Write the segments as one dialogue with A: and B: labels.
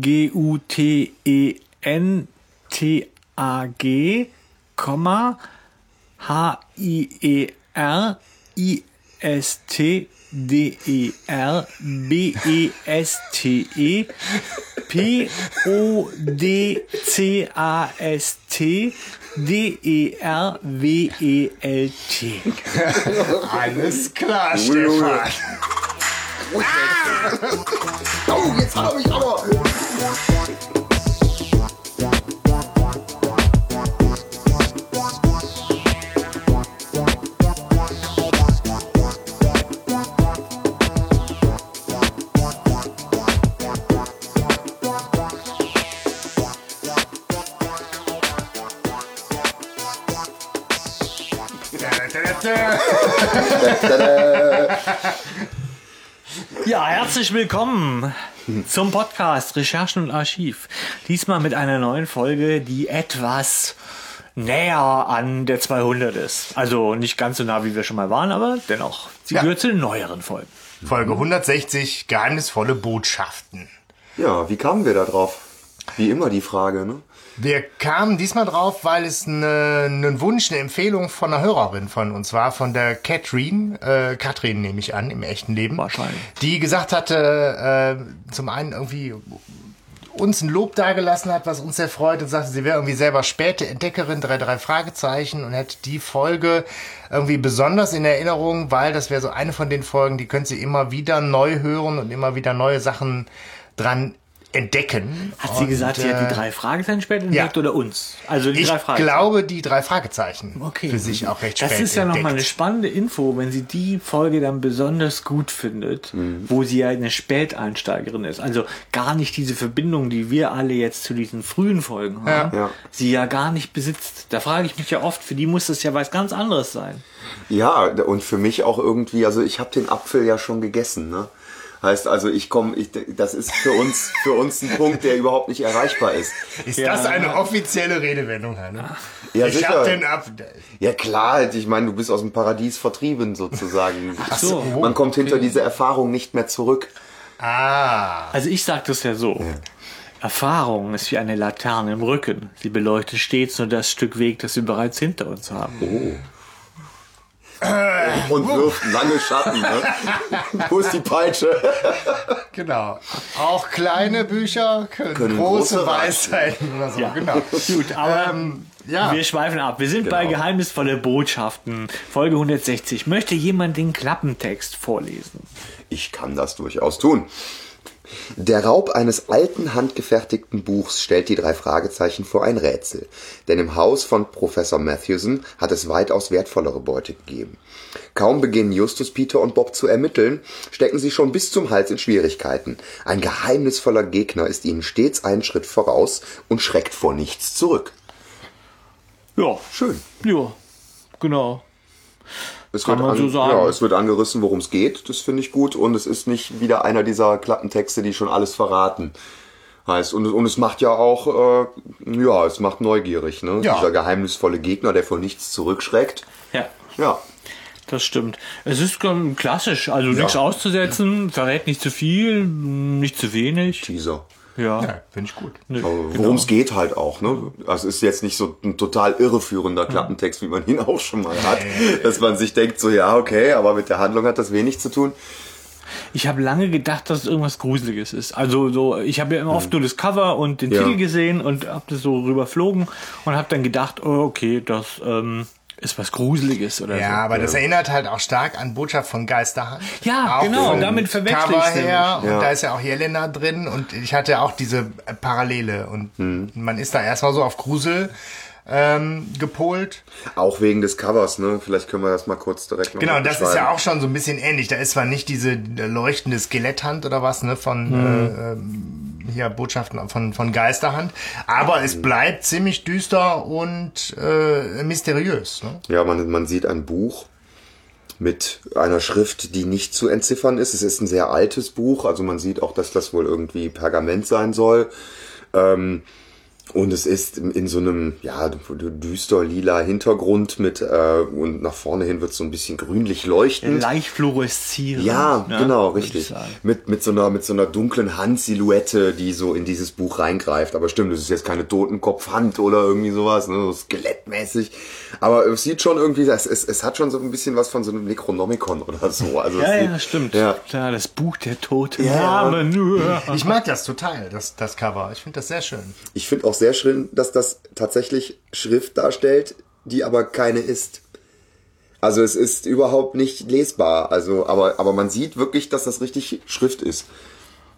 A: G-U-T-E-N-T-A-G, Komma, H-I-E-R-I-S-T D-E-R-B-E-S-T-E P-O-D-C-A-S-T D-E-R-W-E-L-T.
B: Alles klar, Stefan.
C: Oh, jetzt hat er mich aber.
A: Ja, herzlich willkommen zum Podcast Recherchen und Archiv. Diesmal mit einer neuen Folge, die etwas näher an der 200 ist. Also nicht ganz so nah, wie wir schon mal waren, aber dennoch. Sie
B: Ja.
A: gehört zu den neueren Folgen.
B: Folge 160, geheimnisvolle Botschaften.
C: Ja, wie kamen wir da drauf? Wie immer die Frage, ne?
B: Wir kamen diesmal drauf, weil es eine- einen Wunsch, eine Empfehlung von einer Hörerin von uns war, von der Catherine, äh, Katrin nehme ich an, im echten Leben.
A: Wahrscheinlich.
B: Die gesagt hatte, äh, zum einen irgendwie uns ein Lob dagelassen hat, was uns sehr freut und sagte, sie wäre irgendwie selber späte Entdeckerin, drei, drei Fragezeichen und hätte die Folge irgendwie besonders in Erinnerung, weil das wäre so eine von den Folgen, die könnt sie immer wieder neu hören und immer wieder neue Sachen dran entdecken.
A: Hat sie
B: Und,
A: gesagt, sie hat
B: äh,
A: die drei Fragezeichen später entdeckt oder uns? Also die
B: ich
A: drei Fragezeichen.
B: glaube, die drei Fragezeichen
A: Okay.
B: für sich auch recht
A: Das
B: spät
A: ist ja nochmal eine spannende Info, wenn sie die Folge dann besonders gut findet, wo sie ja eine Späteinsteigerin ist. Also gar nicht diese Verbindung, die wir alle jetzt zu diesen frühen Folgen haben,
C: Ja.
A: sie ja gar nicht besitzt. Da frage ich mich ja oft, für die muss das ja was ganz anderes sein.
C: Ja, und für mich auch irgendwie, also ich habe den Apfel ja schon gegessen, ne? Heißt also, ich komme, ich, das ist für uns, für uns ein Punkt, der überhaupt nicht erreichbar ist.
B: Ist
A: Ja.
B: das eine offizielle Redewendung, Hanne?
C: Ja,
B: ich
C: sicher.
B: hab den ab.
C: Ja klar, ich meine, du bist aus dem Paradies vertrieben sozusagen.
A: Ach so.
C: Man kommt hinter diese Erfahrung nicht mehr zurück.
B: Ah.
A: Also ich sage das ja so. Erfahrung ist wie eine Laterne im Rücken. Sie beleuchtet stets nur das Stück Weg, das wir bereits hinter uns haben.
C: Und wirft lange Schatten. Ne? Wo ist die Peitsche?
B: Genau. Auch kleine Bücher können,
C: Können
B: große,
C: große
B: Weisheiten oder so.
A: Ja.
B: Genau.
A: Gut, aber
B: Ähm, ja.
A: Wir schweifen ab. Wir sind bei
C: Genau.
A: geheimnisvolle Botschaften. Folge 160. Möchte jemand den Klappentext vorlesen?
C: Ich kann das durchaus tun. Der Raub eines alten handgefertigten Buchs stellt die drei Fragezeichen vor ein Rätsel. Denn im Haus von Professor Matthewson hat es weitaus wertvollere Beute gegeben. Kaum beginnen Justus, Peter und Bob zu ermitteln, stecken sie schon bis zum Hals in Schwierigkeiten. Ein geheimnisvoller Gegner ist ihnen stets einen Schritt voraus und schreckt vor nichts zurück.
A: Ja,
C: Schön.
A: ja, genau.
C: Es
A: Kann
C: wird
A: man so sagen.
C: Ja, es wird angerissen, worum es geht. Das finde ich gut. Und es ist nicht wieder einer dieser Klappentexte, die schon alles verraten. Heißt, und, und es macht ja auch, äh, ja, es macht neugierig, ne?
B: Ja.
C: Dieser geheimnisvolle Gegner, der vor nichts zurückschreckt.
A: Ja,
C: Ja.
A: das stimmt. Es ist klassisch, also nichts auszusetzen, verrät nicht zu viel, nicht zu wenig.
C: Teaser.
A: Ja.
B: Ja, finde ich gut.
C: Aber
A: genau.
C: worum es geht halt auch, ne? Also es ist jetzt nicht so ein total irreführender Klappentext, wie man ihn auch schon mal hat. Dass man sich denkt, so ja, okay, aber mit der Handlung hat das wenig zu tun.
A: Ich habe lange gedacht, dass es irgendwas Gruseliges ist. Also so, ich habe ja immer oft nur das Cover und den
C: Ja.
A: Titel gesehen und habe das so rüberflogen und habe dann gedacht, oh, okay, das ähm, ist was Gruseliges oder
B: Ja,
A: so.
B: aber das erinnert halt auch stark an Botschaft von Geisterhand.
A: Ja,
B: Auch
A: genau, damit verwechsel ich's
B: her und
C: Ja.
B: da ist ja auch Jelena drin und ich hatte auch diese Parallele und
C: Hm.
B: man ist da erstmal so auf Grusel ähm, gepolt.
C: Auch wegen des Covers, ne? Vielleicht können wir das mal kurz direkt noch
B: Genau, das ist ja auch schon so ein bisschen ähnlich. Da ist zwar nicht diese äh, leuchtende Skeletthand oder was, ne, von äh, ähm, hier Botschaften von, von Geisterhand, aber es bleibt ziemlich düster und äh, mysteriös. Ne?
C: Ja, man, man sieht ein Buch mit einer Schrift, die nicht zu entziffern ist. Es ist ein sehr altes Buch, also man sieht auch, dass das wohl irgendwie Pergament sein soll. Ähm, Und es ist in so einem, ja, düster lila Hintergrund mit, äh, und nach vorne hin wird es so ein bisschen grünlich leuchtend.
A: Leicht fluoreszierend.
C: Ja,
A: ne,
C: genau, richtig. Mit, mit, so einer, mit so einer dunklen Handsilhouette, die so in dieses Buch reingreift. Aber stimmt, das ist jetzt keine Totenkopfhand oder irgendwie sowas, ne, so skelettmäßig. Aber es sieht schon irgendwie, es, es, es hat schon so ein bisschen was von so einem Necronomicon oder so. Also es
A: Ja,
C: sieht,
A: ja, stimmt.
C: Ja.
A: Ja, das Buch der Toten.
C: Ja.
A: nur.
B: Ich mag das total, das, das Cover. Ich finde das sehr schön.
C: Ich finde auch sehr schön, dass das tatsächlich Schrift darstellt, die aber keine ist. Also es ist überhaupt nicht lesbar. Also, aber, aber man sieht wirklich, dass das richtig Schrift ist.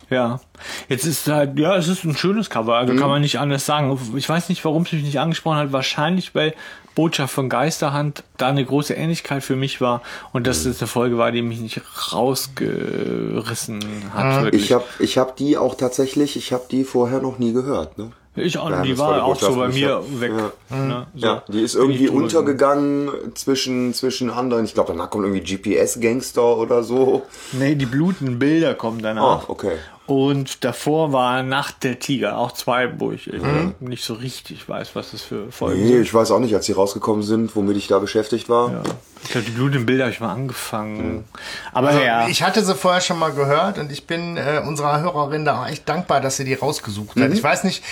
A: Ja, jetzt ist halt, ja, es ist ein schönes Cover, also kann man nicht anders sagen. Ich weiß nicht, warum es mich nicht angesprochen hat. Wahrscheinlich, weil Botschaft von Geisterhand da eine große Ähnlichkeit für mich war und dass es eine Folge war, die mich nicht rausgerissen hat. Wirklich.
C: Ich habe ich hab die auch tatsächlich, ich habe die vorher noch nie gehört. Ne?
A: Ich auch,
C: Ja,
A: die
C: war
A: war
C: die
A: auch so bei mir
C: ja.
A: weg.
C: Ja.
A: Ne? So.
C: Ja, die ist irgendwie untergegangen zwischen, zwischen anderen. Ich glaube, danach kommt irgendwie GPS-Gangster oder so.
A: Nee, die blutenden Bilder kommen danach.
C: Ah, okay.
A: Und davor war Nacht der Tiger, auch zwei, wo ich
C: Mhm.
A: nicht so richtig weiß, was das für Folgen
C: Nee,
A: sind.
C: ich weiß auch nicht, als die rausgekommen sind, womit ich da beschäftigt war.
A: Ja. Ich glaube, die blutenden Bilder habe ich mal angefangen. Aber
B: Also,
A: ja.
B: Ich hatte sie vorher schon mal gehört und ich bin äh, unserer Hörerin da auch echt dankbar, dass sie die rausgesucht
C: Mhm.
B: hat. Ich weiß nicht,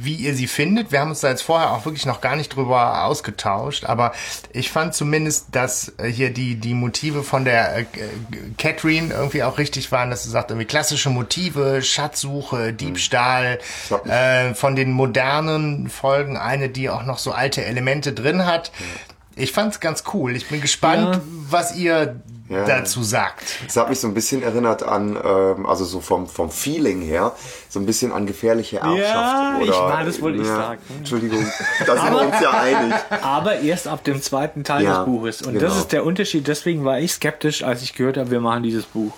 B: wie ihr sie findet. Wir haben uns da jetzt vorher auch wirklich noch gar nicht drüber ausgetauscht, aber ich fand zumindest, dass äh, hier die, die Motive von der äh, Catherine irgendwie auch richtig waren, dass sie sagt, irgendwie klassische Motive, Schatzsuche, Diebstahl,
C: Ja.
B: äh, von den modernen Folgen eine, die auch noch so alte Elemente drin hat. Ich fand's ganz cool. Ich bin gespannt,
A: Ja.
B: was ihr
C: Ja.
B: dazu sagt.
C: Es hat mich so ein bisschen erinnert an, ähm, also so vom, vom Feeling her, so ein bisschen an gefährliche Erbschaft.
A: Ja,
C: oder,
A: ich war- das wollte ich sagen.
C: Entschuldigung, da sind wir uns ja einig.
A: Aber erst ab dem zweiten Teil
C: Ja,
A: des Buches. Und
C: genau.
A: das ist der Unterschied. Deswegen war ich skeptisch, als ich gehört habe, wir machen dieses Buch.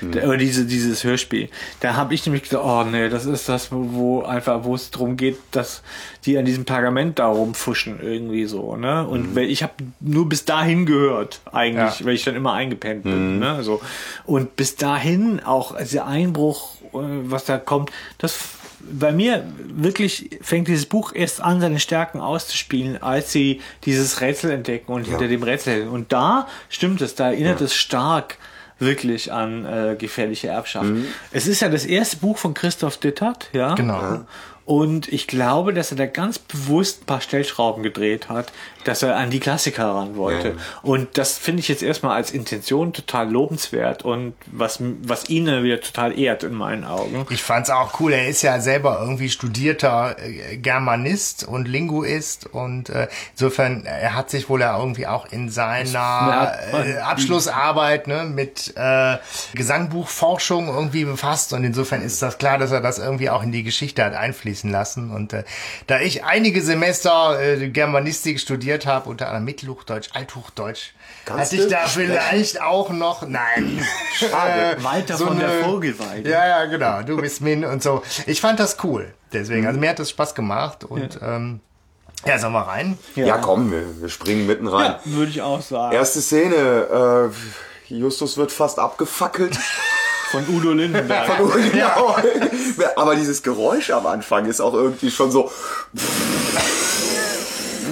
C: Hm.
A: Der- Oder diese, dieses Hörspiel. Da habe ich nämlich gesagt, oh nee, das ist das, wo einfach, wo es darum geht, dass die an diesem Pergament da rumfuschen irgendwie so, ne? Und
C: Hm.
A: weil ich habe nur bis dahin gehört, eigentlich,
B: Ja.
A: weil ich dann immer eingepennt bin, ne? So. Und bis dahin auch dieser Einbruch, äh, was da kommt, das bei mir wirklich fängt dieses Buch erst an, seine Stärken auszuspielen, als sie dieses Rätsel entdecken und hinter dem Rätsel. Und da stimmt es, da erinnert es stark wirklich an äh, gefährliche Erbschaft. Es ist ja das erste Buch von Christoph Dittert, ja.
B: Genau.
A: Und ich glaube, dass er da ganz bewusst ein paar Stellschrauben gedreht hat, dass er an die Klassiker ran wollte.
C: Ja.
A: Und das finde ich jetzt erstmal als Intention total lobenswert und was, was ihn wieder total ehrt in meinen Augen.
B: Ich fand's auch cool. Er ist ja selber irgendwie studierter äh, Germanist und Linguist und äh, insofern er hat sich wohl ja irgendwie auch in seiner äh, Abschlussarbeit ne, mit äh, Gesangbuchforschung irgendwie befasst und insofern ist das klar, dass er das irgendwie auch in die Geschichte hat einfließen lassen und äh, da ich einige Semester äh, Germanistik studiert habe, unter anderem Mittelhochdeutsch, Althochdeutsch,
C: Kannst
B: hatte ich da vielleicht auch noch, nein,
C: Schade.
A: Walter von der Vogelweide.
B: ja, ja, genau. Du bist Min und so. Ich fand das cool. Deswegen, also mir hat das Spaß gemacht und ja, ähm, ja sollen wir rein?
C: Ja, komm, wir, wir springen mitten rein.
A: Ja, würde ich auch sagen.
C: Erste Szene, äh, Justus wird fast abgefackelt.
A: Von Udo Lindenberg.
C: Genau. Aber dieses Geräusch am Anfang ist auch irgendwie schon so.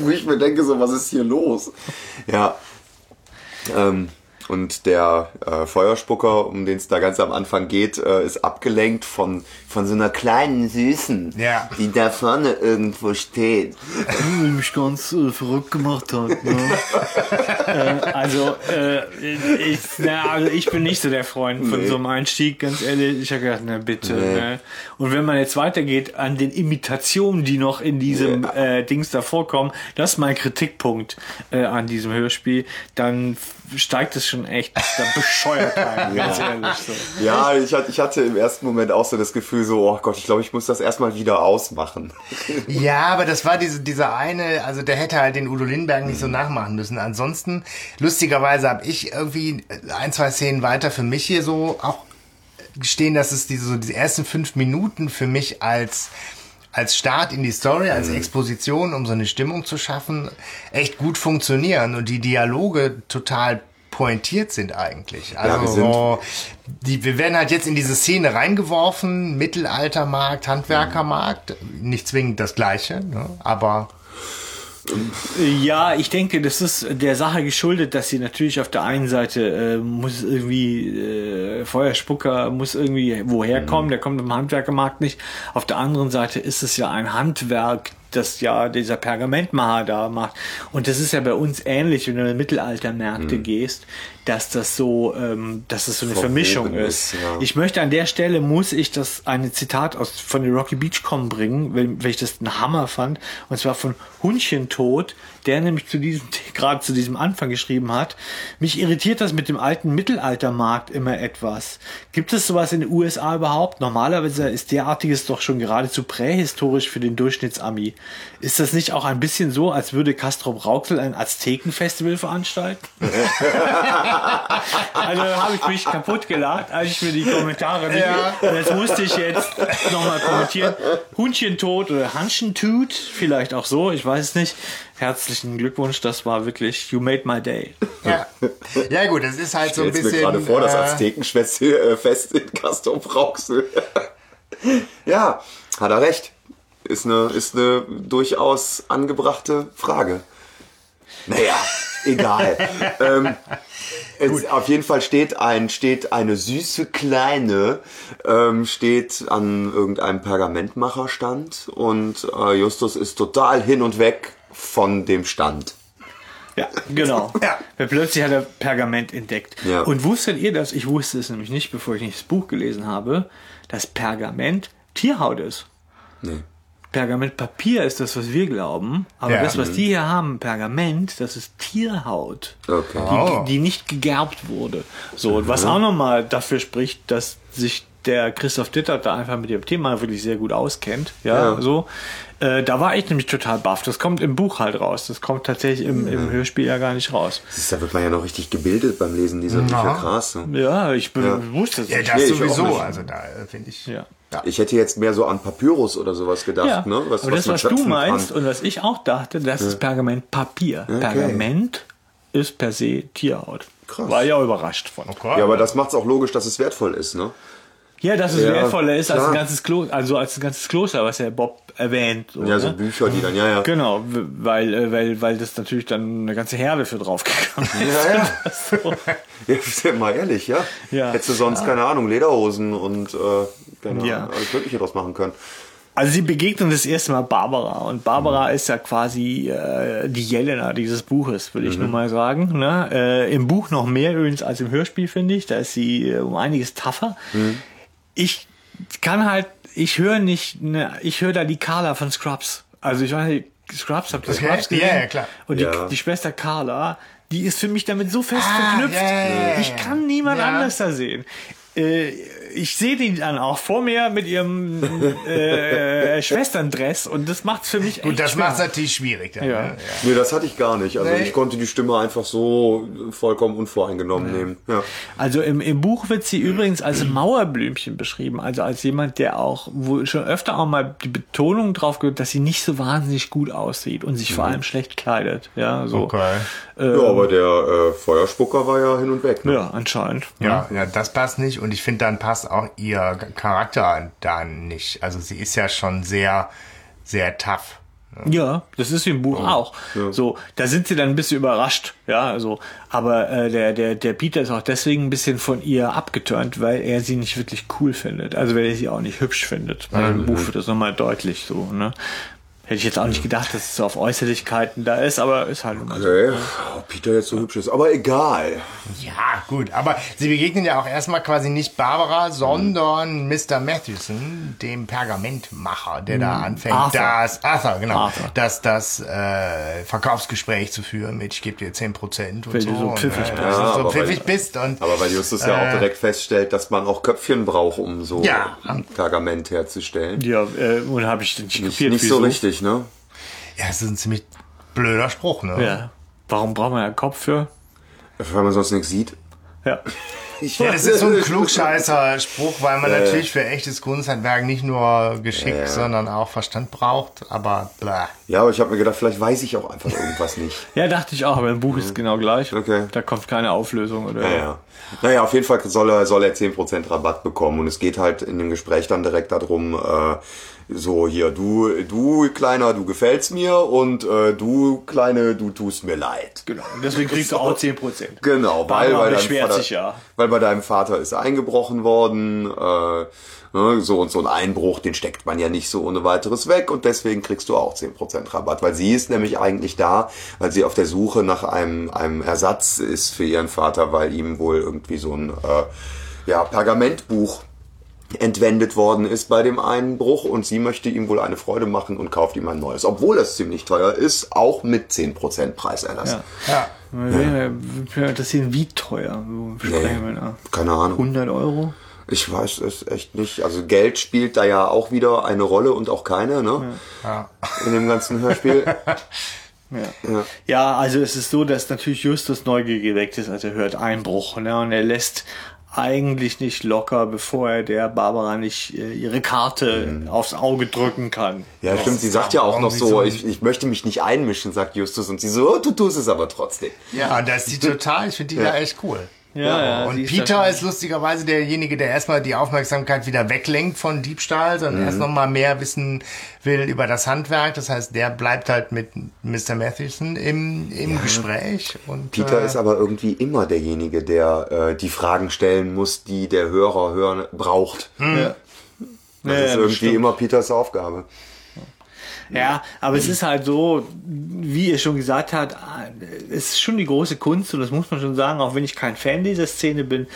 C: Wo ich mir denke, so, was ist hier los? Ja. Ähm, und der äh, Feuerspucker, um den es da ganz am Anfang geht, äh, ist abgelenkt von, von so einer kleinen Süßen,
B: Ja.
C: die da vorne irgendwo steht.
A: die mich ganz äh, verrückt gemacht hat. Ne? äh, also, äh, ich, na, also ich bin nicht so der Freund von
C: Nee.
A: so einem Einstieg, ganz ehrlich. Ich habe gedacht, na bitte. Ne? Und wenn man jetzt weitergeht an den Imitationen, die noch in diesem äh, Dings da vorkommen, das ist mein Kritikpunkt äh, an diesem Hörspiel, dann steigt es schon echt da bescheuert ein, ganz ehrlich. So.
C: Ja, ich hatte, ich hatte im ersten Moment auch so das Gefühl, so, oh Gott, ich glaube, ich muss das erstmal wieder ausmachen.
B: Ja, aber das war diese, dieser eine, also der hätte halt den Udo Lindenberg nicht so nachmachen müssen. Ansonsten, lustigerweise habe ich irgendwie ein, zwei Szenen weiter für mich hier so auch gestehen, dass es diese, so diese ersten fünf Minuten für mich als als Start in die Story, als Exposition, um so eine Stimmung zu schaffen, echt gut funktionieren und die Dialoge total pointiert sind eigentlich. Also
C: wir sind-
B: so, die, wir werden halt jetzt in diese Szene reingeworfen, Mittelaltermarkt, Handwerkermarkt, nicht zwingend das gleiche, ne? aber
A: Ja, ich denke, das ist der Sache geschuldet, dass sie natürlich auf der einen Seite äh, muss irgendwie äh, Feuerspucker muss irgendwie woher kommen, der kommt im Handwerkermarkt nicht. Auf der anderen Seite ist es ja ein Handwerk, das ja dieser Pergamentmacher da macht. Und das ist ja bei uns ähnlich, wenn du in Mittelaltermärkte gehst, dass das so, ähm, dass das so eine
C: Verwoben
A: Vermischung
C: ist,
A: ist.
C: ja.
A: Ich möchte an der Stelle muss ich das eine Zitat aus von den Rocky Beachcom bringen, weil, weil ich das einen Hammer fand, und zwar von Hundchentod, der nämlich zu diesem gerade zu diesem Anfang geschrieben hat. Mich irritiert das mit dem alten Mittelaltermarkt immer etwas. Gibt es sowas in den USA überhaupt? Normalerweise ist derartiges doch schon geradezu prähistorisch für den Durchschnittsami. Ist das nicht auch ein bisschen so, als würde Castro Brauxel ein Aztekenfestival veranstalten? Also habe ich mich kaputt gelacht, als ich mir die Kommentare nicht.
B: Ja.
A: Das musste ich jetzt nochmal kommentieren. Hundchentod oder Hanschentut, vielleicht auch so, ich weiß es nicht. Herzlichen Glückwunsch, das war wirklich, you made my day.
B: ja, ja gut, das ist halt so ein
C: Stell's
B: bisschen.
C: mir gerade vor, das
B: äh,
C: Aztekenfest äh, Fest in Castor Brauxel. ja, hat er recht. Ist eine, ist eine durchaus angebrachte Frage. Naja, egal. ähm, es, auf jeden Fall steht ein, steht eine süße kleine, ähm, steht an irgendeinem Pergamentmacherstand und äh, Justus ist total hin und weg von dem Stand.
A: Ja, genau.
B: Ja.
A: Weil plötzlich hat er Pergament entdeckt.
C: Ja.
A: Und wusstet ihr das? Ich wusste es nämlich nicht, bevor ich nicht das Buch gelesen habe, dass Pergament Tierhaut ist.
C: Nee.
A: Pergamentpapier ist das, was wir glauben. Aber
B: Ja.
A: das, was die hier haben, Pergament, das ist Tierhaut.
C: Okay.
A: Die,
B: Oh.
A: die nicht gegerbt wurde. So, und was auch nochmal dafür spricht, dass sich der Christoph Dittert da einfach mit dem Thema wirklich sehr gut auskennt. Ja,
C: Ja.
A: so. Äh, da war ich nämlich total baff. Das kommt im Buch halt raus. Das kommt tatsächlich im, im Hörspiel ja gar nicht raus.
C: Du, Da wird man ja noch richtig gebildet beim Lesen dieser Bücher. Krass. Ne?
A: Ja, ich be-
C: Ja.
A: wusste es
B: Ja,
A: nicht.
B: das
C: Nee,
B: sowieso. Also da äh, finde ich.
A: Ja.
C: Ich hätte jetzt mehr so an Papyrus oder sowas gedacht,
A: Ja,
C: ne? Was,
A: aber das, was du meinst
C: kann.
A: und was ich auch dachte, das ist Pergamentpapier. Pergament ist per se Tierhaut.
C: Krass.
A: War ja überrascht von.
B: Okay.
C: Ja, aber das macht es auch logisch, dass es wertvoll ist, ne?
A: Ja, dass es
C: Ja,
A: wertvoller ist als ein ganzes Kloster, also als ein ganzes Kloster, was ja Bob erwähnt. So,
C: Ja, so
A: ne?
C: Bücher, die dann, ja, ja.
A: Genau, weil, äh, weil, weil das natürlich dann eine ganze Herde für draufgegangen ist.
C: Ja, ja.
A: so.
C: Ja, mal ehrlich, ja.
A: Ja.
C: Hättest du sonst, keine Ahnung, Lederhosen und äh, keine
A: Ja.
C: Ahnung, alles Mögliche draus machen können.
A: Also sie begegnen das erste Mal Barbara und Barbara ist ja quasi äh, die Jelena dieses Buches, würde ich nur mal sagen. Ne? Äh, Im Buch noch mehr übrigens als im Hörspiel, finde ich. Da ist sie äh, um einiges tougher. Ich kann halt, ich höre nicht, ne, ich höre da die Carla von Scrubs. Also ich weiß nicht, Scrubs, habt ihr
B: Okay.
A: Scrubs gesehen?
B: Ja, ja, klar.
A: Und die,
C: Ja.
A: die Schwester Carla, die ist für mich damit so fest
B: Ah,
A: verknüpft.
B: ja, ja, ja,
A: ich
B: ja.
A: kann niemand
B: Ja.
A: anders da sehen. Äh, ich sehe die dann auch vor mir mit ihrem äh, Schwesterndress und das macht's für mich echt
B: Und das macht es natürlich schwierig. Dann,
A: Ja.
B: ne?
C: Nee, das hatte ich gar nicht. Also
B: Nee.
C: ich konnte die Stimme einfach so vollkommen unvoreingenommen nehmen. Ja.
A: Also im, im Buch wird sie übrigens als Mauerblümchen beschrieben, also als jemand, der auch, wo schon öfter auch mal die Betonung drauf gehört, dass sie nicht so wahnsinnig gut aussieht und sich vor allem schlecht kleidet. Ja, so.
B: Okay.
C: ja, aber der äh, Feuerspucker war ja hin und weg. Ne?
A: Ja, anscheinend.
B: Ja, ja, das passt nicht. Und ich finde, dann passt auch ihr Charakter dann nicht. Also sie ist ja schon sehr, sehr tough.
A: Ja, das ist im Buch auch. So, da sind sie dann ein bisschen überrascht, ja, also, aber äh, der der der Peter ist auch deswegen ein bisschen von ihr abgeturnt, weil er sie nicht wirklich cool findet, also weil er sie auch nicht hübsch findet. Weil Im Buch wird das nochmal deutlich so, ne? Hätte ich jetzt auch nicht gedacht, dass es so auf Äußerlichkeiten da ist, aber ist halt immer so.
C: Okay. Ob Peter jetzt so hübsch ist, aber egal.
B: Ja, gut. Aber sie begegnen ja auch erstmal quasi nicht Barbara, sondern Mr. Matthewson, dem Pergamentmacher, der da anfängt,
A: Arthur.
B: das, Arthur, genau,
A: Arthur.
B: das, das äh, Verkaufsgespräch zu führen mit, ich gebe dir 10% und
A: Weil
B: so.
A: du so
B: und,
A: pfiffig
B: äh,
A: bist.
B: dass
C: Ja,
B: so
C: aber
B: pfiffig
C: weil-
B: bist und
C: Aber weil Justus ja auch
B: Äh.
C: direkt feststellt, dass man auch Köpfchen braucht, um so
B: Ja.
C: Pergament herzustellen.
A: Ja, äh, und habe ich nicht
C: Nicht, nicht so richtig, ne?
B: ja, das ist ein ziemlich blöder Spruch, ne?
A: Ja. Warum braucht man ja einen Kopf für?
C: Weil man sonst nichts sieht.
A: Ja.
C: Ich
B: Ja, das ist so ein klugscheißer Spruch, weil man natürlich für echtes Kunsthandwerk nicht nur Geschick, sondern auch Verstand braucht, aber bla.
C: Ja, aber ich habe mir gedacht, vielleicht weiß ich auch einfach irgendwas nicht.
A: Ja, dachte ich auch, aber im Buch ist es genau gleich.
C: Okay.
A: Da kommt keine Auflösung oder.
C: Ja, ja. Naja, auf jeden Fall soll er, soll er 10% Rabatt bekommen und es geht halt in dem Gespräch dann direkt darum, äh, so hier, du, du Kleiner, du gefällst mir und äh, du Kleine, du tust mir leid.
A: Genau. Und deswegen kriegst du auch 10%.
C: Genau, weil, weil, dein Vater,
A: sich ja.
C: weil bei deinem Vater ist eingebrochen worden, äh, ne, so und so ein Einbruch, den steckt man ja nicht so ohne weiteres weg und deswegen kriegst du auch 10% Rabatt, weil sie ist nämlich eigentlich da, weil sie auf der Suche nach einem, einem Ersatz ist für ihren Vater, weil ihm wohl irgendwie so ein äh, ja, Pergamentbuch entwendet worden ist bei dem Einbruch und sie möchte ihm wohl eine Freude machen und kauft ihm ein neues, obwohl es ziemlich teuer ist, auch mit 10% Preiserlass.
A: Ja.
B: Ja.
A: Würde mich interessieren, wie teuer Wo sprechen wir da?
C: Keine Ahnung.
A: 100 Euro?
C: Ich weiß es echt nicht. Also Geld spielt da ja auch wieder eine Rolle und auch keine, ne?
B: Ja.
C: In dem ganzen Hörspiel.
A: Ja. ja, also es ist so, dass natürlich Justus Neugier geweckt ist, als er hört Einbruch. Ne? Und er lässt eigentlich nicht locker, bevor er der Barbara nicht äh, ihre Karte aufs Auge drücken kann.
C: Ja, stimmt. Sie sagt ja auch noch so, ich, ich möchte mich nicht einmischen, sagt Justus. Und sie so, oh, du tust es aber trotzdem.
B: Ja, und das ist die total, ich finde die ja. echt cool.
A: Ja, ja,
B: und
A: sie ist
B: Peter ist lustigerweise derjenige, der erstmal die Aufmerksamkeit wieder weglenkt von Diebstahl, sondern erst noch mal mehr wissen will über das Handwerk. Das heißt, der bleibt halt mit Mr. Matthewson im, im Gespräch. Und,
C: Peter
B: äh,
C: ist aber irgendwie immer derjenige, der äh, die Fragen stellen muss, die der Hörer hören braucht.
A: Ja.
C: Das
A: Ja,
C: ist
A: ja,
C: irgendwie
A: stimmt.
C: immer Peters Aufgabe.
A: Ja, aber es ist halt so, wie ihr schon gesagt habt, es ist schon die große Kunst und das muss man schon sagen, auch wenn ich kein Fan dieser Szene bin,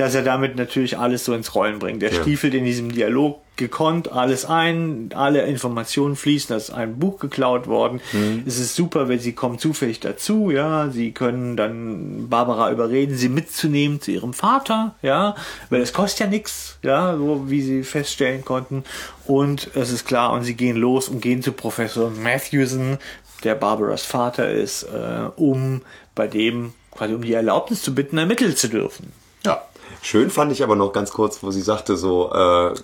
A: dass er damit natürlich alles so ins Rollen bringt. Der
C: Ja.
A: stiefelt in diesem Dialog gekonnt alles ein, alle Informationen fließen, da ist ein Buch geklaut worden. Es ist super, wenn sie kommen zufällig dazu, ja, sie können dann Barbara überreden, sie mitzunehmen zu ihrem Vater, ja, weil es kostet ja nichts, ja, so wie sie feststellen konnten. Und es ist klar, und sie gehen los und gehen zu Professor Matthewson, der Barbaras Vater ist, äh, um bei dem quasi um die Erlaubnis zu bitten, ermitteln zu dürfen.
B: ja.
C: Schön fand ich aber noch ganz kurz, wo sie sagte so, äh,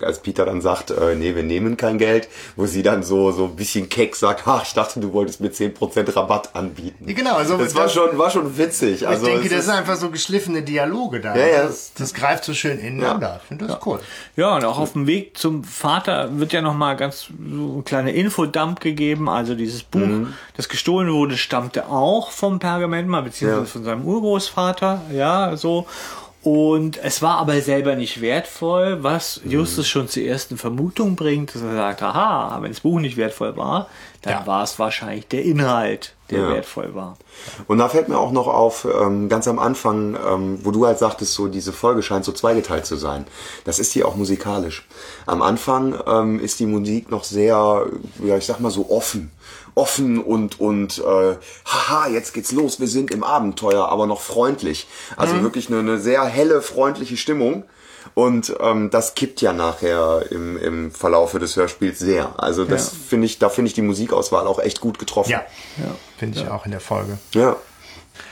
C: als Peter dann sagt, äh, nee, wir nehmen kein Geld, wo sie dann so so ein bisschen keck sagt, ach, ich dachte, du wolltest mir 10% Rabatt anbieten.
B: Ja, genau, also
C: das war
B: das-
C: schon war schon witzig.
B: Ich
C: Also
B: denke,
C: es
B: das
C: ist-
B: sind einfach so geschliffene Dialoge da.
C: Ja, ja.
B: Das, das greift so schön ineinander. Ich finde das cool.
A: Ja, und auch auf dem Weg zum Vater wird ja nochmal ganz so ein kleiner Infodump gegeben. Also dieses Buch,
C: Mhm.
A: das gestohlen wurde, stammte auch vom Pergament mal, beziehungsweise
C: Ja.
A: von seinem Urgroßvater, ja, so. Und es war aber selber nicht wertvoll, was
C: Mhm.
A: Justus schon zur ersten Vermutung bringt, dass er sagt, aha, wenn das Buch nicht wertvoll war, dann
B: Ja.
A: war es wahrscheinlich der Inhalt, der
C: Ja.
A: wertvoll war.
C: Und da fällt mir auch noch auf, ähm, ganz am Anfang, ähm, wo du halt sagtest, so diese Folge scheint so zweigeteilt zu sein. Das ist hier auch musikalisch. Am Anfang ähm, ist die Musik noch sehr, ja, ich sag mal so offen. Offen und, und äh, haha, jetzt geht's los, wir sind im Abenteuer, aber noch freundlich. Also wirklich eine, eine sehr helle, freundliche Stimmung. Und ähm, das kippt ja nachher im, im Verlaufe des Hörspiels sehr. Also das
A: Ja.
C: finde ich, da finde ich die Musikauswahl auch echt gut getroffen.
B: Ja, finde ich auch in der Folge.
C: Ja.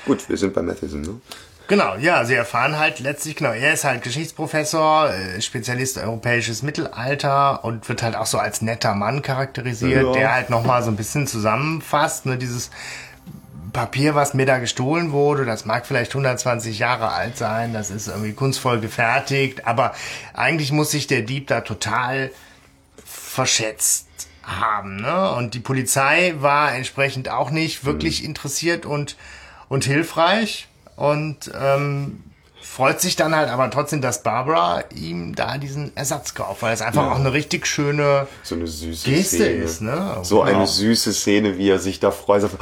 C: Gut, wir sind bei Matheson, ne?
B: Genau, ja, sie erfahren halt letztlich, genau, er ist halt Geschichtsprofessor, äh, Spezialist europäisches Mittelalter und wird halt auch so als netter Mann charakterisiert,
A: Ja.
B: der halt nochmal so ein bisschen zusammenfasst, ne, dieses Papier, was mir da gestohlen wurde, das mag vielleicht 120 Jahre alt sein, das ist irgendwie kunstvoll gefertigt, aber eigentlich muss sich der Dieb da total verschätzt haben. Ne? Und die Polizei war entsprechend auch nicht wirklich interessiert und, und hilfreich und ähm, freut sich dann halt aber trotzdem, dass Barbara ihm da diesen Ersatz kauft, weil es einfach auch eine richtig schöne
C: So eine süße
B: Geste
C: Szene.
B: ist. Ne?
C: So eine
B: Ja.
C: süße Szene, wie er sich da freut. Sagt,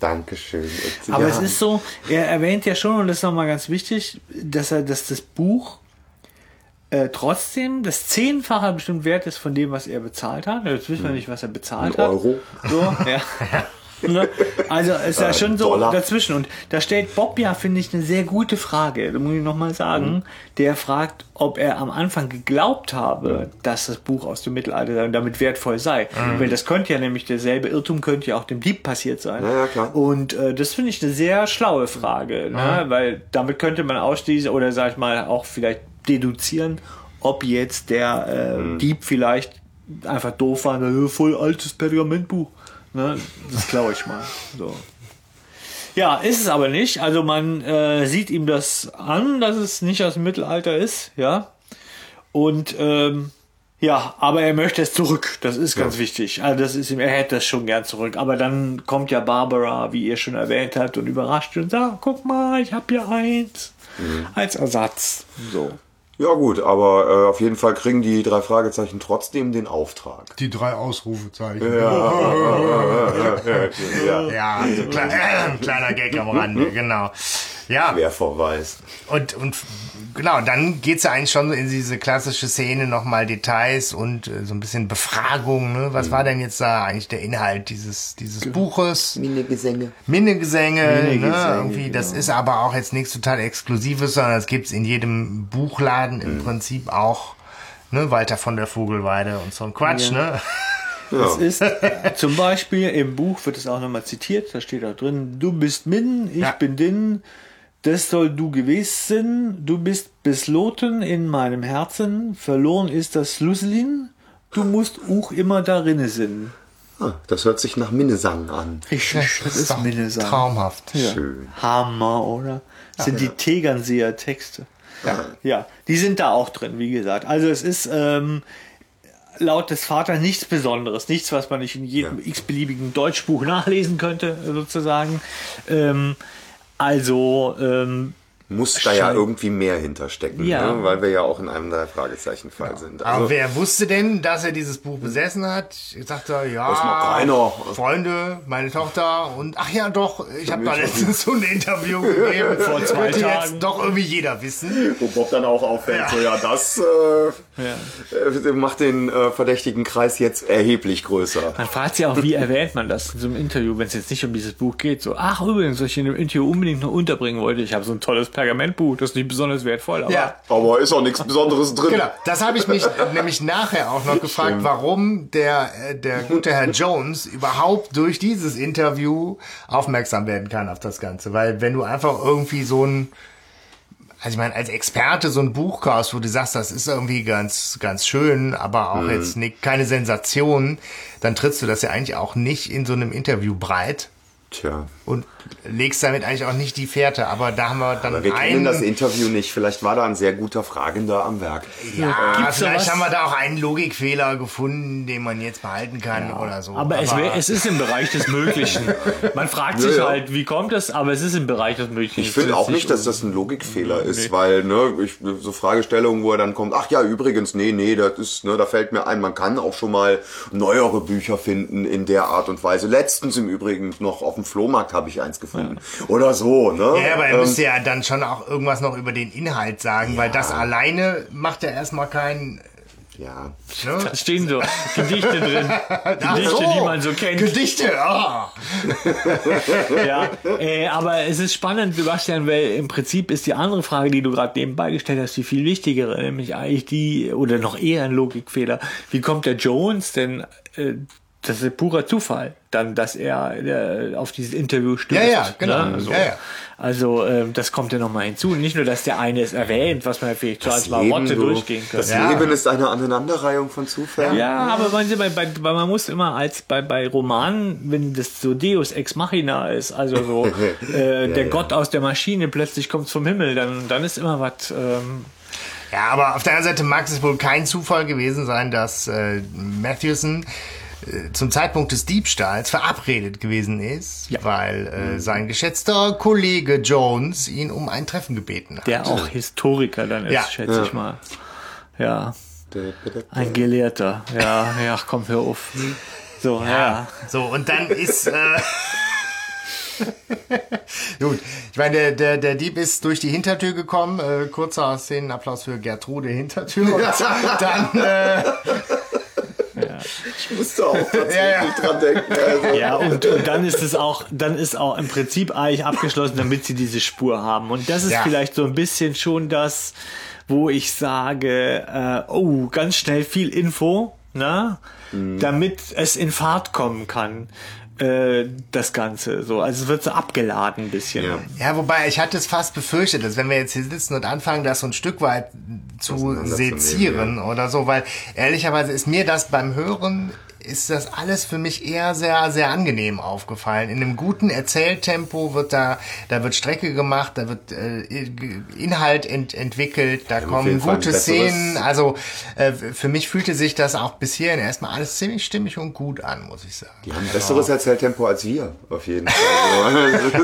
C: Dankeschön.
A: Aber
C: Ja.
A: es ist so, er erwähnt ja schon, und das ist nochmal ganz wichtig, dass er, dass das Buch äh, trotzdem das Zehnfache bestimmt wert ist von dem, was er bezahlt hat. Jetzt wissen wir nicht, was er bezahlt
C: Ein
A: hat.
C: Euro.
A: So, ja. Ne? Also ist ja schon so
C: Dollar.
A: dazwischen. Und da stellt Bob ja, finde ich, eine sehr gute Frage. Da muss ich nochmal sagen. Der fragt, ob er am Anfang geglaubt habe, dass das Buch aus dem Mittelalter sei und damit wertvoll sei. Weil das könnte ja nämlich derselbe Irrtum könnte ja auch dem Dieb passiert sein.
C: Ja, ja, klar.
A: Und äh, das finde ich eine sehr schlaue Frage. Ne? Weil damit könnte man ausschließen oder sag ich mal auch vielleicht deduzieren, ob jetzt der äh, Dieb vielleicht einfach doof war, ne, voll altes Pergamentbuch. Ne? Das glaube ich mal. So. Ja, ist es aber nicht. Also man äh, sieht ihm das an, dass es nicht aus dem Mittelalter ist, ja. Und ähm, ja, aber er möchte es zurück. Das ist ganz wichtig. Also das ist ihm, er hätte das schon gern zurück. Aber dann kommt ja Barbara, wie ihr schon erwähnt habt, und überrascht und sagt, guck mal, ich habe hier eins als Ersatz. So.
C: Ja gut, aber äh, auf jeden Fall kriegen die drei Fragezeichen trotzdem den Auftrag.
B: Die drei Ausrufezeichen.
C: Ja,
B: Ja, so klein, äh, kleiner Gag am Rande, genau. Ja,
C: wer verweist.
B: und, und genau, dann geht's ja eigentlich schon so in diese klassische Szene nochmal Details und äh, so ein bisschen Befragung. Ne? Was war denn jetzt da eigentlich der Inhalt dieses, dieses Buches?
C: Minnegesänge.
B: Minnegesänge, ne?
A: Minnegesänge,
B: irgendwie, das
A: genau.
B: ist aber auch jetzt nichts total Exklusives, sondern das gibt's in jedem Buchladen im Prinzip auch. Ne? Walter von der Vogelweide und so ein Quatsch, ne?
A: Das ist zum Beispiel im Buch wird es auch nochmal zitiert, da steht auch drin, du bist Min, ich
B: Ja.
A: bin Din, das soll du gewesen, du bist besloten in meinem Herzen, verloren ist das Schlüsselin, du musst auch immer darinne sind.
C: Ah, das hört sich nach Minnesang an.
A: Richtig, das ist
B: doch
A: Minnesang.
B: traumhaft.
A: Ja.
C: Schön.
A: Hammer, oder? Das sind die Tegernseer Texte.
B: Ja.
A: Ja, die sind da auch drin, wie gesagt. Also es ist ähm, laut des Vaters nichts Besonderes, nichts, was man nicht in jedem
C: Ja.
A: x-beliebigen Deutschbuch nachlesen könnte, sozusagen. Ähm, also ähm,
C: Muss da ja irgendwie mehr hinterstecken,
A: Ja.
C: ne? weil wir ja auch in einem drei Fragezeichen-Fall sind.
B: Aber
C: Also,
B: wer wusste denn, dass er dieses Buch besessen hat? Ich sagte, ja,
C: keiner.
B: Freunde, meine Tochter und ach ja, doch, ich habe da letztens so ein Interview gegeben.
A: Vor zwei
B: Könnte
A: Tagen.
B: jetzt doch irgendwie jeder wissen.
C: wo Bob dann auch auffällt, so ja, das äh, äh, macht den äh, verdächtigen Kreis jetzt erheblich größer.
A: man fragt sich auch, wie erwähnt man das in so einem Interview, wenn es jetzt nicht um dieses Buch geht. So, ach übrigens, was ich in dem Interview unbedingt noch unterbringen wollte, ich habe so ein tolles Pergamentbuch, das ist nicht besonders wertvoll, aber
B: Ja,
C: Aber ist auch nichts Besonderes drin.
B: genau. Das habe ich mich nämlich nachher auch noch gefragt, warum der, äh, der gute Herr Jones überhaupt durch dieses Interview aufmerksam werden kann auf das Ganze. Weil wenn du einfach irgendwie so ein also ich meine, als Experte so ein Buch kaufst, wo du sagst, das ist irgendwie ganz, ganz schön, aber auch jetzt nicht, keine Sensation, dann trittst du das ja eigentlich auch nicht in so einem Interview breit
C: Tja,
B: und legst damit eigentlich auch nicht die Fährte. Aber da haben wir dann
C: aber wir kennen
B: einen,
C: das Interview nicht. Vielleicht war da ein sehr guter Fragender am Werk.
B: ja,
A: da
B: vielleicht haben wir da auch einen Logikfehler gefunden, den man jetzt behalten kann oder so.
A: Aber, es, wär, es ist im Bereich des Möglichen. Man fragt sich
C: ja.
A: halt, wie kommt es, aber es ist im Bereich des Möglichen.
C: Ich finde auch nicht, dass das ein Logikfehler ist, weil ne, ich, so Fragestellungen, wo er dann kommt, ach ja, übrigens, nee, nee, das ist, ne, da fällt mir ein, man kann auch schon mal neuere Bücher finden in der Art und Weise. Letztens im Übrigen noch auf dem Flohmarkt habe ich eins gefunden. Oder so, ne?
B: Ja, aber er
C: Ähm,
B: müsste ja dann schon auch irgendwas noch über den Inhalt sagen, weil das alleine macht ja erstmal keinen.
C: ja.
B: Ne?
A: Da stehen so Gedichte drin. Gedichte,
B: Ach
A: die man so kennt.
B: Gedichte, ah.
A: Ja, äh, aber es ist spannend, Sebastian, weil im Prinzip ist die andere Frage, die du gerade nebenbei gestellt hast, die viel wichtigere, nämlich eigentlich die, oder noch eher ein Logikfehler. Wie kommt der Jones denn, äh, das ist purer Zufall, dann, dass er äh, auf dieses Interview stößt.
B: Ja, ja, genau.
A: Ne? So.
B: Ja, ja.
A: Also ähm, das kommt ja nochmal hinzu. Nicht nur, dass der eine es erwähnt, was man vielleicht so als Marotte
C: du,
A: durchgehen könnte.
C: das
B: Ja.
C: Leben ist eine Aneinanderreihung von Zufällen.
A: Ja, aber man, bei, bei, bei, man muss immer als bei, bei Romanen, wenn das so Deus Ex Machina ist, also so äh, der
C: ja.
A: Gott aus der Maschine plötzlich kommt vom Himmel, dann, dann ist immer was. Ähm,
B: Ja, aber auf der anderen Seite mag es wohl kein Zufall gewesen sein, dass äh, Matthewson zum Zeitpunkt des Diebstahls verabredet gewesen ist,
A: Ja.
B: weil äh, sein geschätzter Kollege Jones ihn um ein Treffen gebeten hat.
A: der auch Historiker dann ist,
B: Ja.
A: schätze ich mal. Ja, ein Gelehrter. Ja, ja, komm, hör auf. So, ja.
B: So, und dann ist. Äh, Gut, ich meine, der, der, der Dieb ist durch die Hintertür gekommen. Äh, kurzer Szenenapplaus für Gertrude Hintertür. Und dann, äh,
C: Ich musste auch tatsächlich
B: Ja, ja.
C: dran denken. Also.
A: Ja, und, und dann ist es auch, dann ist auch im Prinzip eigentlich abgeschlossen, damit sie diese Spur haben. Und das ist
B: Ja.
A: vielleicht so ein bisschen schon das, wo ich sage, äh, oh, ganz schnell viel Info, ne? Damit es in Fahrt kommen kann. Äh, das Ganze so, also es wird so abgeladen ein bisschen.
C: Ja.
B: Ja, wobei ich hatte es fast befürchtet, dass wenn wir jetzt hier sitzen und anfangen, das so ein Stück weit zu sezieren oder so, weil ehrlicherweise ist mir das beim Hören ist das alles für mich eher sehr, sehr angenehm aufgefallen. In einem guten Erzähltempo wird da, da wird Strecke gemacht, da wird äh, Inhalt ent, entwickelt, da
C: auf
B: kommen gute Szenen. Also äh, für mich fühlte sich das auch bis hierhin erstmal alles ziemlich stimmig und gut an, muss ich sagen.
C: Die haben ein besseres Erzähltempo als wir, auf jeden Fall.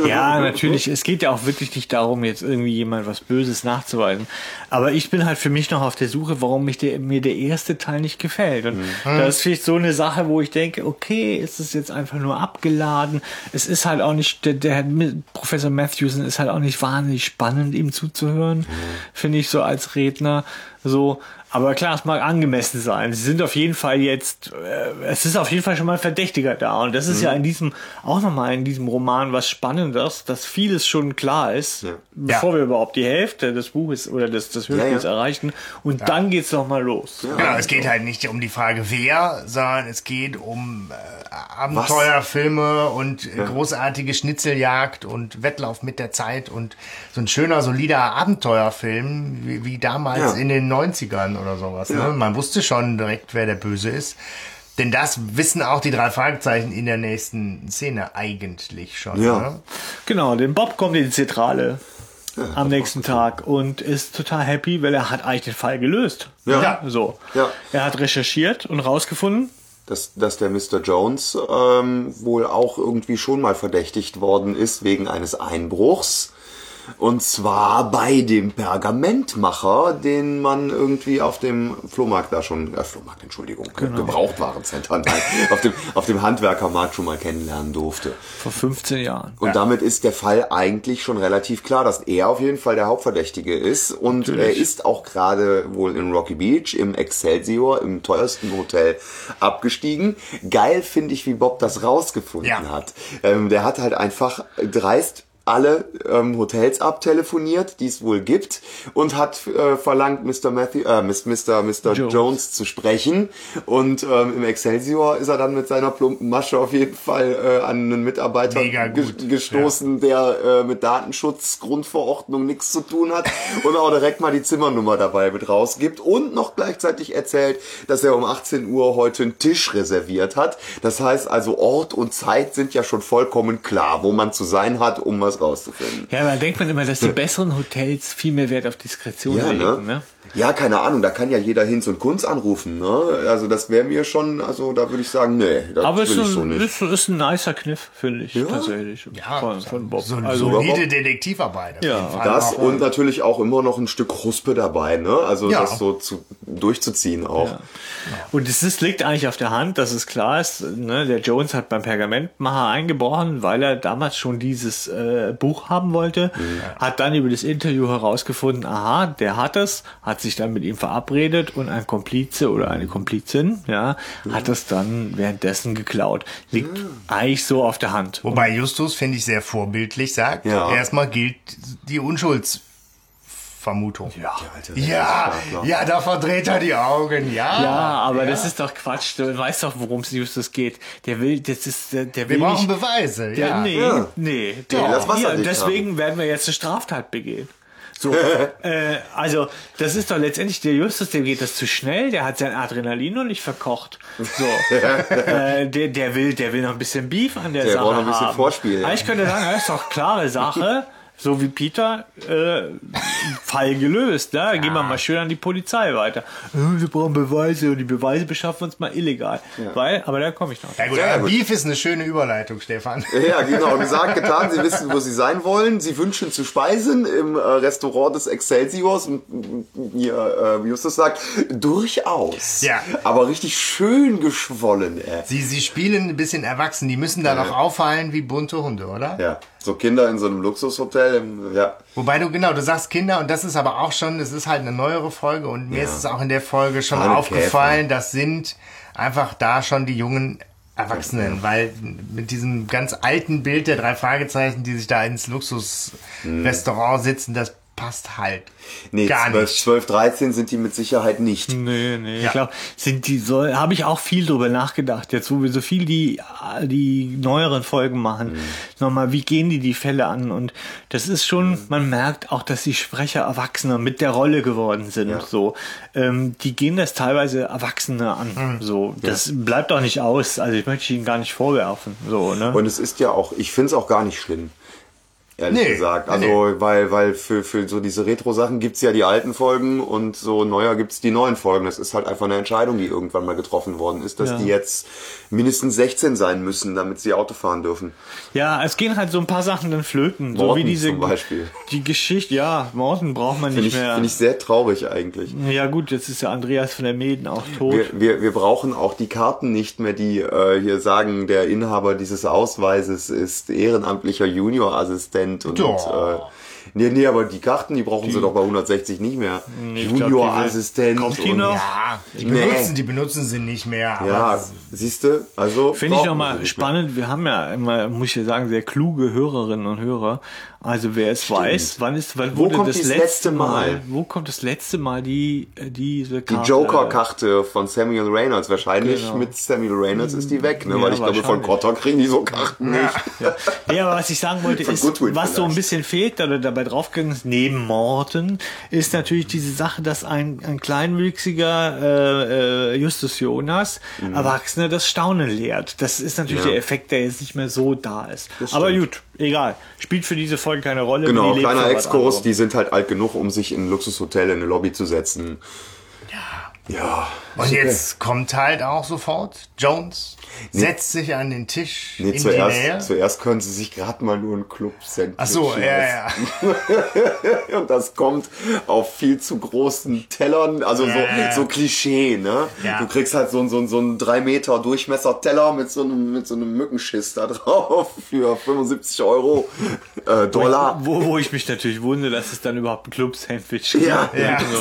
A: Ja, natürlich. Es geht ja auch wirklich nicht darum, jetzt irgendwie jemand was Böses nachzuweisen. Aber ich bin halt für mich noch auf der Suche, warum mich der, mir der erste Teil nicht gefällt. Und das ist vielleicht so eine Sache, wo ich denke, okay, ist es jetzt einfach nur abgeladen. Es ist halt auch nicht, der, der Professor Matthewson ist halt auch nicht wahnsinnig spannend, ihm zuzuhören, finde ich so als Redner. So, aber klar, es mag angemessen sein. Sie sind auf jeden Fall jetzt, äh, es ist auf jeden Fall schon mal ein Verdächtiger da. Und das ist ja in diesem, auch nochmal in diesem Roman was Spannendes, dass vieles schon klar ist, bevor wir überhaupt die Hälfte des Buches oder des, des Hörspiels
C: ja.
A: erreichen. Und dann geht's noch mal los.
B: Genau, es geht halt nicht um die Frage wer, sondern es geht um äh, Abenteuerfilme und äh, großartige Schnitzeljagd und Wettlauf mit der Zeit und so ein schöner, solider Abenteuerfilm, wie, wie damals
C: Ja.
B: in den 90ern oder sowas. Ne? Man wusste schon direkt, wer der Böse ist. Denn das wissen auch die drei Fragezeichen in der nächsten Szene eigentlich schon.
C: Ja.
B: Ne?
A: Genau, den Bob kommt in die Zentrale am nächsten Tag und ist total happy, weil er hat eigentlich den Fall gelöst.
C: Ja.
A: So.
C: Ja.
A: Er hat recherchiert und rausgefunden,
C: dass, dass der Mr. Jones ähm, wohl auch irgendwie schon mal verdächtigt worden ist wegen eines Einbruchs. Und zwar bei dem Pergamentmacher, den man irgendwie auf dem Flohmarkt da schon, äh, Flohmarkt, Entschuldigung, Gebrauchtwarencenter, nein, auf dem, auf dem Handwerkermarkt schon mal kennenlernen durfte.
A: vor 15 Jahren.
C: Und damit ist der Fall eigentlich schon relativ klar, dass er auf jeden Fall der Hauptverdächtige ist. Und er ist auch gerade wohl in Rocky Beach im Excelsior, im teuersten Hotel, abgestiegen. Geil finde ich, wie Bob das rausgefunden
B: Ja.
C: hat. Ähm, der hat halt einfach dreist alle ähm, Hotels abtelefoniert, die es wohl gibt, und hat äh, verlangt, Mr. Matthew, äh, Mr. Mr.
A: Jones.
C: Jones. zu sprechen. Und ähm, im Excelsior ist er dann mit seiner plumpen Masche auf jeden Fall äh, an einen Mitarbeiter
B: Mega
C: ge
B: gut,
C: gestoßen, der äh, mit Datenschutzgrundverordnung nichts zu tun hat und auch direkt mal die Zimmernummer dabei mit rausgibt und noch gleichzeitig erzählt, dass er um 18 Uhr heute einen Tisch reserviert hat. Das heißt also Ort und Zeit sind ja schon vollkommen klar, wo man zu sein hat, um was rauszufinden.
A: Ja, da denkt man immer, dass die besseren Hotels viel mehr Wert auf Diskretion
C: Ja,
A: legen.
C: ne?
A: Ne?
C: Ja, keine Ahnung, da kann ja jeder Hinz und Kunz anrufen, ne? Also das wäre mir schon, also da würde ich sagen, nee, das
A: Aber es
C: will
A: ist,
C: ich so
A: ein,
C: nicht.
A: ist, ist ein nicer Kniff, finde ich, tatsächlich.
B: Ja,
A: von, von Bob.
B: So eine
A: also,
B: solide Detektivarbeit.
A: Ja.
C: Das
B: Auch,
C: und natürlich auch immer noch ein Stück Huspe dabei, ne? Also
B: Ja.
C: das so zu, durchzuziehen auch.
A: Und es ist, liegt eigentlich auf der Hand, dass es klar ist, ne, der Jones hat beim Pergamentmacher eingebrochen, weil er damals schon dieses äh, Buch haben wollte, hat dann über das Interview herausgefunden, aha, der hat es, hat sich dann mit ihm verabredet und ein Komplize oder eine Komplizin, ja, hat es dann währenddessen geklaut. Liegt eigentlich so auf der Hand.
B: Wobei Justus, finde ich, sehr vorbildlich sagt,
C: Ja.
B: erstmal gilt die Unschuldsvermutung.
A: Ja.
B: Ja, ja, da verdreht er die Augen, ja.
A: Ja, aber das ist doch Quatsch. Du weißt doch, worum es Justus geht. Der will, das ist, der, der
B: Wir
A: will
B: brauchen
A: nicht,
B: Beweise,
A: Der,
B: ja.
A: nee,
C: Ja.
A: nee. Der,
C: Ja, das Wasser
A: hier,
C: nicht
A: deswegen werden wir jetzt eine Straftat begehen. So, äh, also das ist doch letztendlich der Justus, dem geht das zu schnell, der hat sein Adrenalin noch nicht verkocht. So, äh, der, der will, der will noch ein bisschen Beef an der,
C: Der
A: Sache
C: braucht noch ein bisschen
A: haben.
C: Vorspiel, ja.
A: Aber ich könnte sagen, das ist doch klare Sache. So wie Peter, äh, Fall gelöst. Ne? Gehen wir mal schön an die Polizei weiter. Äh, Wir brauchen Beweise und die Beweise beschaffen wir uns mal illegal. Weil, aber da komme ich noch.
B: Ja gut, aber
C: gut.
B: Beef ist eine schöne Überleitung, Stefan.
C: Ja, genau. Gesagt, getan. Sie wissen, wo Sie sein wollen. Sie wünschen zu speisen im äh, Restaurant des Excelsiors. Und äh, hier, äh, wie Justus sagt, durchaus.
B: Ja.
C: Aber richtig schön geschwollen, ey.
B: Sie, sie spielen ein bisschen erwachsen, die müssen da noch auffallen wie bunte Hunde, oder?
C: Ja. So Kinder in so einem Luxushotel, im- ja.
B: Wobei du, genau, du sagst Kinder und das ist aber auch schon, es ist halt eine neuere Folge und mir
C: Ja.
B: ist es auch in der Folge schon
C: Arne
B: aufgefallen, das sind einfach da schon die jungen Erwachsenen, weil mit diesem ganz alten Bild der drei Fragezeichen, die sich da ins Luxusrestaurant sitzen, das passt halt
C: Nee,
B: gar
C: 12,
B: nicht.
C: 12, 13 sind die mit Sicherheit nicht.
A: Nee, nee,
B: Ja.
A: ich glaube, sind die so, habe ich auch viel drüber nachgedacht, jetzt wo wir so viel die, die neueren Folgen machen. Nochmal, wie gehen die die Fälle an? Und das ist schon, man merkt auch, dass die Sprecher Erwachsener mit der Rolle geworden sind,
C: Ja.
A: so. Ähm, die gehen das teilweise Erwachsene an, so. Das bleibt auch nicht aus, also ich möchte ihnen gar nicht vorwerfen, so, ne?
C: Und es ist ja auch, ich finde es auch gar nicht schlimm. Ehrlich
B: Nee,
C: gesagt.
B: nee,
C: Also, weil, weil für, für so diese Retro-Sachen gibt's ja die alten Folgen und so neuer gibt's die neuen Folgen. Das ist halt einfach eine Entscheidung, die irgendwann mal getroffen worden ist, dass
A: Ja.
C: die jetzt mindestens 16 sein müssen, damit sie Auto fahren dürfen.
A: Ja, es gehen halt so ein paar Sachen dann flöten, so
C: Morten
A: wie diese,
C: zum Beispiel.
A: die Geschichte, ja, Morten braucht man
C: Finde
A: nicht
C: ich,
A: mehr.
C: finde ich sehr traurig eigentlich.
A: ja gut, jetzt ist ja Andreas von der Meeden auch tot.
C: Wir, wir, wir brauchen auch die Karten nicht mehr, die äh, hier sagen, der Inhaber dieses Ausweises ist ehrenamtlicher Juniorassistent und
B: Doch.
C: äh, nee, nee, aber die Karten, die brauchen sie doch bei 160 nicht mehr.
A: Nee, die
C: Juniorassistent.
A: Die
C: und-?
B: Ja, die
C: Nee.
B: benutzen, die benutzen sie nicht mehr.
C: Ja, siehst du, also
A: Finde ich nochmal
C: sie nicht mehr.
A: spannend. Wir haben ja immer, muss ich ja sagen, sehr kluge Hörerinnen und Hörer. Also wer es weiß, wann ist, wann
C: Wo
A: wurde
C: kommt
A: das
C: dieses
A: letzte Mal,
C: Mal?
A: wo kommt das letzte Mal die, äh, diese
C: Die
A: Karte?
C: Joker-Karte von Samuel Reynolds. Wahrscheinlich
A: Genau.
C: mit Samuel Reynolds ist die weg, ne?
A: Ja,
C: Weil ich glaube, von. Kotter kriegen die so Karten nicht.
A: Ja, aber was ich sagen wollte,
C: Von
A: ist,
C: Goodwin
A: was so ein
C: vielleicht.
A: bisschen fehlt oder dabei draufgegangen ist, neben Morten, ist natürlich diese Sache, dass ein, ein kleinwüchsiger äh, äh, Justus Jonas
C: Mhm.
A: Erwachsene das Staunen lehrt. Das ist natürlich
C: Ja.
A: der Effekt, der jetzt nicht mehr so da ist.
C: Das
A: Aber
C: stimmt.
A: gut, egal. Spielt für diese Folge keine Rolle.
C: Genau, kleiner Exkurs, die sind halt alt genug, um sich in ein Luxushotel in eine Lobby zu setzen. Ja. Ja.
B: Und jetzt kommt halt auch sofort Jones, setzt sich an den Tisch
C: Nee,
B: in die
C: zuerst,
B: Nähe.
C: zuerst können sie sich gerade mal nur ein Club-Sandwich
B: Ach so, ja, ja.
C: Und das kommt auf viel zu großen Tellern, also
B: Ja,
C: so,
B: ja.
C: so Klischee, ne?
B: Ja.
C: Du kriegst halt so, einen- so, einen- so einen 3 Meter Durchmesser-Teller mit so einem, mit so einem Mückenschiss da drauf für 75 Euro äh, Dollar.
A: Wo, wo ich mich natürlich wundere, dass es dann überhaupt ein Club-Sandwich
C: Ja.
A: gibt.
B: Ja.
A: So.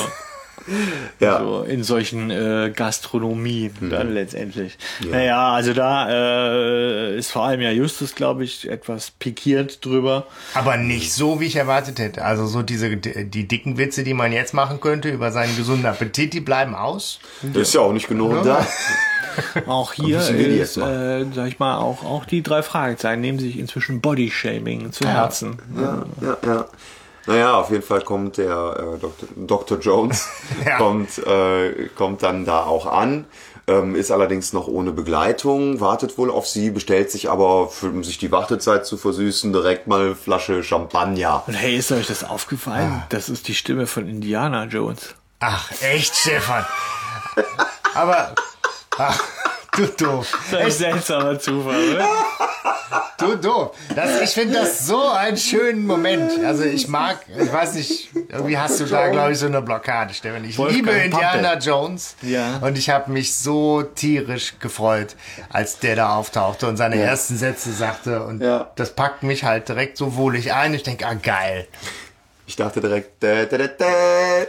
C: Ja.
A: So in solchen äh, Gastronomien
C: Mhm.
A: dann letztendlich. Naja, also da äh, ist vor allem ja Justus, glaube ich, etwas pikiert drüber.
B: Aber nicht so, wie ich erwartet hätte. Also so diese die dicken Witze, die man jetzt machen könnte über seinen gesunden Appetit, die bleiben aus.
C: Das ist ja auch nicht genug da.
A: Auch hier ist, äh, sag ich mal, auch, auch die drei Fragezeichen nehmen sich inzwischen Bodyshaming zu Herzen.
C: Ja, ja, ja. Naja, auf jeden Fall kommt der äh, Dr. Dr. Jones,
B: Ja.
C: kommt, äh, kommt dann da auch an, ähm, ist allerdings noch ohne Begleitung, wartet wohl auf sie, bestellt sich aber, für, um sich die Wartezeit zu versüßen, direkt mal eine Flasche Champagner.
A: Und hey, ist euch das
C: Ah.
A: aufgefallen? Das ist die Stimme von Indiana Jones.
B: Ach, echt, Stefan. Aber ach, du doof.
A: Das ist ein seltsamer Zufall, oder?
B: Du doof. Das, ich finde das so einen schönen Moment. Also ich mag, ich weiß nicht, irgendwie hast du da, glaube ich, so eine Blockade, Stefan. Ich
A: Wolfgang
B: liebe Indiana
A: Pumpel.
B: Jones.
A: Ja.
B: Und ich habe mich so tierisch gefreut, als der da auftauchte und seine ersten Sätze sagte. Und
C: Ja.
B: das packt mich halt direkt so wohlig ein. Ich denke, ah geil.
C: Ich dachte direkt, dä, dä, dä.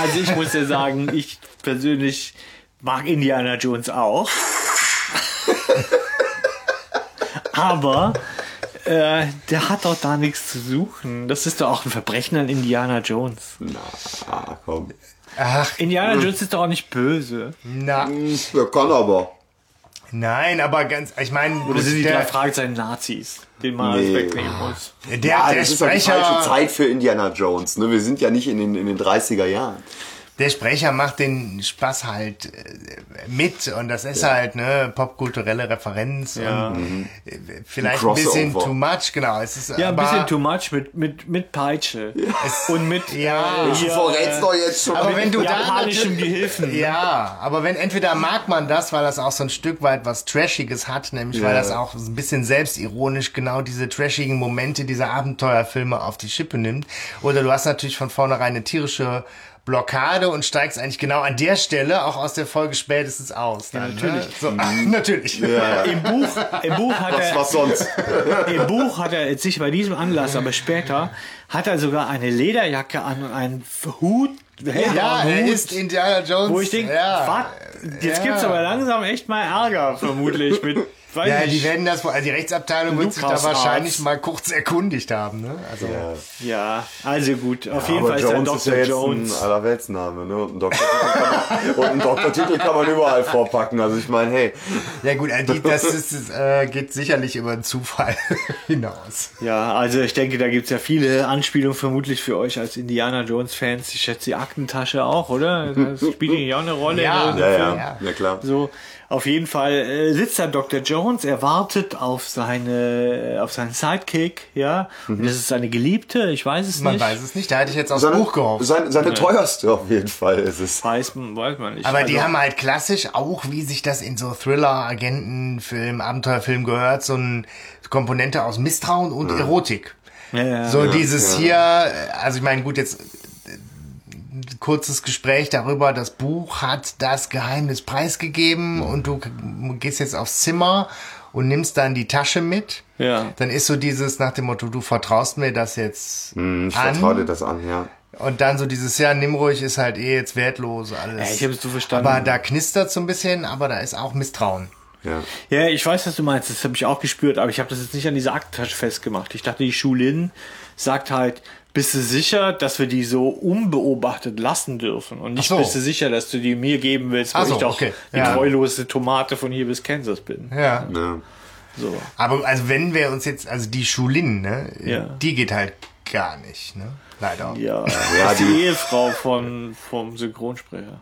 A: Also ich muss ja sagen, ich persönlich mag Indiana Jones auch. Aber äh, der hat doch da nichts zu suchen. Das ist doch auch ein Verbrechen an Indiana Jones.
C: Ah, komm.
B: Ach,
A: Indiana Jones ist doch auch nicht böse.
B: na,
C: Der kann aber.
B: nein, aber ganz, ich meine,
A: Oder sind die drei
B: der,
A: Fragezeichen Nazis, den man
C: Nee.
A: wegnehmen muss?
B: der,
C: Ja,
B: der
C: das ist halt die
B: Sprecher,
C: falsche Zeit für Indiana Jones. Ne? Wir sind ja nicht in den, in den 30er Jahren.
B: Der Sprecher macht den Spaß halt äh, mit und das ist halt ne popkulturelle Referenz
A: Ja.
B: und äh, vielleicht
C: Ein
B: ein bisschen too much, genau. Es ist
A: Ja, ein bisschen too much mit, mit, mit Peitsche. Und mit
B: Ja.
A: äh,
C: Du
A: hier,
C: verrätst doch jetzt schon.
B: Aber wenn du da
A: japanischen
B: natürlich-
A: Gehilfen.
B: Ja, aber wenn entweder mag man das, weil das auch so ein Stück weit was Trashiges hat, nämlich weil
C: Ja.
B: das auch ein bisschen selbstironisch genau diese trashigen Momente dieser Abenteuerfilme auf die Schippe nimmt, oder du hast natürlich von vornherein eine tierische Blockade und steigst eigentlich genau an der Stelle auch aus der Folge spätestens aus. Dann,
A: natürlich.
B: Ne? So, natürlich.
A: Im Buch, im Buch hat
C: Was,
A: er,
C: was sonst?
A: im Buch hat er jetzt nicht bei diesem Anlass, aber später hat er sogar eine Lederjacke an und einen Hut.
B: Ja,
A: hellblauen
B: er ist Indiana Jones.
A: wo ich denke,
B: ja.
A: jetzt
B: Ja.
A: gibt's aber langsam echt mal Ärger, vermutlich mit, weiß
B: Ja, die werden das, also die Rechtsabteilung wird sich da wahrscheinlich
A: Arzt.
B: mal kurz erkundigt haben. Ne? Also,
A: ja, also gut, auf jeden
C: Aber
A: Fall ist er
C: Jones ist ja
A: Dr.
C: jetzt
A: Jones.
C: ein Allerweltsname, ne? Und einen Doktortitel kann man, und einen Doktortitel kann man überall vorpacken. Also ich meine, hey,
B: Ja gut, also das ist, ist, äh, geht sicherlich über den Zufall hinaus.
A: Ja, also ich denke, da gibt's ja viele Anspielungen vermutlich für euch als Indiana Jones-Fans. Ich schätze die Aktentasche auch, oder? Das spielt ja auch eine Rolle.
B: Ja.
A: in dem
C: ja,
A: Film.
C: ja, ja, klar.
A: So, auf jeden Fall äh, sitzt da Dr. Jones, er wartet auf seine, auf seinen Sidekick, ja. Und das ist seine Geliebte, ich weiß es
B: Man
A: nicht.
B: weiß es nicht, da hätte ich jetzt aufs
C: seine,
B: Buch gehofft.
C: seine, seine teuerste auf jeden Fall ist es.
A: Weiß, man- weiß man nicht.
B: Aber die
A: Also,
B: haben halt klassisch, auch wie sich das in so Thriller, Agentenfilm, Abenteuerfilm gehört, so eine Komponente aus Misstrauen und Erotik.
A: ja, ja.
B: So dieses hier, äh, also ich meine, gut, jetzt äh, kurzes Gespräch darüber, das Buch hat das Geheimnis preisgegeben und du gehst jetzt aufs Zimmer und nimmst dann die Tasche mit.
A: Ja.
B: Dann ist so dieses nach dem Motto, du vertraust mir das jetzt
C: Hm, Ich
B: an.
C: vertraue dir das an, ja.
B: Und dann so dieses, ja, nimm ruhig, ist halt eh jetzt wertlos alles.
A: Ja, ich hab's so verstanden.
B: Aber da knistert so ein bisschen, aber da ist auch Misstrauen.
C: ja.
A: Ja, ich weiß, was du meinst. Das habe ich auch gespürt, aber ich habe das jetzt nicht an dieser Aktentasche festgemacht. Ich dachte, die Schulin sagt halt, bist du sicher, dass wir die so unbeobachtet lassen dürfen? Und nicht
B: so.
A: bist du sicher, dass du die mir geben willst, weil
B: Ach so,
A: ich doch
B: okay.
A: die
B: Ja.
A: treulose Tomate von hier bis Kansas bin.
B: Ja.
C: ja.
A: So.
B: Aber also wenn wir uns jetzt, also die Schulin, ne,
A: Ja.
B: die geht halt gar nicht, ne? Leider.
A: Ja,
C: Ja,
A: das ist die
C: die-
A: Ehefrau von, vom Synchronsprecher.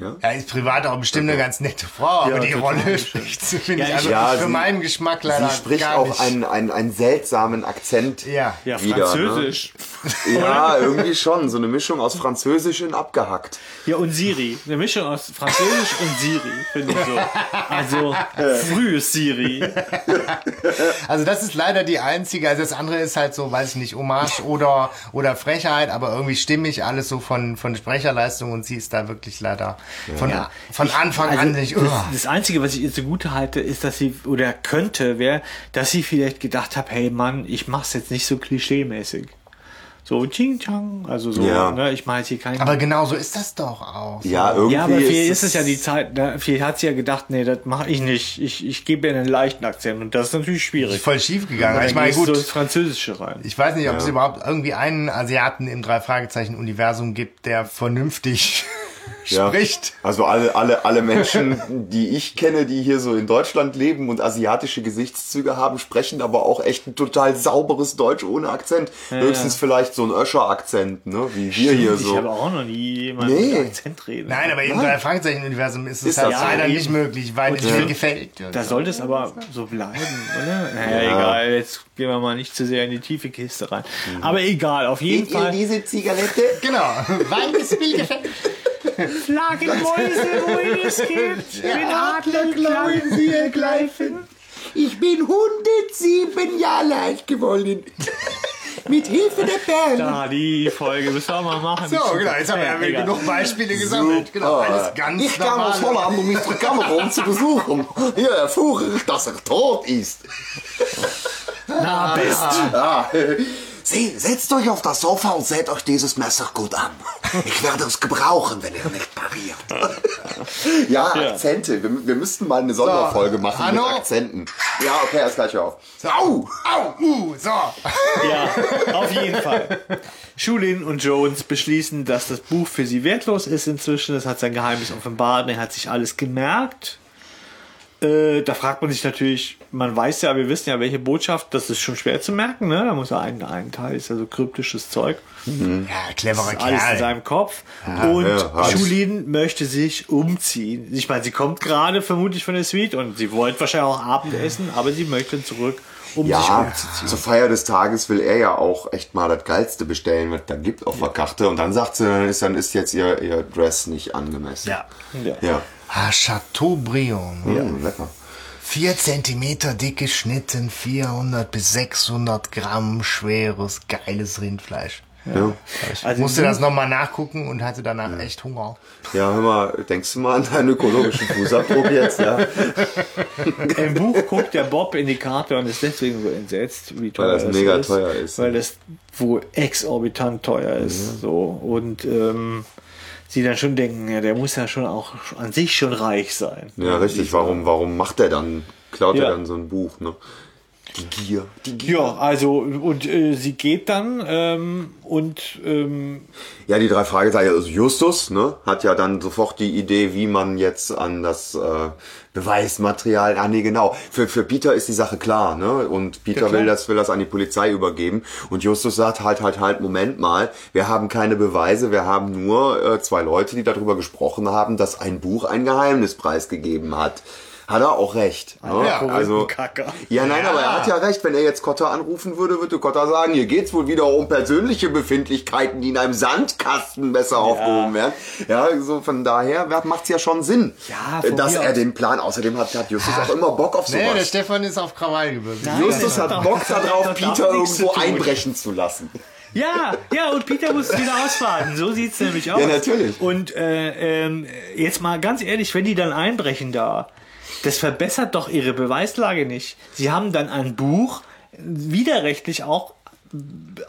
C: Ja.
B: Er ist privat auch bestimmt eine ganz nette Frau, aber
A: Ja,
B: die Rolle finde ich
A: Ja,
B: also
C: ja,
B: für
C: sie-
B: meinen Geschmack leider
C: Sie spricht
B: gar
C: auch
B: nicht.
C: einen, einen, einen seltsamen Akzent.
B: ja.
A: Ja,
C: Wieder, ne?
A: Französisch.
C: Ja, irgendwie schon. So eine Mischung aus Französisch und abgehackt.
A: Ja, und Siri. Eine Mischung aus Französisch und Siri, finde ich so. Also, frühes Siri.
B: Also das ist leider die einzige, also das andere ist halt so, weiß ich nicht, Hommage oder, oder Frechheit, aber irgendwie stimmig alles so von, von Sprecherleistung und sie ist da wirklich leider von, von Anfang
A: Also,
B: an nicht,
A: das,
B: oh.
A: das Einzige, was ich ihr zugute halte, ist, dass sie, oder könnte, wäre, dass sie vielleicht gedacht hat, hey Mann, ich mach's jetzt nicht so klischeemäßig. So, Ching Chang, also so,
C: Ja.
A: ne, ich mache jetzt hier keinen...
B: Aber genau so ist das doch auch.
C: Ja, irgendwie
A: ja, aber viel ist
C: es
A: es ja die Zeit, ne, viel hat sie ja gedacht, nee, das mache ich nicht. Ich, ich gebe ihr einen leichten Akzent und das ist natürlich schwierig.
B: Voll schief gegangen. Ich meine, gut,
A: ins Französische rein.
B: ich weiß nicht, ob es überhaupt irgendwie einen Asiaten im Drei-Fragezeichen-Universum gibt, der vernünftig
C: Ja.
B: spricht.
C: Also alle, alle, alle Menschen, die ich kenne, die hier so in Deutschland leben und asiatische Gesichtszüge haben, sprechen aber auch echt ein total sauberes Deutsch ohne Akzent. Höchstens vielleicht so ein Öscher-Akzent, ne? Wie wir hier
A: Ich
C: so.
A: habe auch noch nie jemanden
C: Nee.
A: mit Akzent reden.
B: Nein, aber im Drei-Fragezeichen-Universum ist es
C: Ist
B: halt
C: das so?
B: leider
A: Ja,
B: nicht
A: eben.
B: möglich, weil es mir gefällt.
A: Da sollte es aber so bleiben, oder? Naja,
C: Ja.
A: egal. Jetzt gehen wir mal nicht zu sehr in die tiefe Kiste rein. Aber egal, auf jeden Fall.
C: diese Zigarette?
B: Genau, weil es mir gefällt.
A: Flaggenmäuse, wo es gibt. Bin Adler,
C: Sie ergreifen. Ich bin 107 Jahre alt geworden. Mit Hilfe der Perlen.
A: Ja, die Folge müssen wir mal machen.
B: So, genau, jetzt haben wir ja genug Beispiele gesammelt. Genau, alles ganz
C: Ich kam aus. Holland, um Mr. Cameron zu besuchen. Hier erfuhr ich, dass er tot ist.
A: Na, best.
C: Ja. Sie, setzt euch auf das Sofa und seht euch dieses Messer gut an. Ich werde es gebrauchen, wenn ihr nicht pariert. Ja,
A: Ja.
C: Akzente. Wir, wir müssten mal eine Sonderfolge machen
B: Hanno?
C: mit Akzenten. Ja, okay, erst gleich auf. Au!
B: Au, uh, so.
A: Ja, auf jeden Fall. Schulin und Jones beschließen, dass das Buch für sie wertlos ist inzwischen. Das hat sein Geheimnis offenbart. und Er hat sich alles gemerkt. Äh, da fragt man sich natürlich, man weiß ja, wir wissen ja, welche Botschaft, das ist schon schwer zu merken, ne? Da muss er einen, ein Teil ist ja so kryptisches Zeug.
B: Ja, cleverer
A: Alles in
B: Kerl.
A: seinem Kopf. und
C: ja.
A: Julien möchte sich umziehen. Ich meine, sie kommt gerade vermutlich von der Suite und sie wollte wahrscheinlich auch Abendessen, aber sie möchte zurück, um
C: Ja, zur Feier des Tages will er ja auch echt mal das Geilste bestellen, was da gibt auf der Karte. Und dann sagt sie, dann ist, dann ist jetzt ihr, ihr Dress nicht angemessen.
B: Ja.
A: Ja.
C: Ja.
B: Ah, Chateaubriand.
C: Mm, lecker.
B: 4 Zentimeter dick geschnitten, 400 bis 600 Gramm schweres, geiles Rindfleisch.
C: Ja.
B: Ich
A: Also
B: musste
A: du-
B: das nochmal nachgucken und hatte danach echt Hunger.
C: ja, hör mal, denkst du mal an deinen ökologischen Fußabdruck jetzt, ja?
A: Im Buch guckt der Bob in die Karte und ist deswegen so entsetzt, wie teuer
C: das mega teuer ist.
A: Weil das wohl exorbitant teuer ist. So. Und ähm, sie dann schon denken, ja, der muss ja schon auch an sich schon reich sein.
C: Ja, richtig. Warum, warum macht er dann, klaut
A: Ja.
C: er dann so ein Buch, ne? Die Gier. Die Gier.
A: Ja, also und äh, sie geht dann ähm, und ähm,
C: Ja, die drei Fragezeichen. Also Justus, ne, hat ja dann sofort die Idee, wie man jetzt an das äh, Beweismaterial. Ah, nee, genau. Für, für Peter ist die Sache klar, ne? Und Peter
A: klar.
C: will das, will das an die Polizei übergeben. Und Justus sagt halt, halt, halt, Moment mal, wir haben keine Beweise, wir haben nur äh, zwei Leute, die darüber gesprochen haben, dass ein Buch ein Geheimnis preisgegeben hat. Hat er auch recht. Ne?
B: Ja,
C: also,
A: Kacker.
C: ja, nein,
B: Ja.
C: aber er hat ja recht. Wenn er jetzt Kotter anrufen würde, würde Kotter sagen, hier geht's wohl wieder um persönliche Befindlichkeiten, die in einem Sandkasten besser aufgehoben werden. Ja, so von daher macht's ja schon Sinn,
A: Ja,
C: äh, dass er den Plan, außerdem hat, hat Justus auch immer Bock auf
B: Nee, der
C: sowas.
B: Stefan ist auf Krawall gewürzt.
C: Justus hat Bock darauf, Peter irgendwo einbrechen zu lassen.
A: Ja, ja, und Peter muss wieder ausfaden. So sieht's nämlich aus.
C: Ja, natürlich.
A: Und äh, ähm, jetzt mal ganz ehrlich, wenn die dann einbrechen da, das verbessert doch ihre Beweislage nicht. Sie haben dann ein Buch widerrechtlich auch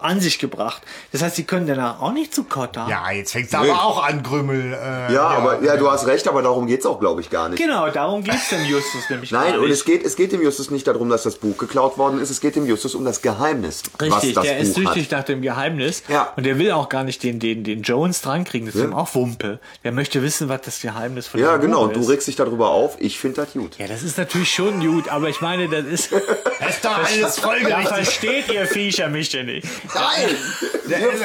A: an sich gebracht. Das heißt, sie können danach auch nicht zu Kotta.
B: Ja, jetzt fängt's aber auch an, Grümmel. Äh,
C: Ja, aber ja, du hast recht, aber darum geht's auch, glaube ich, gar nicht.
A: Genau, darum geht's dem Justus nämlich
C: Nein,
A: gar
C: und
A: nicht.
C: es geht, es geht dem Justus nicht darum, dass das Buch geklaut worden ist. Es geht dem Justus um das Geheimnis, was
A: Richtig,
C: das
A: der
C: Buch
A: ist
C: hat.
A: süchtig nach dem Geheimnis.
C: Ja.
A: Und der will auch gar nicht den, den, den Jones drankriegen. Das ist ihm auch Wumpe. Der möchte wissen, was das Geheimnis von
C: Ja,
A: dem
C: genau.
A: Buch
C: Und du
A: ist.
C: regst dich darüber auf. Ich finde das gut.
A: Ja, das ist natürlich schon gut, aber ich meine, das ist.
B: Das ist doch alles
A: Da
B: folgerichtig.
A: versteht ihr Viecher mich nicht.
C: Nein!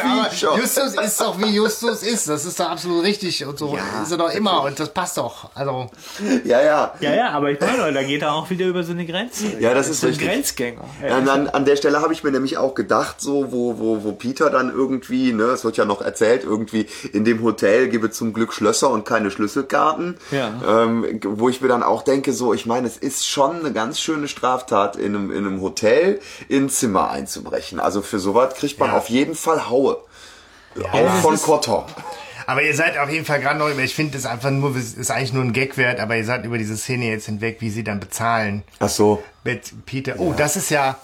B: Aber Justus ist doch wie Justus ist. Das ist doch absolut richtig und so ist er doch immer und das passt doch. Also
C: Ja, ja.
A: Ja, ja, aber ich meine, da geht er auch wieder über so eine Grenze.
C: Ja, das ist
A: ein
C: richtig.
A: Grenzgänger.
C: An, an, an der Stelle habe ich mir nämlich auch gedacht, so wo, wo, wo Peter dann irgendwie, ne, es wird ja noch erzählt, irgendwie in dem Hotel gebe zum Glück Schlösser und keine Schlüsselkarten.
A: Ja.
C: Ähm, wo ich mir dann auch denke, so, ich meine, es ist schon eine ganz schöne Straftat, in einem, in einem Hotel in ein Zimmer einzubrechen. Also für sowas kriegt man
B: Ja.
C: auf jeden Fall Haue.
B: das
C: auch von Kotter.
B: Aber ihr seid auf jeden Fall gerade noch, ich finde das einfach nur, es ist eigentlich nur ein Gag wert, aber ihr seid über diese Szene jetzt hinweg, wie sie dann bezahlen.
C: Ach so.
B: Mit Peter. Oh, das ist ja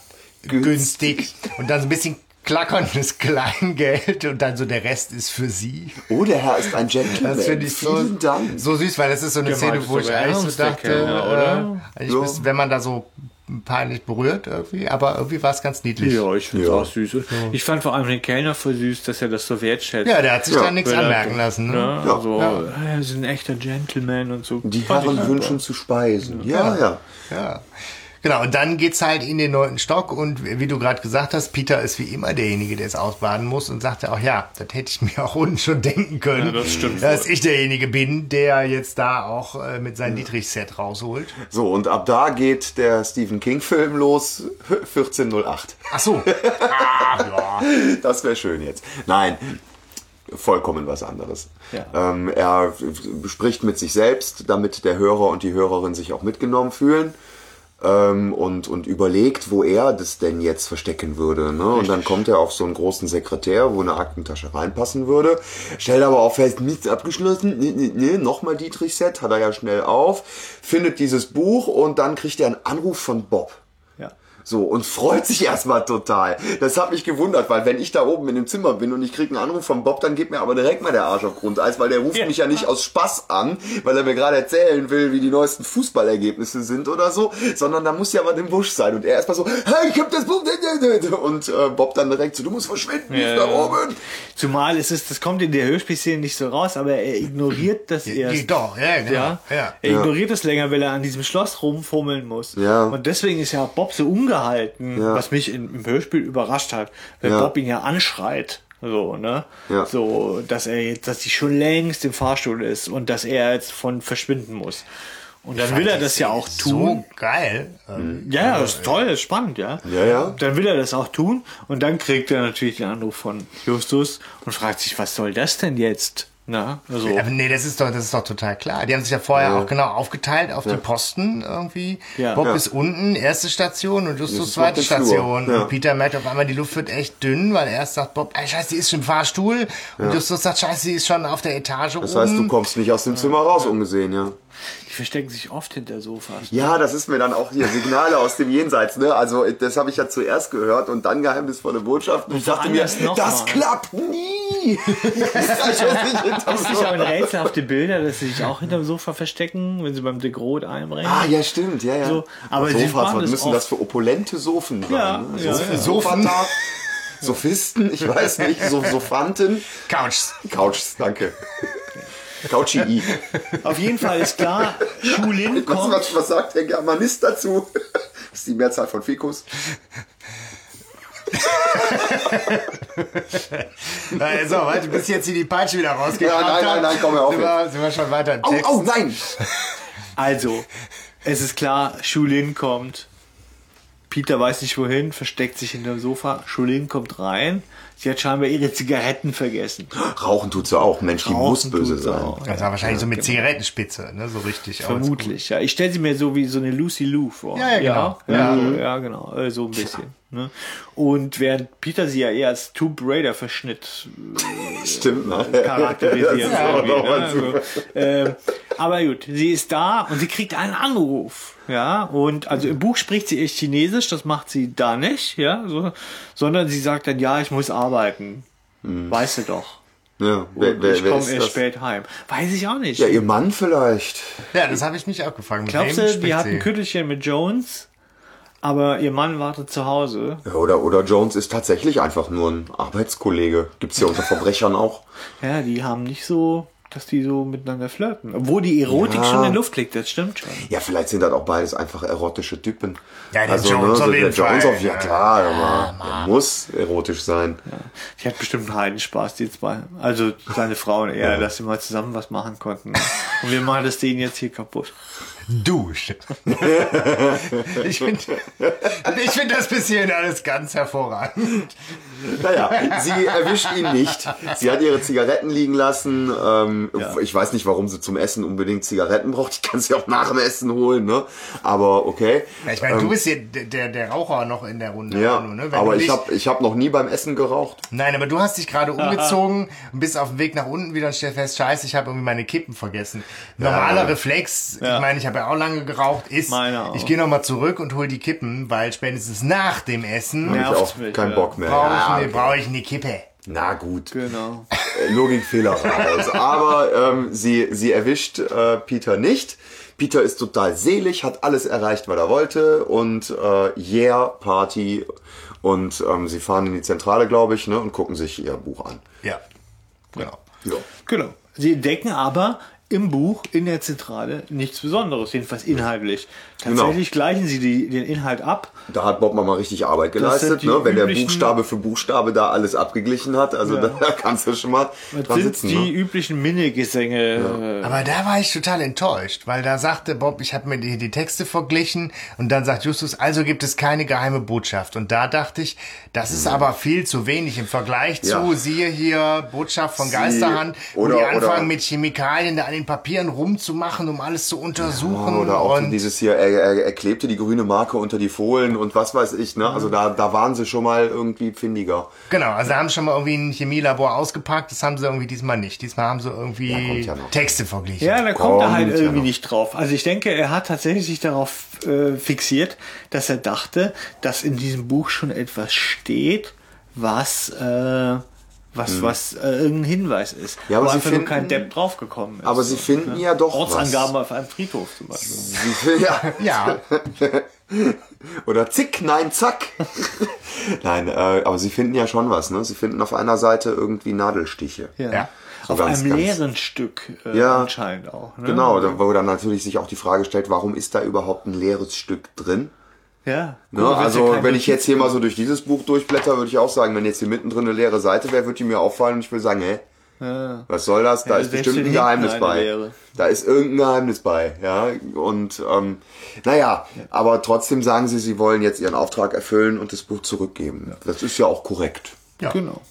B: günstig. Und dann so ein bisschen klackerndes Kleingeld und dann so der Rest ist für sie.
C: Oh, der Herr ist ein Gentleman.
B: Das finde ich so,
C: Vielen Dank.
B: so süß, weil das ist so eine Szene,
A: meint
B: wo ich eigentlich so
A: der
B: dachte,
A: Kellner, oder?
B: äh, ich
C: Ja.
B: weiß, wenn man da so peinlich berührt irgendwie, aber irgendwie war es ganz niedlich.
A: Ja, ich finde es
C: Ja.
A: auch süß. Und Ich fand vor allem den Kellner voll süß, dass er das so wertschätzt.
B: Ja, der hat sich
C: Ja.
B: da nichts
A: er-
B: anmerken lassen. Ne?
A: Ja,
C: Ja.
A: so,
B: Ja.
A: er ist ein echter Gentleman und so.
C: Die Herren wünschen zu speisen. Ja, ja.
B: Ja. Genau, und dann geht's halt in den neunten Stock und wie du gerade gesagt hast, Peter ist wie immer derjenige, der es ausbaden muss und sagte auch, ja, das hätte ich mir auch unten schon denken können,
A: Ja, das stimmt
B: dass
A: wohl.
B: ich derjenige bin, der jetzt da auch äh, mit seinem Dietrich-Set rausholt.
C: So, und ab da geht der Stephen King-Film los, 1408.
B: Ach so. ah, ja.
C: Das wäre schön jetzt. Nein, vollkommen was anderes.
A: Ja.
C: Ähm, er spricht mit sich selbst, damit der Hörer und die Hörerin sich auch mitgenommen fühlen. Ähm, und, und überlegt, wo er das denn jetzt verstecken würde. Ne? Und dann kommt er auf so einen großen Sekretär, wo eine Aktentasche reinpassen würde. Stellt aber auch fest, nichts abgeschlossen. Nee, nee, nee. Nochmal Dietrich-Set, hat er ja schnell auf. Findet dieses Buch und dann kriegt er einen Anruf von Bob. So, und freut sich erstmal total. Das hat mich gewundert, weil wenn ich da oben in dem Zimmer bin und ich krieg einen Anruf von Bob, dann geht mir aber direkt mal der Arsch auf Grundeis, weil der ruft
A: Ja.
C: mich ja nicht aus Spaß an, weil er mir gerade erzählen will, wie die neuesten Fußballergebnisse sind oder so, sondern da muss ja was im Busch sein. Und er erstmal so, hey, ich hab das Buch. Und äh, Bob dann direkt so, du musst verschwinden,
A: Ja,
C: ich da
A: ja.
C: oben.
A: Zumal es ist, das kommt in der Hörspielszene nicht so raus, aber er ignoriert das
B: Ja,
A: erst.
B: doch, ja, genau.
A: Ja,
B: Ja.
A: er ignoriert es länger, weil er an diesem Schloss rumfummeln muss.
C: Ja.
A: Und deswegen ist ja Bob so ungehalten,
C: Ja.
A: was mich in, im Hörspiel überrascht hat, weil
C: Ja.
A: Bob ihn ja anschreit. So, ne?
C: Ja.
A: So, dass er jetzt, dass sie schon längst im Fahrstuhl ist und dass er jetzt von verschwinden muss. Und dann will er das ja auch tun.
B: So geil. Ähm,
A: Ja, ja, das ist toll, ist spannend, ja.
C: Ja, ja.
A: Dann will er das auch tun und dann kriegt er natürlich den Anruf von Justus und fragt sich, was soll das denn jetzt? Na, also,
B: Aber nee, das ist doch, das ist doch total klar. Die haben sich ja vorher auch genau aufgeteilt auf die Posten irgendwie.
A: Ja.
B: Bob
A: Ja.
B: ist unten, erste Station und Justus zweite. Station.
C: Ja.
B: Und Peter merkt auf einmal, die Luft wird echt dünn, weil erst sagt Bob, ey, scheiße, die ist schon im Fahrstuhl. Und Justus sagt, scheiße, die ist schon auf der Etage
C: Das
B: oben.
C: heißt, du kommst nicht aus dem Zimmer raus, ungesehen, ja.
A: Die verstecken sich oft hinter Sofas.
C: Ja, das ist mir dann auch hier Signale aus dem Jenseits, ne? Also das habe ich ja zuerst gehört und dann geheimnisvolle Botschaften. Ich dachte mir, das
A: mal.
C: klappt nie. Das ist ja nicht hinterm
A: Ist nicht auch ein
C: Sofa.
A: rätselhafte Bilder, dass sie sich auch hinterm Sofa verstecken, wenn sie beim Degrot einbrechen?
C: Ah, ja, stimmt, ja, ja.
A: So, aber
C: Sofas, was
A: das
C: müssen
A: oft-
C: das für opulente Sofen sein?
A: Ja,
C: ne?
A: ja,
C: Sof-
A: ja.
C: Sofata, Sophisten, ich weiß nicht, so Sophanten.
B: Couch.
C: Couchs, danke. Couchi.
A: Auf jeden Fall ist klar, Schulin
C: Was,
A: kommt.
C: was, was sagt der Germanist dazu? Das ist die Mehrzahl von Fikus.
B: Also, warte, bis jetzt hier die Peitsche wieder rausgekramt
C: Ja, nein, nein, nein, komm, hör auf
B: sind wir, sind wir schon weiter im Text.
C: au, nein!
A: Also, es ist klar, Schulin kommt. Peter weiß nicht wohin, versteckt sich hinterm Sofa. Schulin kommt rein. Sie hat scheinbar ihre Zigaretten vergessen.
C: Rauchen tut sie auch. Mensch, die
A: Rauchen
C: muss böse sein.
A: auch.
B: Das war wahrscheinlich so mit Zigarettenspitze, ne? So richtig.
A: Vermutlich, ja. Ich stelle sie mir so wie so eine Lucy Lou vor.
B: Ja, ja, genau.
A: Ja,
B: Ja.
A: Ja genau. Äh, So ein bisschen. Ne? Und während Peter sie ja eher als Tomb Raider Verschnitt
C: Stimmt, ne?
A: charakterisiert.
C: Ja,
A: ne?
C: also.
A: ähm, aber gut, sie ist da und sie kriegt einen Anruf. Ja, und also im Buch spricht sie echt Chinesisch, das macht sie da nicht, ja, so, sondern sie sagt dann, ja, ich muss arbeiten. Weißt du doch.
C: Ja, wer, wer,
A: ich komme erst
C: das?
A: spät heim. Weiß ich auch nicht.
C: Ja, ihr Mann vielleicht.
B: Ja, das habe ich mich auch gefragt. Mit
A: Glaubst du, die hat
B: sie?
A: ein Küttelchen mit Jones, aber ihr Mann wartet zu Hause?
C: Ja, Oder, oder Jones ist tatsächlich einfach nur ein Arbeitskollege. Gibt's ja unter Verbrechern auch.
A: Ja, die haben nicht so, dass die so miteinander flirten. Obwohl die Erotik
C: Ja.
A: schon in der Luft liegt, das stimmt schon.
C: Ja, vielleicht sind das auch beides einfach erotische Typen.
B: Ja, der
C: also,
B: Jones
C: ne,
B: auf
C: so der
B: jeden
C: Jones
B: Fall.
C: auf, ja klar, aber der muss erotisch sein.
A: Die hat bestimmt einen Heidenspaß, die zwei. Also seine Frau und er, dass sie mal zusammen was machen konnten. Und wir machen das denen jetzt hier kaputt.
B: Dusch. ich finde ich find das bis hierhin alles ganz hervorragend.
C: Naja, sie erwischt ihn nicht. Sie hat ihre Zigaretten liegen lassen. Ähm, Ich weiß nicht, warum sie zum Essen unbedingt Zigaretten braucht. Ich kann sie auch nach dem Essen holen, ne? Aber okay.
B: Ja, ich meine, du bist hier der, der, Raucher noch in der Runde.
C: Ja,
B: Manu, ne? Wenn
C: aber
B: du
C: ich
B: dich-
C: habe ich hab noch nie beim Essen geraucht.
B: Nein, aber du hast dich gerade umgezogen und bist auf dem Weg nach unten wieder und stellst fest, scheiße, ich habe irgendwie meine Kippen vergessen. Normaler Reflex, ich meine, ich habe ja auch lange geraucht, ist,
A: Meine auch.
B: ich gehe nochmal zurück und hol die Kippen, weil spätestens nach dem Essen
A: Ja.
C: Ich
A: Nervt's
C: auch
A: mich,
C: keinen
A: ja.
C: Bock mehr.
B: brauche
C: Ja,
B: ich,
C: okay.
B: brauch ich eine Kippe.
C: Na gut.
A: Genau.
C: Äh, Logikfehler raus. Aber ähm, sie, sie erwischt äh, Peter nicht. Peter ist total selig, hat alles erreicht, was er wollte und äh, yeah, Party. Und ähm, sie fahren in die Zentrale, glaube ich, ne, und gucken sich ihr Buch an.
B: Ja, genau.
C: Ja.
A: Genau. Sie entdecken aber im Buch, in der Zentrale, nichts Besonderes, jedenfalls inhaltlich.
C: Genau.
A: Tatsächlich gleichen sie die, den Inhalt ab.
C: Da hat Bob mal richtig Arbeit geleistet, ne? wenn der Buchstabe für Buchstabe da alles abgeglichen hat. Also
A: Ja.
C: da kannst du schon mal
A: Das
C: dran
A: sind
C: sitzen.
A: die
C: Ne?
A: üblichen Minnegesänge.
B: Aber da war ich total enttäuscht, weil da sagte Bob, ich habe mir die, die Texte verglichen und dann sagt Justus, also gibt es keine geheime Botschaft. Und da dachte ich, das ist aber viel zu wenig im Vergleich zu,
C: Ja.
B: siehe hier, Botschaft von
C: Sie-
B: Geisterhand, wo
C: oder-
B: die anfangen
C: oder-
B: mit Chemikalien da an den Papieren rumzumachen, um alles zu untersuchen.
C: Oder auch
B: und
C: dieses hier, er, er, er klebte die grüne Marke unter die Folien und was weiß ich. Ne? Also da, da waren sie schon mal irgendwie findiger.
B: Genau, also da haben sie schon mal irgendwie ein Chemielabor ausgepackt, das haben sie irgendwie diesmal nicht. Diesmal haben sie irgendwie
C: ja noch.
B: Texte verglichen.
A: Ja, da kommt er
C: Kommt
A: halt
C: ja
A: irgendwie nicht drauf. Also ich denke, er hat tatsächlich sich darauf äh, fixiert, dass er dachte, dass in diesem Buch schon etwas steht, was äh, was was äh, irgendein Hinweis ist.
C: Ja, aber
A: wo
C: sie
A: einfach nur
C: finden-
A: kein Depp draufgekommen ist.
C: Aber sie finden ja doch
A: Ortsangaben auf einem Friedhof zum Beispiel.
C: Sie, ja,
B: Ja,
C: oder zick, nein, zack. nein, äh, aber sie finden ja schon was. Ne? Sie finden auf einer Seite irgendwie Nadelstiche.
B: ja.
C: So
A: Auf
C: ganz,
A: einem
C: ganz-
A: leeren Stück äh,
C: Ja.
A: anscheinend auch. Ne?
C: Genau, wo dann natürlich sich auch die Frage stellt, warum ist da überhaupt ein leeres Stück drin?
A: Ja.
C: Ne?
A: Ja
C: Also
A: kein
C: wenn ich jetzt hier mal so durch dieses Buch durchblätter, würde ich auch sagen, wenn jetzt hier mittendrin eine leere Seite wäre, würde die mir auffallen und ich würde sagen, hä? Was soll das? Da
A: Ja,
C: ist bestimmt ein Geheimnis bei.
A: wäre.
C: Da ist irgendein Geheimnis bei, ja. Und ähm, naja, aber trotzdem sagen sie, sie wollen jetzt ihren Auftrag erfüllen und das Buch zurückgeben. Das ist ja auch korrekt.
B: Ja.
A: Genau.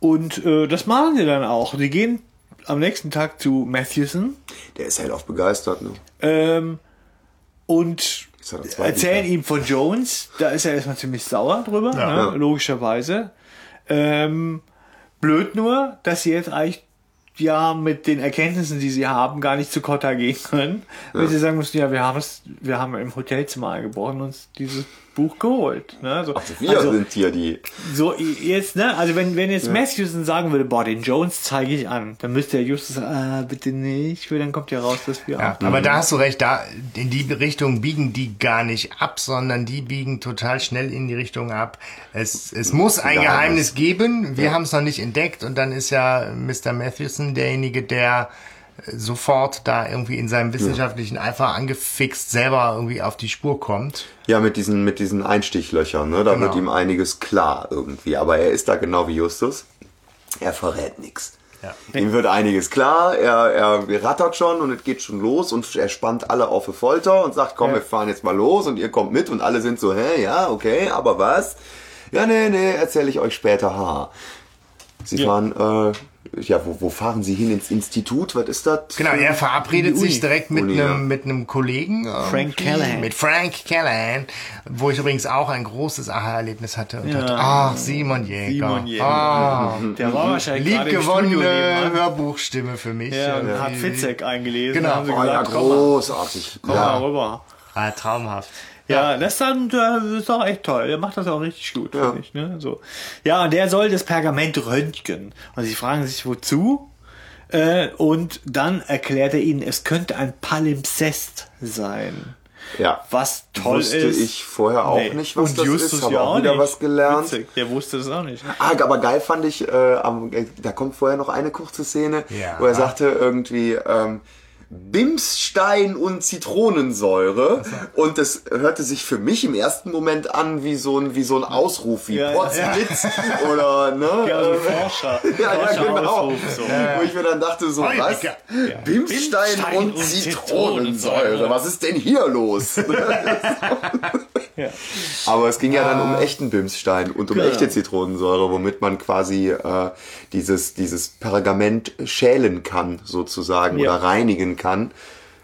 A: Und äh, das machen sie dann auch. Sie gehen am nächsten Tag zu Matthewson
C: Der ist hellauf begeistert, ne?
A: ähm, und
C: Er
A: erzählen ihm von Jones. Da ist er erstmal ziemlich sauer drüber,
B: Ja.
A: ne?
C: Ja.
A: logischerweise. Ähm, blöd nur, dass sie jetzt eigentlich ja mit den Erkenntnissen, die sie haben, gar nicht zu Kotta gehen können. Weil sie sagen müssen, ja, wir haben es, wir haben im Hotelzimmer eingebrochen und uns dieses Buch geholt. Ne? So,
C: Also wir sind hier die.
A: so jetzt, ne? Also wenn, wenn jetzt Matthewson sagen würde, boah, den Jones zeige ich an, dann müsste der Justus sagen, ah, bitte nicht, weil dann kommt ja raus, dass wir
B: Ja,
A: auch
B: aber da hast du recht, da in die Richtung biegen die gar nicht ab, sondern die biegen total schnell in die Richtung ab. Es, es muss ein
C: Geheimnis.
B: Geheimnis geben, wir haben es noch nicht entdeckt und dann ist ja Mr. Matthewson derjenige, der äh, sofort da irgendwie in seinem wissenschaftlichen Eifer angefixt selber irgendwie auf die Spur kommt.
C: Ja, mit diesen, mit diesen Einstichlöchern, ne? Da
B: Genau.
C: wird ihm einiges klar irgendwie. Aber er ist da genau wie Justus. Er verrät nichts.
B: Ja.
C: Ihm wird einiges klar, er, er rattert schon und es geht schon los und er spannt alle auf die Folter und sagt, komm, wir fahren jetzt mal los und ihr kommt mit und alle sind so, hä, ja, okay, aber was? Ja, nee, nee, erzähle ich euch später, ha. Sie
A: Ja.
C: fahren, äh, ja, wo, wo fahren Sie hin? Ins Institut? Was ist das?
B: Genau, er verabredet sich direkt mit
C: ja.
B: einem mit einem Kollegen. Frank
A: Callahan.
B: Mit Frank Callahan, wo ich übrigens auch ein großes Aha-Erlebnis hatte und
A: Ja.
B: dachte, ach, Simon Jäger.
A: Simon Jäger.
B: Ah,
A: Der war wahrscheinlich
B: liebgewonnene. Hörbuchstimme für mich.
A: Ja,
B: Irgendwie.
A: hat Fitzek eingelesen.
B: Genau.
A: Haben sie
C: Oh, ja,
A: gesagt, komm mal,
C: großartig.
A: komm
C: ja.
A: mal rüber.
B: Ah, traumhaft.
A: Ja, das dann, das ist auch echt toll. Der macht das auch richtig gut,
C: Ja.
A: finde ich. Ne? So. Ja, und der soll das Pergament röntgen. Und sie fragen sich, wozu? Äh, und dann erklärt er ihnen, es könnte ein Palimpsest sein.
C: ja.
A: Was toll
C: Wusste
A: ist.
C: ich vorher auch
A: Nee.
C: nicht, was
A: und
C: das
A: Justus
C: ist. Habe
A: ja
C: auch
A: auch
C: wieder
A: nicht.
C: was gelernt.
A: Witzig, der wusste das auch nicht.
C: Ah, aber geil fand ich, äh, am, äh, da kommt vorher noch eine kurze Szene,
B: Ja.
C: wo er sagte irgendwie, ähm, Bimsstein und Zitronensäure. Und das hörte sich für mich im ersten Moment an wie so ein, wie so ein Ausruf, wie
A: Ja,
C: Potzblitz oder, ne?
A: Ja, so ein
C: äh,
A: Forscher.
C: Ja, ja, genau.
A: Forscher-Ausruf, so.
C: Wo ich mir dann dachte, so,
B: Heiliger.
C: was?
B: Ja.
C: Bimsstein,
A: Bimsstein
C: und,
A: und
C: Zitronensäure.
A: Zitronensäure.
C: Was ist denn hier los?
A: Ja.
C: Aber es ging ja dann um echten Bimsstein und um
A: Genau.
C: echte Zitronensäure, womit man quasi äh, dieses, dieses Pergament schälen kann, sozusagen,
A: Ja.
C: oder reinigen kann,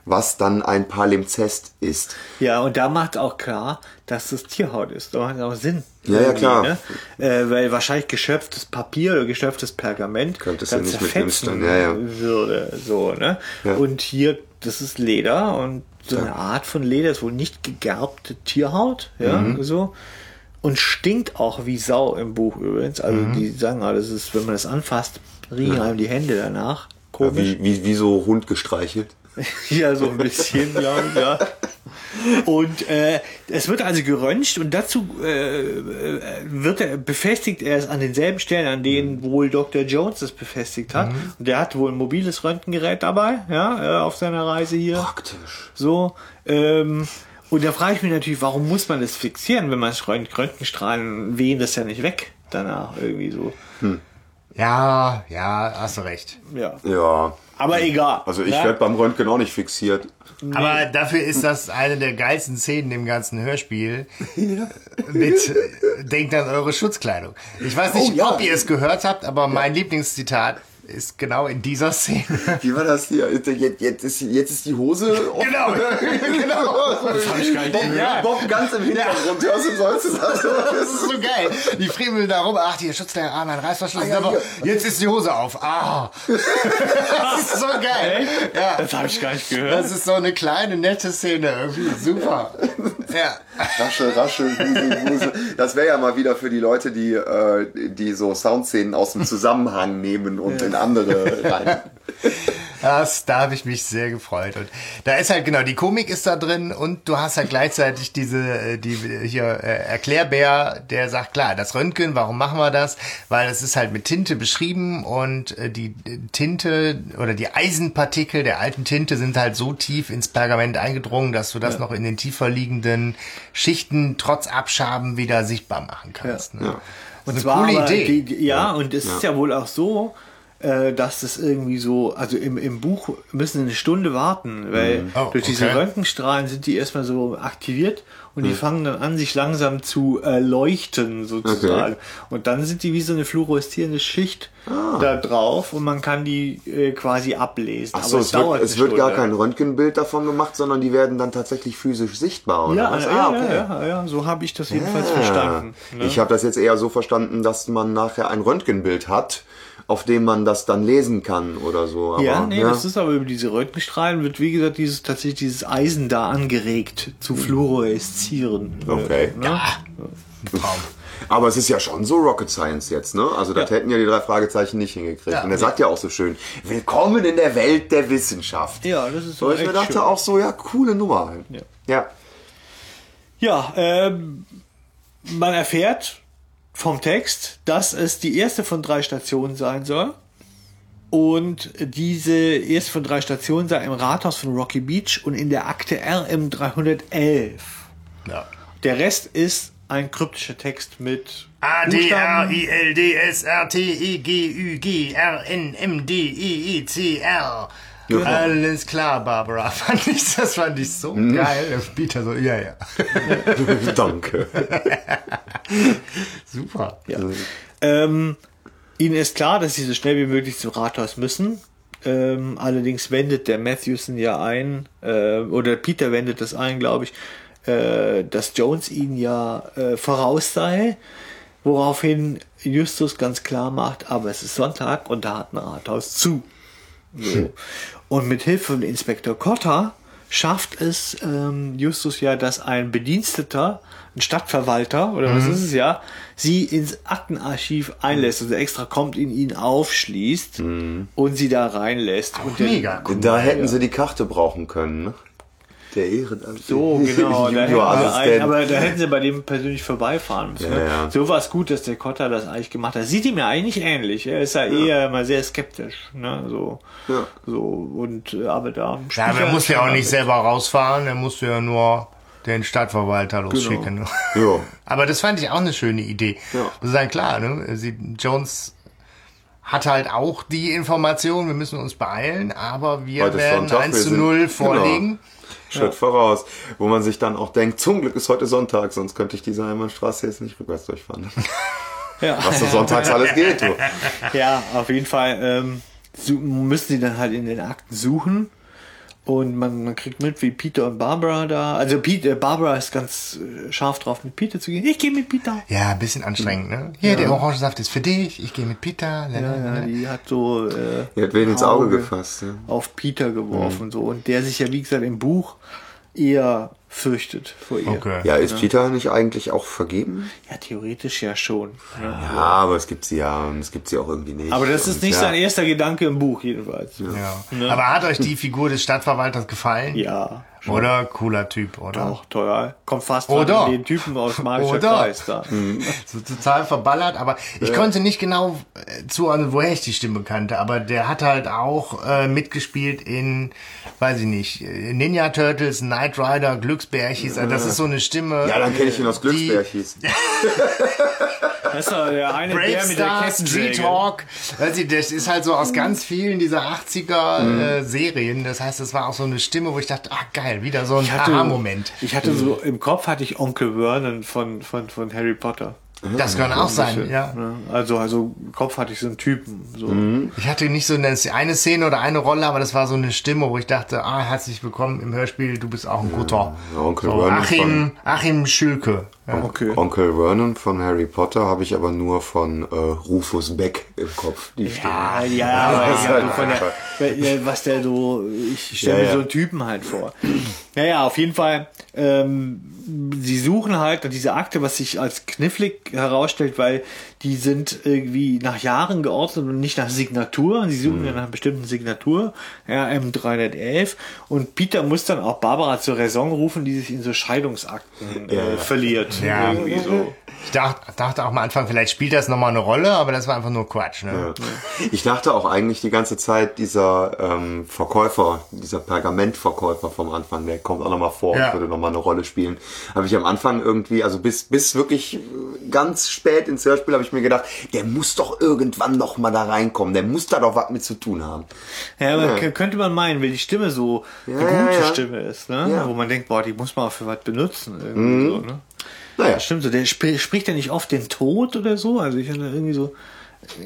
C: was dann ein Palimpsest ist.
A: Ja, und da macht auch klar, dass das Tierhaut ist. Da macht auch Sinn.
C: Ja, ja, klar.
A: Ne? Äh, weil wahrscheinlich geschöpftes Papier oder geschöpftes Pergament
C: Könntest
A: dann
C: du nicht
A: zerfetzen
C: ja, ja.
A: würde. So, ne?
C: Ja.
A: Und hier, das ist Leder und so eine Art von Leder ist wohl nicht gegerbte Tierhaut, ja,
C: Mhm.
A: so. Und stinkt auch wie Sau im Buch übrigens. Also
C: Mhm.
A: die sagen, ah, das ist, wenn man das anfasst, riechen einem die Hände danach.
C: Ja,
A: Komisch.
C: wie, wie, wie so Hund gestreichelt.
A: Ja, so ein bisschen, glaube ich, ja. Und äh, es wird also geröntgt und dazu äh, äh, wird er, befestigt er es an denselben Stellen, an denen wohl Dr. Jones es befestigt hat. Und der hat wohl ein mobiles Röntgengerät dabei, ja, äh, auf seiner Reise hier.
C: Praktisch.
A: So. Ähm, und da frage ich mich natürlich, warum muss man das fixieren, wenn man es rönt- Röntgenstrahlen wehen das ja nicht weg danach irgendwie so.
B: Ja, ja, hast du recht.
A: Ja.
C: Ja.
A: Aber egal.
C: Also ich
A: ja?
C: werde beim Röntgen auch nicht fixiert.
B: Aber dafür ist das eine der geilsten Szenen im ganzen Hörspiel. Mit äh, Denkt an eure Schutzkleidung. Ich weiß nicht,
C: Oh, ja.
B: ob ihr es gehört habt, aber mein Lieblingszitat ist genau in dieser Szene.
C: Wie war das hier? Jetzt, jetzt, ist, jetzt ist die Hose offen.
B: genau, genau.
A: Das habe ich gar nicht
C: Bob,
A: gehört.
C: Bob ganz im Hintergrund. Hörst du, sollst du sagen?
B: Das ist so geil. Die friemeln da rum. Ach, die Schutzkleidung, ah, mein Reißverschluss.
C: Ah, ja,
B: aber jetzt ist die Hose auf. Ah. Das ist so geil. Ja.
A: Das habe ich gar nicht gehört.
B: Das ist so eine kleine, nette Szene. Irgendwie super. Ja.
C: Rasche, rasche, Wusel, Wusel. Das wäre ja mal wieder für die Leute, die, äh, die so Soundszenen aus dem Zusammenhang nehmen und in andere rein.
B: Das, da habe ich mich sehr gefreut. Und da ist halt genau, die Komik ist da drin und du hast halt gleichzeitig diese, äh, die hier äh, Erklärbär, der sagt, klar, das Röntgen, warum machen wir das? Weil es ist halt mit Tinte beschrieben und äh, die Tinte oder die Eisenpartikel der alten Tinte sind halt so tief ins Pergament eingedrungen, dass du das noch in den tiefer liegenden Schichten trotz Abschaben wieder sichtbar machen kannst. Ne?
C: Ja.
B: Und
A: Und
B: eine
A: zwar
B: coole Idee.
A: Die, die, ja, und es ist ja wohl auch so, äh, dass das irgendwie so, also im, im Buch müssen sie eine Stunde warten, weil
B: Oh,
A: durch diese
B: okay.
A: Röntgenstrahlen sind die erstmal so aktiviert und die fangen dann an, sich langsam zu äh, leuchten sozusagen. Und dann sind die wie so eine fluoreszierende Schicht da drauf und man kann die äh, quasi ablesen.
C: Ach so, es wird, es wird gar kein Röntgenbild davon gemacht, sondern die werden dann tatsächlich physisch sichtbar, oder
A: ja,
C: was?
A: ja,
C: ah,
A: ja,
C: okay.
A: ja, ja, so habe ich das jedenfalls
C: Ja.
A: verstanden. Ne?
C: Ich habe das jetzt eher so verstanden, dass man nachher ein Röntgenbild hat, auf dem man das dann lesen kann oder so. Aber,
A: ja, nee, das ist aber über diese Röntgenstrahlen wird, wie gesagt, dieses tatsächlich dieses Eisen da angeregt zu fluoreszieren. äh,
C: Okay.
A: Ne?
B: Traum.
C: Aber es ist ja schon so Rocket Science jetzt, ne? Also das
A: Ja.
C: hätten ja die drei Fragezeichen nicht hingekriegt.
B: Ja.
C: Und er sagt ja auch so schön, willkommen in der Welt der Wissenschaft.
A: Ja, das ist
C: So, ich mir dachte
A: schön.
C: auch so, ja, coole Nummer.
A: Ja.
C: ja.
A: Ja, ähm, man erfährt vom Text, dass es die erste von drei Stationen sein soll. Und diese erste von drei Stationen sei im Rathaus von Rocky Beach und in der Akte RM 311.
B: Ja.
A: Der Rest ist ein kryptischer Text mit
B: A, D, R. I, L, D, S, R, T, E, G, Ü, G, R, N, M, D, E, E, C, R. Alles klar, Barbara. Fand ich, das fand ich so geil. Peter so, ja, ja.
C: Danke.
B: Super.
A: Ja. Ähm, ihnen ist klar, dass sie so schnell wie möglich zum Rathaus müssen. Ähm, allerdings wendet der Matthewson ja ein, äh, oder Peter wendet das ein, glaube ich, äh, dass Jones ihnen ja äh, voraus sei, woraufhin Justus ganz klar macht, aber es ist Sonntag und da hat ein Rathaus zu. So. Und mit Hilfe von Inspektor Cotta schafft es ähm, Justus ja, dass ein Bediensteter, ein Stadtverwalter oder was ist es ja, sie ins Aktenarchiv einlässt, also extra kommt in ihn aufschließt und sie da reinlässt. und der-
B: Mega cool.
C: Da hätten sie die Karte brauchen können, ne? Der Ehrenamt.
A: So, genau. Da hätten, sie ein,
C: Junior-Assistent.
A: aber da hätten sie bei dem persönlich vorbeifahren müssen.
C: Ja,
A: ne?
C: ja.
A: So war es gut, dass der Cotta das eigentlich gemacht hat. Sieht ihm ja eigentlich ähnlich. Er ist ja, eher mal sehr skeptisch. Ne? So,
C: Ja.
A: so und äh, aber da.
B: Ja, aber er musste ja auch nicht selber rausfahren, er musste ja nur den Stadtverwalter losschicken.
C: Ja.
B: Aber das fand ich auch eine schöne Idee.
C: Ja.
B: Das ist ja klar, ne? Sie, Jones hat halt auch die Information, wir müssen uns beeilen, aber wir werden
C: Sonntag,
B: 1
C: wir
B: zu
C: sind-
B: 0
C: genau. Schritt voraus. Wo man sich dann auch denkt, zum Glück ist heute Sonntag, sonst könnte ich diese Heimatstraße jetzt nicht rückwärts durchfahren.
A: Ja.
C: Was so sonntags alles geht, du.
A: Ja, auf jeden Fall ähm, müssen sie dann halt in den Akten suchen. Und man, man kriegt mit, wie Peter und Barbara da. Also Peter, Barbara ist ganz äh, scharf drauf, mit Peter zu gehen. Ich gehe mit Peter.
B: Ja, ein bisschen anstrengend, ne? Hier, der Orangensaft ist für dich, ich gehe mit Peter.
A: Ja, ja, die hat so äh,
C: Die hat wen ins Auge gefasst. Ja.
A: auf Peter geworfen so und der sich ja wie gesagt im Buch eher fürchtet vor ihr.
B: Okay.
C: Ja, ist Peter nicht eigentlich auch vergeben?
A: Ja, theoretisch ja schon. ne?
C: Ja, aber es gibt sie ja und es gibt sie auch irgendwie nicht.
A: Aber das ist
C: Und
A: nicht
C: ja.
A: sein erster Gedanke im Buch jedenfalls.
B: Ja. Aber hat euch die Figur des Stadtverwalters gefallen?
A: Ja,
B: Oder? Cooler Typ, oder?
A: auch teuer. Kommt fast
B: Oder?
A: den Typen aus Magischer
B: Oder?
A: Kreis da.
B: So total verballert, aber ich konnte nicht genau äh, zuordnen, woher ich die Stimme kannte, aber der hat halt auch äh, mitgespielt in, weiß ich nicht, äh, Ninja Turtles, Knight Rider, Glücksbärchis, also das ist so eine Stimme.
C: Ja, dann kenne ich ihn aus Glücksbärchis.
A: Das ist doch der eine
B: Brave
A: der mit der
B: Star,
A: Kettensäge.
B: Du, das ist halt so aus ganz vielen dieser 80er äh, Serien, das heißt, das war auch so eine Stimme, wo ich dachte, ah geil, wieder so ein Aha-Moment.
A: Ich hatte so im Kopf hatte ich Onkel Vernon von, von, von Harry Potter.
B: Das kann auch sein, ja.
A: Ne? Also, also im Kopf hatte ich so einen Typen. So.
B: Ich hatte nicht so eine, eine Szene oder eine Rolle, aber das war so eine Stimme, wo ich dachte, ah, herzlich willkommen im Hörspiel, du bist auch ein guter.
C: Ja, Onkel
B: so, Achim, Achim Schülke. Ja.
A: Okay.
C: Onkel Vernon von Harry Potter habe ich aber nur von äh, Rufus Beck im Kopf. Die.
A: Ja, ja, aber ja,
C: halt
A: von der, was der so, ich stelle
C: Ja,
A: mir
C: ja.
A: so einen Typen halt vor. Naja, auf jeden Fall, ähm, sie suchen halt diese Akte, was sich als knifflig herausstellt, weil die sind irgendwie nach Jahren geordnet und nicht nach Signatur. Sie suchen ja nach einer bestimmten Signatur, RM311. Und Peter muss dann auch Barbara zur Raison rufen, die sich in so Scheidungsakten
C: Ja,
A: äh,
C: ja.
A: verliert.
B: Ja.
A: Irgendwie so.
B: Ich dachte, dachte auch am Anfang, vielleicht spielt das nochmal eine Rolle, aber das war einfach nur Quatsch. Ne?
C: Ich dachte auch eigentlich die ganze Zeit, dieser ähm, Verkäufer, dieser Pergamentverkäufer vom Anfang, der kommt auch nochmal vor
B: Ja.
C: und würde nochmal eine Rolle spielen. Habe ich am Anfang irgendwie, also bis, bis wirklich ganz spät ins Hörspiel habe ich mir gedacht, der muss doch irgendwann nochmal da reinkommen, der muss da doch was mit zu tun haben.
A: Ja, aber k- könnte man meinen, weil die Stimme so eine
C: Ja,
A: gute
C: ja, ja.
A: Stimme ist, ne?
C: Ja.
A: Wo man denkt, boah, die muss man auch für was benutzen. Irgendwie so, ne?
C: Naja,
A: Das stimmt so. Der sp spricht ja nicht oft den Tod oder so. Also ich hatte irgendwie so.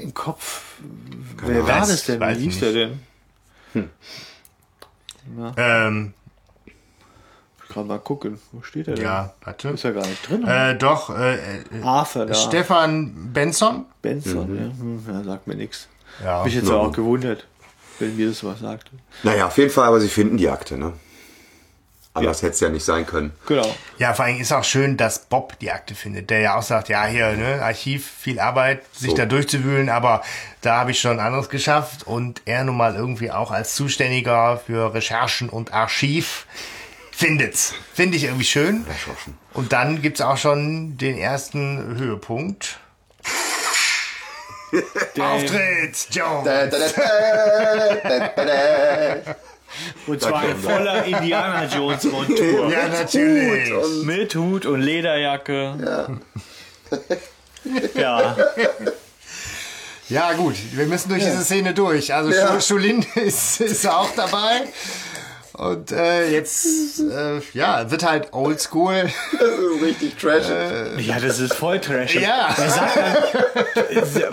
A: im Kopf. Wer war das denn? Wie hieß der denn?
B: Ähm,
A: Gerade mal gucken. Wo steht er denn?
B: ja, warte.
A: Ist ja gar nicht drin.
B: Äh, doch, äh, äh,
A: Arthur da.
B: Stefan Benson.
A: Benson, ja. Hm, ja. Sagt mir nichts.
B: Ja.
A: Mich jetzt
C: Ja.
A: auch gewundert, wenn mir das was sagte.
C: Naja, auf jeden Fall, aber sie finden die Akte, ne? Anders hätte es ja nicht sein können.
A: Genau.
B: Ja, vor allem ist auch schön, dass Bob die Akte findet, der ja auch sagt, ja, hier, ne, Archiv, viel Arbeit, sich
C: So.
B: da durchzuwühlen, aber da habe ich schon anderes geschafft und er nun mal irgendwie auch als Zuständiger für Recherchen und Archiv findet's. Finde ich irgendwie schön. Und dann gibt's auch schon den ersten Höhepunkt. Auftritt, Jones!
A: Und zwar in voller Indiana Jones Montur.
B: Ja, natürlich.
A: Mit Hut und Lederjacke. Ja.
B: Ja, gut, wir müssen durch diese Szene durch. Also
C: Ja.
B: ja. Schulin ist, ist auch dabei. Und äh, jetzt, äh, ja, wird halt oldschool.
C: Das ist richtig trashig.
A: ja, das ist voll Trash.
B: Ja.
A: Er sagt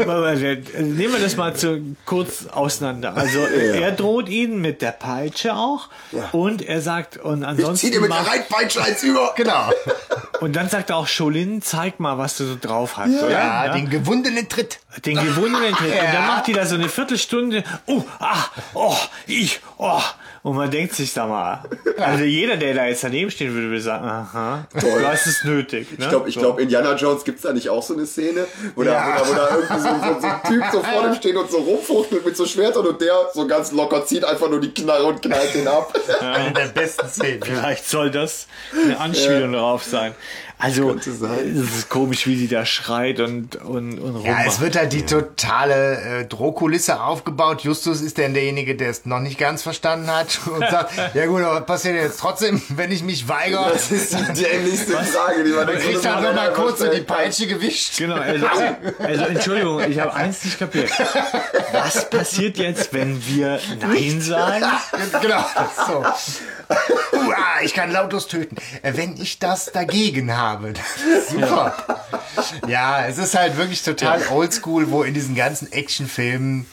A: dann, nehmen wir das mal zu, kurz auseinander. Also er droht ihn mit der Peitsche auch und er sagt und
C: Ich zieh
A: ansonsten
C: dir mit der Reitpeitsche eins über.
B: Genau.
A: und dann sagt er auch Scholin, zeig mal, was du so drauf hast, oder?
B: Ja, den gewundenen Tritt.
A: Den gewundenen Tritt. Und dann
B: Ja.
A: macht die da so eine Viertelstunde. Oh, ah, oh, ich, oh. Und man denkt sich da mal. Also jeder, der da jetzt daneben stehen würde, würde sagen, aha, du hast es nötig. Ne?
C: Ich glaube, ich
A: So.
C: glaub, Indiana Jones gibt's da nicht auch so eine Szene, wo,
B: Ja.
C: da, wo, da, wo da irgendwie so, so, so ein Typ so vor dem steht und so rumfuchtelt mit so Schwertern und der so ganz locker zieht einfach nur die Knarre und knallt den ab.
B: Eine der besten Szenen. Ja.
A: Vielleicht soll das eine Anspielung darauf sein. Also, es ist komisch, wie sie da schreit und, und, und
B: Ja, es wird halt die totale äh, Drohkulisse aufgebaut. Justus ist dann derjenige, der es noch nicht ganz verstanden hat und sagt, ja gut, aber was passiert jetzt trotzdem, wenn ich mich weigere?
C: Das ist die dämlichste Frage, die man
B: Dann kriegt
C: so
B: er
C: einem
B: noch mal
C: Mann
B: kurz so die. Peitsche gewischt.
A: Genau, also, also Entschuldigung, ich habe eins nicht kapiert. Was passiert jetzt, wenn wir Nein sagen?
B: Genau. So. Uh, ah, ich kann lautlos töten. Äh, Wenn ich das dagegen habe. Super. Ja, es ist halt wirklich total oldschool, wo in diesen ganzen Actionfilmen,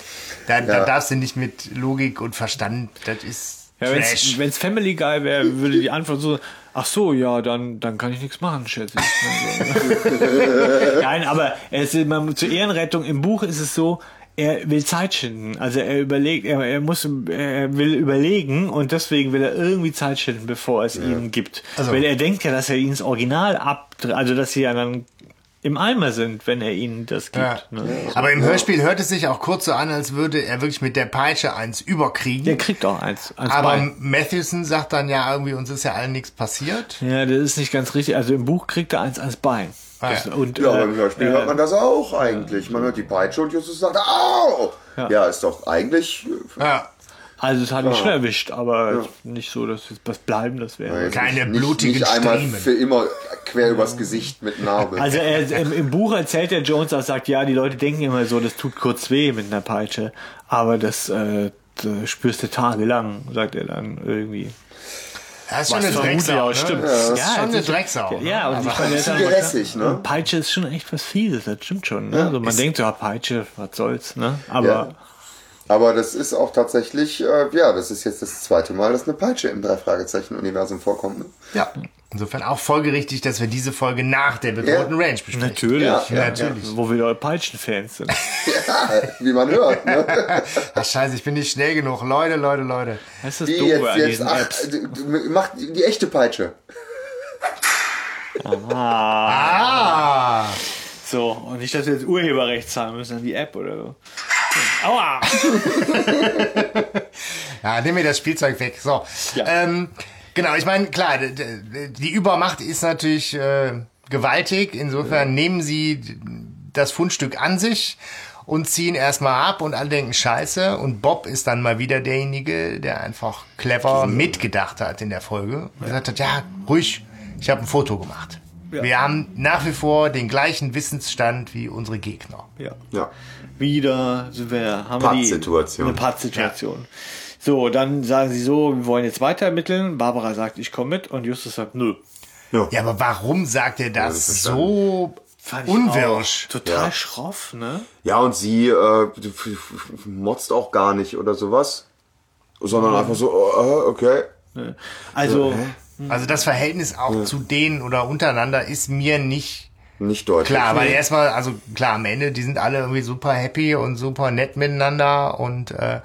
B: da, da
C: Ja.
B: darfst du nicht mit Logik und Verstand, das ist
A: Ja. Wenn es Family Guy wäre, würde die Antwort so, ach so, ja, dann, dann kann ich nichts machen, schätze ich. Nein, aber es ist, man, zur Ehrenrettung im Buch ist es so, er will Zeit schinden. Also er überlegt, er, er muss, er will überlegen und deswegen will er irgendwie Zeit schinden, bevor es ihn gibt.
B: Also-
A: Weil er denkt ja, dass er ihn ins Original ab, also dass sie ja dann im Eimer sind, wenn er ihnen das gibt.
B: Ja.
A: Ne?
B: Aber im Hörspiel hört es sich auch kurz so an, als würde er wirklich mit der Peitsche eins überkriegen.
A: Der kriegt auch eins. eins
B: Aber
A: Bein.
B: Matthewson sagt dann ja irgendwie, uns ist ja allen nichts passiert.
A: Ja, das ist nicht ganz richtig. Also im Buch kriegt er eins ans Bein.
B: Ah,
A: Das,
B: ja.
A: und,
C: Ja, aber
A: äh,
C: im Hörspiel hört man das auch eigentlich. Man hört die Peitsche und Justus sagt, au! Ja, ist doch eigentlich...
B: Ja.
A: Also es hat mich schon erwischt, aber nicht so, dass jetzt was Bleibendes wäre.
C: jetzt
B: Keine
C: nicht,
B: blutigen
C: nicht einmal
B: Striemen.
C: für immer quer übers Gesicht mit Narbe.
A: Also er, im, im Buch erzählt der Jones auch, sagt, ja, die Leute denken immer so, das tut kurz weh mit einer Peitsche, aber das, äh, das spürst du tagelang, sagt er dann irgendwie.
B: Das ist schon eine Drecksau. Ne?
A: stimmt.
B: Das ist
A: Ja,
B: schon eine Drecksau. ne?
A: Ja, und ich meine, ist
C: gehässig, ne?
A: Peitsche ist schon echt was Fieses, das stimmt schon. Ne? also man denkt so, ja, Peitsche, was soll's, ne? Aber
C: Ja. Aber das ist auch tatsächlich, äh, ja, das ist jetzt das zweite Mal, dass eine Peitsche im Drei-Fragezeichen-Universum vorkommt. Ne?
B: Ja. Insofern auch folgerichtig, dass wir diese Folge nach der bedrohten
C: Ja.
B: Range besprechen.
A: natürlich,
C: Ja,
B: ja, natürlich.
A: wo wir Peitschenfans sind.
C: Ja, wie man hört. Ne?
B: Ach scheiße, ich bin nicht schnell genug. Leute, Leute, Leute.
A: Das ist das
C: Die
A: Doofe
C: jetzt,
A: an
C: jetzt,
A: diesen
C: ach,
A: Apps.
C: macht die echte Peitsche.
B: Ah!
A: So, und nicht, dass wir jetzt Urheberrecht zahlen müssen an die App oder so. Aua!
B: Ja, nimm mir das Spielzeug weg. So.
A: Ja.
B: Ähm, genau, ich meine, klar, die Übermacht ist natürlich äh, gewaltig. Insofern nehmen sie das Fundstück an sich und ziehen erstmal ab und alle denken Scheiße. Und Bob ist dann mal wieder derjenige, der einfach clever mitgedacht hat in der Folge und gesagt hat, ja, ruhig, ich habe ein Foto gemacht. Wir haben nach wie vor den gleichen Wissensstand wie unsere Gegner.
A: Ja.
C: Ja.
A: Wieder sind wir, haben wir die eine Pattsituation. So, dann sagen sie so, wir wollen jetzt weiter ermitteln. Barbara sagt, ich komme mit und Justus sagt, nö.
B: Ja, aber warum sagt er
C: das
B: das so
A: Fand ich
B: Unwirsch.
A: auch Total
C: Ja.
A: schroff, ne?
C: Ja, und sie äh, motzt auch gar nicht oder sowas. Sondern einfach so, äh, okay.
A: Also,
B: Also das Verhältnis auch zu denen oder untereinander ist mir nicht
C: Nicht deutlich.
B: klar, weil erstmal, also klar, am Ende, die sind alle irgendwie super happy und super nett miteinander und äh,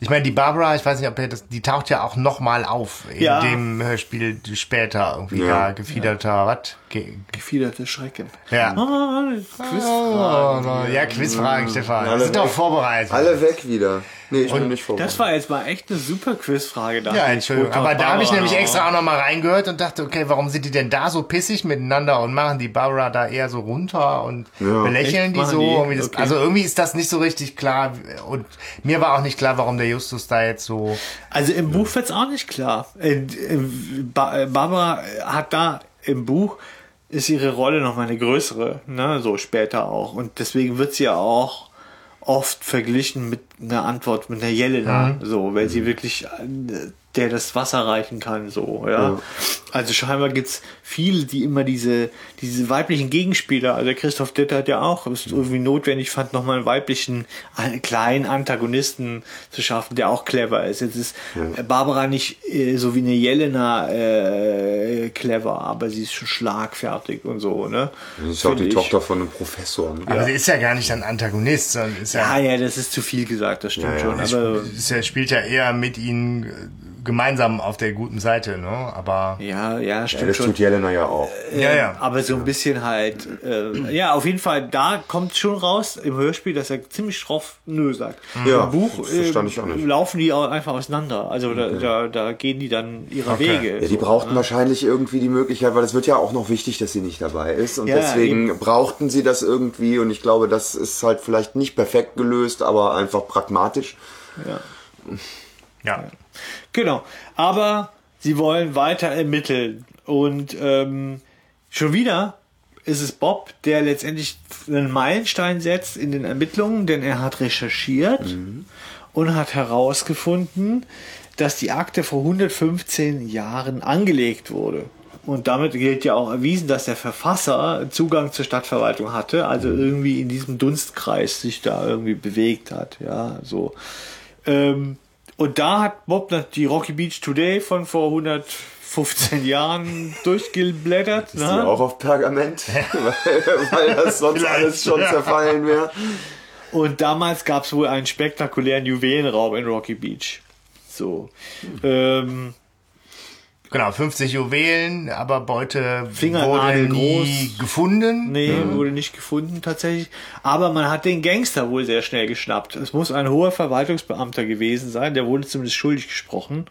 B: ich meine, die Barbara, ich weiß nicht, ob ihr das, die taucht ja auch nochmal auf in
A: Ja.
B: dem Hörspiel später irgendwie
C: Ja.
B: da gefiederter, was? Ge
A: gefiederte Schrecken.
B: ja.
A: Ah, Quizfragen.
B: Oh, ja, Quizfragen, Stefan. Wir
C: Alle
B: sind doch vorbereitet.
C: Alle weg wieder. Nee, ich bin nicht
A: Das
C: vorbereitet.
A: war jetzt mal echt eine super Quizfrage. da.
B: Ja, Entschuldigung. Aber da habe ich nämlich extra auch nochmal reingehört und dachte, okay, warum sind die denn da so pissig miteinander und machen die Barbara da eher so runter und belächeln
A: Echt?
B: die
A: Machen
B: so?
A: die?
B: Irgendwie das,
A: Okay.
B: Also irgendwie ist das nicht so richtig klar und mir war auch nicht klar, warum der Justus da jetzt so...
A: Also im Buch wird's auch nicht klar. Äh, äh, Ba- Barbara hat da im Buch ist ihre Rolle noch mal eine größere, ne, so später auch. Und deswegen wird sie ja auch oft verglichen mit einer Antwort mit einer Jelena, so, weil sie wirklich äh, der das Wasser reichen kann, so, ja. Also scheinbar gibt's viele, die immer diese, diese weiblichen Gegenspieler, also Christoph Ditter hat ja auch es irgendwie notwendig fand, nochmal einen weiblichen, einen kleinen Antagonisten zu schaffen, der auch clever ist. Jetzt ist äh, Barbara nicht äh, so wie eine Jelena äh, clever, aber sie ist schon schlagfertig und so, ne?
C: Das ist auch die
A: Find ich.
C: Tochter von einem Professor. Ne?
B: Aber sie ist ja gar nicht ein Antagonist, sondern ist
A: Ja,
B: ja,
A: ja, das ist zu viel gesagt, das stimmt
C: Ja, ja.
A: schon. Aber
B: ist ja, spielt ja eher mit ihnen äh, gemeinsam auf der guten Seite, ne? Aber
A: ja, ja, stimmt
C: Das
A: schon.
C: tut Jelena ja auch.
B: ja, ja.
A: Aber so ein bisschen halt, äh, ja, auf jeden Fall, da kommt schon raus im Hörspiel, dass er ziemlich schroff Nö sagt.
C: Ja,
A: Im Buch äh,
C: nicht.
A: laufen die auch einfach auseinander. Also da, da, da gehen die dann ihre
B: Okay.
A: Wege.
C: Ja, die
A: so,
C: brauchten
A: ne?
C: wahrscheinlich irgendwie die Möglichkeit, weil es wird ja auch noch wichtig, dass sie nicht dabei ist. Und
A: Ja,
C: deswegen brauchten sie das irgendwie. Und ich glaube, das ist halt vielleicht nicht perfekt gelöst, aber einfach pragmatisch.
B: ja.
A: Genau. Aber sie wollen weiter ermitteln. Und ähm, schon wieder ist es Bob, der letztendlich einen Meilenstein setzt in den Ermittlungen, denn er hat recherchiert und hat herausgefunden, dass die Akte vor 115 Jahren angelegt wurde. Und damit gilt ja auch erwiesen, dass der Verfasser Zugang zur Stadtverwaltung hatte, also irgendwie in diesem Dunstkreis sich da irgendwie bewegt hat. Ja, so. Ähm, und da hat Bob die Rocky Beach Today von vor 115 Jahren durchgeblättert.
C: Ist die
A: Ne?
C: auch auf Pergament? weil, weil das sonst
B: Vielleicht,
C: alles schon zerfallen wäre.
A: Und damals gab es wohl einen spektakulären Juwelenraub in Rocky Beach. So. Ähm,
B: Genau, 50 Juwelen, aber Beute wurde nie
A: groß.
B: gefunden.
A: nee, wurde nicht gefunden tatsächlich. Aber man hat den Gangster wohl sehr schnell geschnappt. Es muss ein hoher Verwaltungsbeamter gewesen sein. Der wurde zumindest schuldig gesprochen.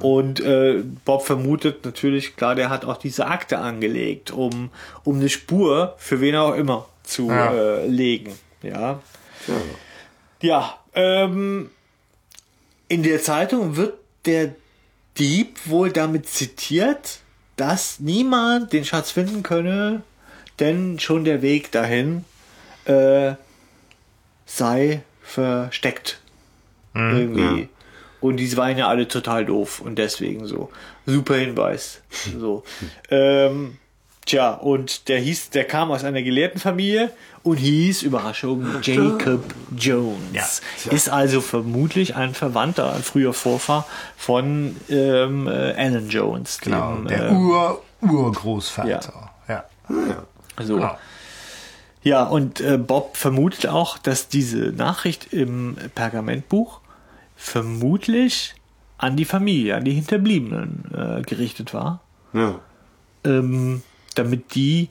A: Und äh, Bob vermutet natürlich, klar, der hat auch diese Akte angelegt, um, um eine Spur für wen auch immer zu
B: Ja.
A: äh, legen. Ja. Ja, ähm, in der Zeitung wird der Dieb wohl damit zitiert, dass niemand den Schatz finden könne, denn schon der Weg dahin äh, sei versteckt. Irgendwie. Und die waren ja alle total doof und deswegen so. Super Hinweis. So. ähm, tja, und der hieß, der kam aus einer gelehrten Familie und hieß, Überraschung, Jacob Jones. Ist also vermutlich ein Verwandter, ein früher Vorfahr von ähm, äh, Alan Jones.
B: Genau,
A: dem,
B: der
A: äh,
B: Ur Urgroßvater. Ja.
A: so.
B: Genau.
A: Ja, und äh, Bob vermutet auch, dass diese Nachricht im Pergamentbuch vermutlich an die Familie, an die Hinterbliebenen äh, gerichtet war,
C: Ja.
A: ähm, damit die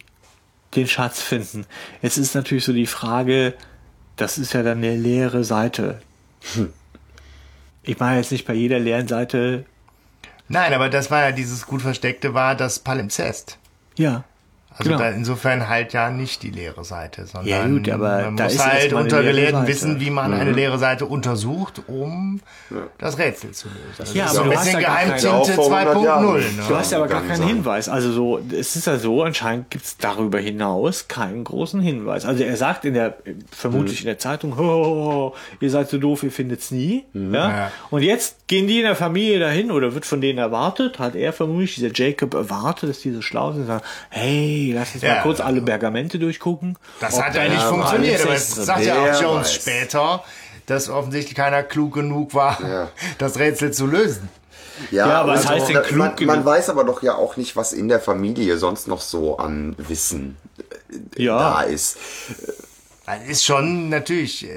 A: den Schatz finden. Jetzt ist natürlich so die Frage, das ist ja dann eine leere Seite. Ich meine jetzt nicht bei jeder leeren Seite,
B: Nein, aber das war ja dieses gut versteckte war das Palimpsest.
A: ja.
B: Also
A: genau.
B: da insofern halt ja nicht die leere Seite, sondern
A: Ja, gut, aber
B: man
A: da
B: muss
A: ist
B: halt unter Gelehrten wissen, wie man eine leere Seite untersucht, um das Rätsel zu lösen.
A: Ja,
B: ist
A: aber
B: so
A: du
B: ein
A: hast
B: bisschen
A: ja
B: Geheimtinte
C: Auch vor 100 Jahren.
B: 2.0. Ne?
A: Du hast ja aber gar keinen
C: sein.
A: Hinweis. Also so, es ist ja so, anscheinend gibt es darüber hinaus keinen großen Hinweis. Also er sagt in der, vermutlich in der Zeitung, ho, ho, ho, ihr seid so doof, ihr findet's nie. Ja?
B: Ja.
A: Und jetzt gehen die in der Familie dahin oder wird von denen erwartet, hat er vermutlich, dieser Jacob erwartet, dass die so schlau sind und sagen, hey, lass uns
B: Ja.
A: mal kurz alle Pergamente durchgucken.
B: Das hat ja nicht funktioniert, aber es sagt ja auch Jones
C: weiß.
B: später, dass offensichtlich keiner klug genug war,
C: Ja.
B: das Rätsel zu lösen.
C: Ja,
A: Ja, aber was
C: also,
A: heißt denn klug
C: man,
A: genug?
C: man weiß aber doch ja auch nicht, was in der Familie sonst noch so an Wissen äh,
A: Ja.
C: da ist.
B: Das ist schon natürlich.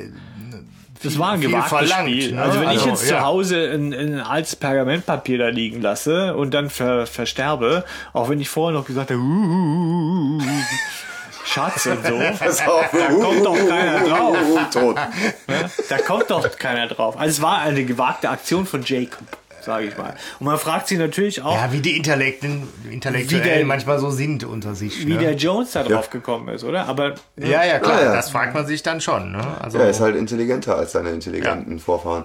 A: Das war ein gewagtes Spiel.
B: ne?
A: Also wenn ich
B: Also,
A: jetzt
B: ja.
A: zu Hause ein, ein altes Pergamentpapier da liegen lasse und dann ver, versterbe, auch wenn ich vorher noch gesagt habe, "Uh, Schatz und so,
C: Pass auf.
A: da kommt doch keiner drauf.
C: Tot.
A: Ne? Da kommt doch keiner drauf. Also es war eine gewagte Aktion von Jacob, sage ich mal. Und man fragt sich natürlich auch,
B: Ja, wie die Intellekten, Intellektuellen
A: Wie der-
B: manchmal so sind unter sich.
A: wie
B: ne?
A: der Jones da drauf gekommen ist, oder? Aber
B: ja, ja, klar,
C: Ja, ja.
B: das fragt man sich dann schon. Ne? Also,
C: Er ist halt intelligenter als seine intelligenten Vorfahren.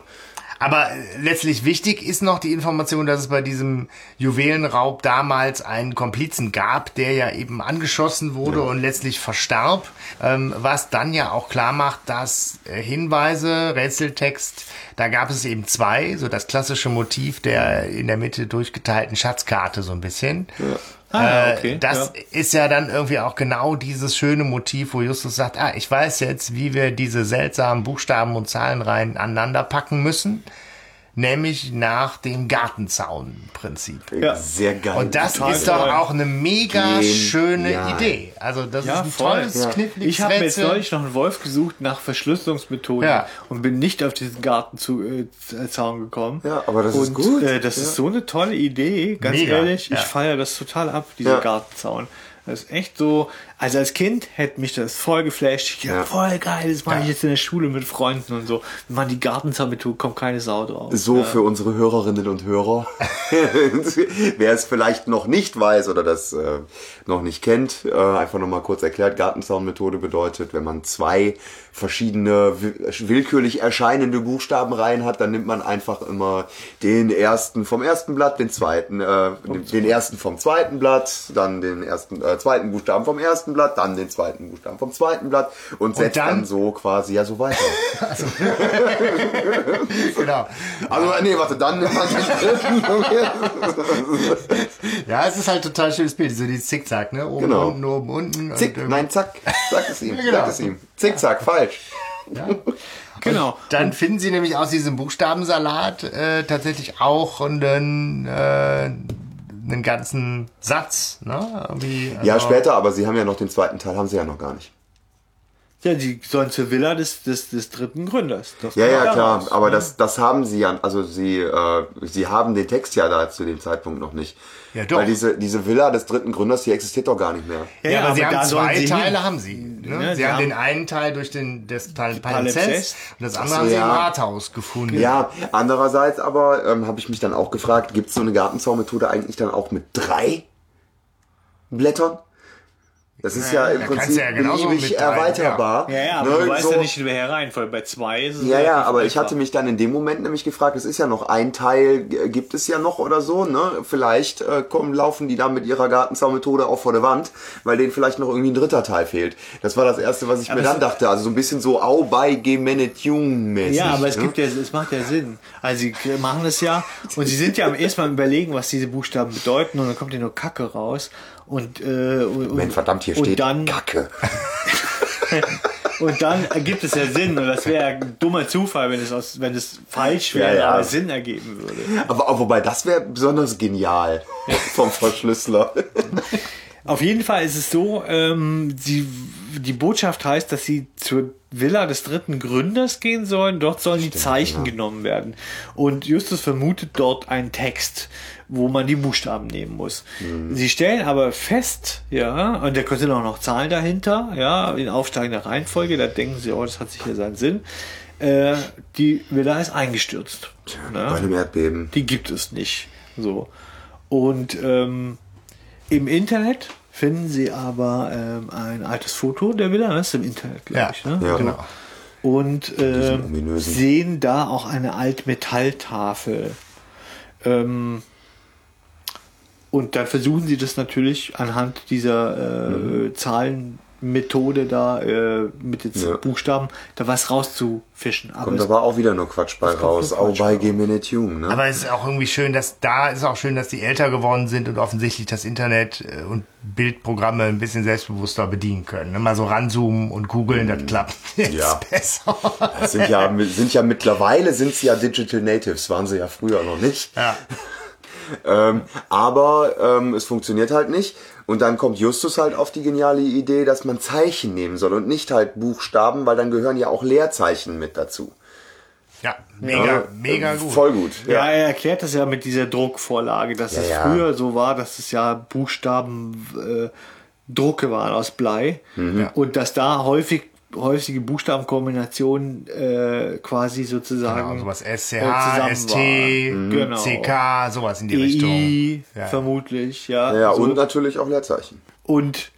B: Aber letztlich wichtig ist noch die Information, dass es bei diesem Juwelenraub damals einen Komplizen gab, der ja eben angeschossen wurde und letztlich verstarb, ähm, was dann ja auch klar macht, dass äh, Hinweise, Rätseltext, da gab es eben zwei, so das klassische Motiv der in der Mitte durchgeteilten Schatzkarte so ein bisschen.
A: Ja,
B: Äh,
A: okay,
B: das
A: ja.
B: ist ja dann irgendwie auch genau dieses schöne Motiv, wo Justus sagt, ah, ich weiß jetzt, wie wir diese seltsamen Buchstaben und Zahlenreihen aneinander packen müssen, nämlich nach dem Gartenzaun-Prinzip.
A: Ja.
C: Sehr geil.
B: Und das
A: Total
B: ist doch auch eine mega
C: Genial.
B: schöne Idee. Also das
A: Ja,
B: ist ein
A: voll.
B: tolles,
A: Ja.
B: kniffliges
A: Ich habe mir jetzt neulich noch einen Wolf gesucht nach Verschlüsselungsmethoden
B: Ja.
A: und bin nicht auf diesen Gartenzaun äh, Zaun gekommen.
C: Ja, aber das
A: und,
C: ist gut.
A: Äh, das ist so eine tolle Idee, ganz
B: Mega,
A: ehrlich.
B: ja.
A: Ich feiere das total ab, dieser
C: Ja.
A: Gartenzaun. Das ist echt so, also als Kind hätte mich das voll geflasht. Ja,
C: Ja.
A: voll geil, das mache ich jetzt in der Schule mit Freunden und so. Wenn man die Gartenzaunmethode kommt keine Sau drauf.
C: So für unsere Hörerinnen und Hörer. Wer es vielleicht noch nicht weiß oder das äh, noch nicht kennt, äh, einfach nochmal kurz erklärt. Gartenzaunmethode bedeutet, wenn man zwei verschiedene wi- willkürlich erscheinende Buchstabenreihen hat, dann nimmt man einfach immer den ersten vom ersten Blatt, den zweiten, äh, den, den ersten vom zweiten Blatt, dann den ersten, äh, zweiten Buchstaben vom ersten Blatt, dann den zweiten Buchstaben vom zweiten Blatt und setzt
B: dann?
C: dann so quasi ja so weiter.
B: Genau.
C: Also nee, warte, dann nimmt man den.
B: Ja, es ist halt total schönes Bild. So die Zickzack, ne? Oben,
C: Genau.
B: unten, oben, unten.
C: Zick,
B: und,
C: nein, zack. Sag es ihm,
B: Genau.
C: sag es ihm. Zickzack, falsch.
A: Genau.
B: Dann finden sie nämlich aus diesem Buchstabensalat äh, tatsächlich auch einen, äh, einen ganzen Satz. Ne? Irgendwie,
C: Ja,
B: also-
C: später, aber sie haben ja noch den zweiten Teil, haben sie ja noch gar nicht.
A: Ja, die sollen zur Villa des, des, des dritten Gründers. Das
C: Ja, ja, klar, aber
A: ne?
C: das, das haben sie ja, also sie, äh, sie haben den Text ja da zu dem Zeitpunkt noch nicht.
B: Ja, doch.
C: Weil diese, diese Villa des dritten Gründers, die existiert doch gar nicht mehr.
B: Ja, aber, sie haben zwei
A: sie
B: Teile,
A: hin.
B: haben sie. Ne?
A: Ja,
B: sie haben
A: haben-
B: den einen Teil durch den Teil
A: Palimpsest.
B: Und das andere
C: so,
B: haben sie im
C: ja.
B: Rathaus gefunden.
C: Ja, andererseits aber ähm, habe ich mich dann auch gefragt, gibt es so eine Gartenzaunmethode eigentlich dann auch mit drei Blättern? Das ist ja,
B: Ja,
C: im Prinzip
B: ja
C: beliebig erweiterbar.
A: Ja, ja, aber
C: Ne,
A: du weißt
C: so-
A: ja nicht, in welcher Reihenfolge. Bei zwei ist es
C: Ja, ja, aber ich hatte mich dann in dem Moment nämlich gefragt, es ist ja noch ein Teil, gibt es ja noch oder so, ne? Vielleicht äh, kommen, laufen die da mit ihrer Gartenzaunmethode auch vor der Wand, weil denen vielleicht noch irgendwie ein dritter Teil fehlt. Das war das Erste, was ich mir
A: Aber
C: dann
A: es-
C: dachte. Also so ein bisschen so Au bei Gemenet Jung mäßig.
A: Ja, aber es
C: ne?
A: gibt ja, es macht ja Sinn. Also sie machen das ja und sie sind ja am ersten Mal überlegen, was diese Buchstaben bedeuten und dann kommt ja nur Kacke raus und äh, und,
C: Moment, verdammt, hier
A: und
C: steht
A: dann
C: Kacke.
A: und dann ergibt es ja Sinn und das wäre ein dummer Zufall, wenn es aus, wenn es falsch wäre,
C: Ja, ja.
A: aber Sinn ergeben würde.
C: Aber, aber wobei, das wäre besonders genial vom Verschlüsseler.
A: Auf jeden Fall ist es so, ähm, die, die Botschaft heißt, dass sie zur Villa des dritten Gründers gehen sollen. Dort sollen die Zeichen genommen werden. Und Justus vermutet dort einen Text, wo man die Buchstaben nehmen muss. Sie stellen aber fest, ja, und da sind auch noch Zahlen dahinter, ja, in aufsteigender Reihenfolge. Da denken sie, oh, das hat sicher seinen Sinn. Äh, die Villa ist eingestürzt.
C: Bei
A: ne?
C: einem Erdbeben.
A: die gibt es nicht. So. Und ähm, im Internet finden sie aber ähm, ein altes Foto der Villa, das ist im Internet, glaube
B: Ja,
A: ich. Ne?
C: ja.
B: genau.
A: Und ähm,
C: ominösen.
A: sehen da auch eine Altmetalltafel. Ähm, und dann versuchen sie das natürlich anhand dieser äh,
C: Mhm.
A: Zahlen Methode da äh, mit den
C: Ja.
A: Buchstaben, da was rauszufischen. Aber
C: Und
A: es,
C: da war auch wieder nur Quatsch bei raus. Auch
A: Quatsch
C: bei
A: raus.
C: Geminute ne?
B: Aber es ist auch irgendwie schön, dass da ist auch schön, dass die älter geworden sind und offensichtlich das Internet äh, und Bildprogramme ein bisschen selbstbewusster bedienen können. ne? Mal so ranzoomen und googeln, das klappt jetzt
C: Mhm. Ja.
B: besser.
C: Das sind ja, sind ja mittlerweile sind sie ja Digital Natives, waren sie ja früher noch nicht.
B: Ja.
C: Ähm, aber ähm, es funktioniert halt nicht. Und dann kommt Justus halt auf die geniale Idee, dass man Zeichen nehmen soll und nicht halt Buchstaben, weil dann gehören ja auch Leerzeichen mit dazu.
B: ja, mega, mega
C: Äh,
B: gut.
C: Voll gut.
A: ja, er erklärt das ja mit dieser Druckvorlage, dass
C: Ja,
A: es
C: ja.
A: früher so war, dass es ja Buchstaben äh, Drucke waren aus Blei
C: Mhm.
A: und dass da häufig häufige Buchstabenkombinationen äh, quasi sozusagen
B: Genau, sowas SCH,
A: zusammen
B: ST,
A: waren. Genau.
B: CK, sowas in die
A: EI
B: Richtung. Ja.
A: vermutlich, ja.
C: Ja,
A: so.
C: und natürlich auch Leerzeichen.
A: Und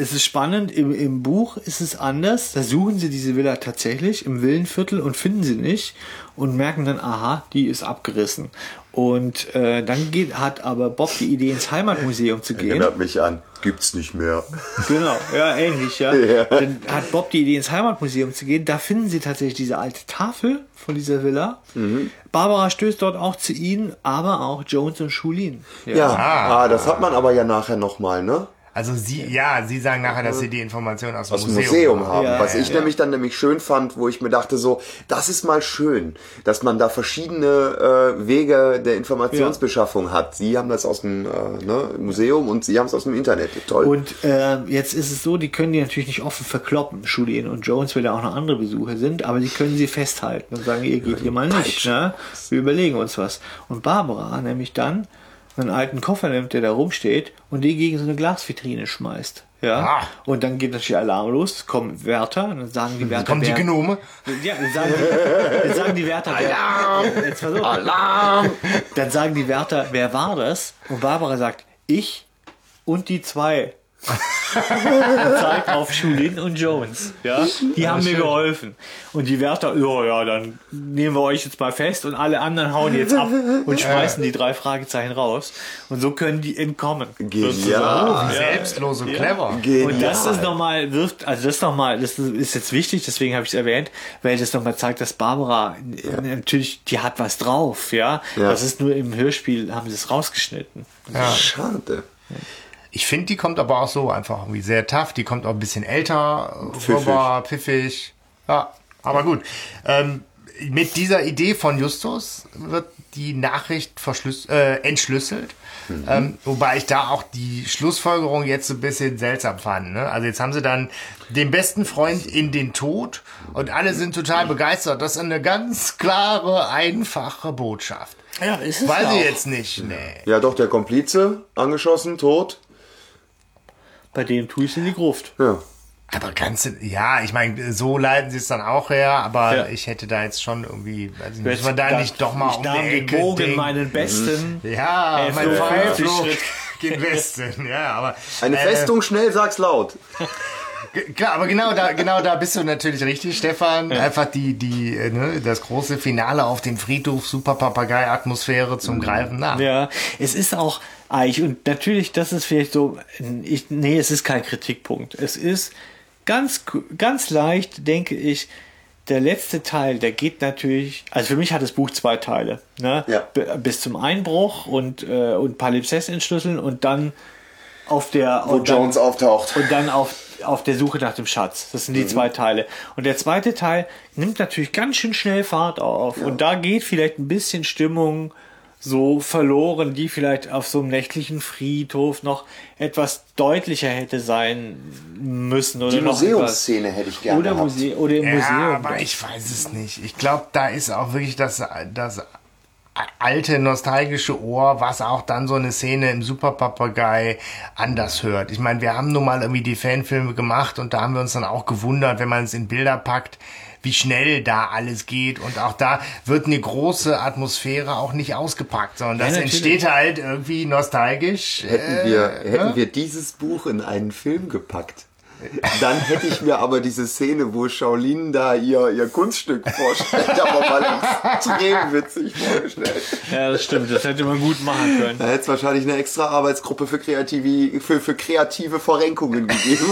A: es ist spannend, im, im Buch ist es anders. Da suchen sie diese Villa tatsächlich im Villenviertel und finden sie nicht und merken dann, aha, die ist abgerissen. Und äh, dann geht, hat aber Bob die Idee, ins Heimatmuseum zu gehen.
C: Erinnert mich an. Gibt's nicht mehr.
A: Genau, ja, ähnlich, ja.
C: Ja.
A: Dann hat Bob die Idee, ins Heimatmuseum zu gehen. Da finden sie tatsächlich diese alte Tafel von dieser Villa.
C: Mhm.
A: Barbara stößt dort auch zu ihnen, aber auch Jones und Schulin.
C: Ja, ah, das hat man aber ja nachher nochmal, ne?
B: Also sie, ja, sie sagen nachher, dass sie die Informationen aus dem
C: aus dem
B: Museum,
C: Museum haben.
A: Ja,
C: was
A: ja,
C: ich
A: ja.
C: nämlich dann nämlich schön fand, wo ich mir dachte so, das ist mal schön, dass man da verschiedene äh, Wege der Informationsbeschaffung hat. Sie haben das aus dem äh, ne, Museum und Sie haben es aus dem Internet. Toll.
A: Und äh, jetzt ist es so, die können die natürlich nicht offen verkloppen, Julian und Jones, weil da auch noch andere Besucher sind, aber die können sie festhalten und sagen, ihr geht hier mal nicht, ne? Wir überlegen uns was. Und Barbara nämlich dann einen alten Koffer nimmt, der da rumsteht und die gegen so eine Glasvitrine schmeißt. Ja.
B: Ah.
A: Und dann geht natürlich Alarm los, kommen Wärter, und dann sagen die Wärter.
B: Kommen die Gnome?
A: Ja, dann sagen die, dann sagen die Wärter, Alarm! Jetzt auf.
C: Alarm!
A: Dann sagen die Wärter, wer war das? Und Barbara sagt, ich und die zwei. und zeigt auf Schulin und Jones. Ja, die haben mir geholfen. Und die Wärter, ja, ja, dann nehmen wir euch jetzt mal fest und alle anderen hauen jetzt ab und schmeißen die drei Fragezeichen raus. Und so können die entkommen.
C: Genial.
B: Wie selbstlos und clever.
C: Genial.
A: Und das ist nochmal, wirft, also das nochmal, das ist jetzt wichtig, deswegen habe ich es erwähnt, weil das nochmal zeigt, dass Barbara natürlich, die hat was drauf, ja?
C: Ja.
A: Das ist nur im Hörspiel, haben sie es rausgeschnitten.
C: Schade.
B: Ich finde, die kommt aber auch so einfach irgendwie sehr tough. Die kommt auch ein bisschen älter,
C: Pfiffig.
B: rüber, pfiffig. Ja, aber gut. Ähm, mit dieser Idee von Justus wird die Nachricht äh, entschlüsselt. Ähm, wobei ich da auch die Schlussfolgerung jetzt so ein bisschen seltsam fand. Ne? Also jetzt haben sie dann den besten Freund in den Tod und alle sind total begeistert. Das ist eine ganz klare, einfache Botschaft.
A: Ja, ist es
B: Weiß
A: auch.
B: ich jetzt nicht. Nee.
C: Ja, doch, der Komplize, angeschossen, tot.
A: Bei dem tue ich in die Gruft.
C: Ja.
B: Aber ganz, ja, ich meine, so leiten sie es dann auch her, aber
A: Ja.
B: ich hätte da jetzt schon irgendwie, nicht, muss man da nicht doch mal
A: ich
B: um die
A: nahm den Bogen,
B: denken.
A: meinen besten.
B: Ja,
A: Er
B: mein
A: flog
B: Pfeil
A: 50
B: flog gen Westen, ja, aber.
C: Eine
B: äh,
C: Festung, schnell, sag's laut.
B: Klar, aber genau da, genau da bist du natürlich richtig, Stefan. Einfach die, die, äh, ne, das große Finale auf dem Friedhof, super Papagei-Atmosphäre zum Greifen nach.
A: Ja, es ist auch eigentlich, und natürlich, das ist vielleicht so, ich, nee, es ist kein Kritikpunkt. Es ist ganz, ganz leicht, denke ich, der letzte Teil, der geht natürlich, also für mich hat das Buch zwei Teile, ne?
C: Ja.
A: Bis zum Einbruch und, äh, und Palimpsest entschlüsseln und dann auf der,
C: Wo
A: und dann,
C: Jones auftaucht.
A: und dann auf, auf der Suche nach dem Schatz. Das sind die zwei Teile. Und der zweite Teil nimmt natürlich ganz schön schnell Fahrt auf. Und da geht vielleicht ein bisschen Stimmung so verloren, die vielleicht auf so einem nächtlichen Friedhof noch etwas deutlicher hätte sein müssen. Oder
C: Die Museumsszene hätte ich gerne
A: Oder,
C: gehabt.
A: Muse oder im
B: Ja,
A: Museum.
B: aber ich weiß es nicht. Ich glaube, da ist auch wirklich das, das alte nostalgische Ohr, was auch dann so eine Szene im Superpapagei anders hört. Ich meine, wir haben nun mal irgendwie die Fanfilme gemacht und da haben wir uns dann auch gewundert, wenn man es in Bilder packt, wie schnell da alles geht und auch da wird eine große Atmosphäre auch nicht ausgepackt, sondern das
A: natürlich.
B: entsteht halt irgendwie nostalgisch.
C: Hätten
B: äh,
C: wir, hätten
B: ne?
C: wir dieses Buch in einen Film gepackt, Dann hätte ich mir aber diese Szene, wo Shaolin da ihr, ihr Kunststück vorstellt, aber mal extrem witzig vorgestellt.
A: Ja, das stimmt. Das hätte man gut machen können.
C: Da hätte es wahrscheinlich eine extra Arbeitsgruppe für, kreative, für, für kreative Verrenkungen gegeben.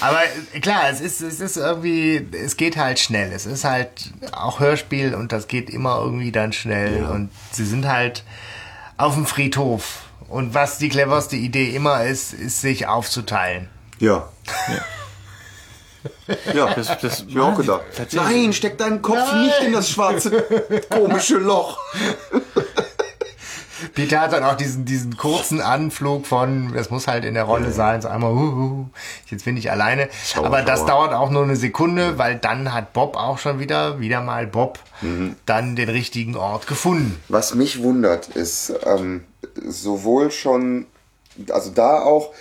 B: Aber äh, klar, es ist, es ist irgendwie, es geht halt schnell. Es ist halt auch Hörspiel und das geht immer irgendwie dann schnell. Und sie sind halt auf dem Friedhof. Und was die cleverste Idee immer ist, ist sich aufzuteilen.
C: Ja. Ja,
A: Das, das
C: hab ich mir auch gedacht. Nein, steck deinen Kopf nicht in das schwarze, komische Loch.
B: Peter hat dann auch diesen, diesen kurzen Anflug von, das muss halt in der Rolle sein, so einmal, uh, uh, jetzt bin ich alleine.
C: Schauer,
B: Aber das
C: Schauer.
B: dauert auch nur eine Sekunde, weil dann hat Bob auch schon wieder, wieder mal Bob,
C: Mhm.
B: dann den richtigen Ort gefunden.
C: Was mich wundert, ist ähm, sowohl schon, also da auch,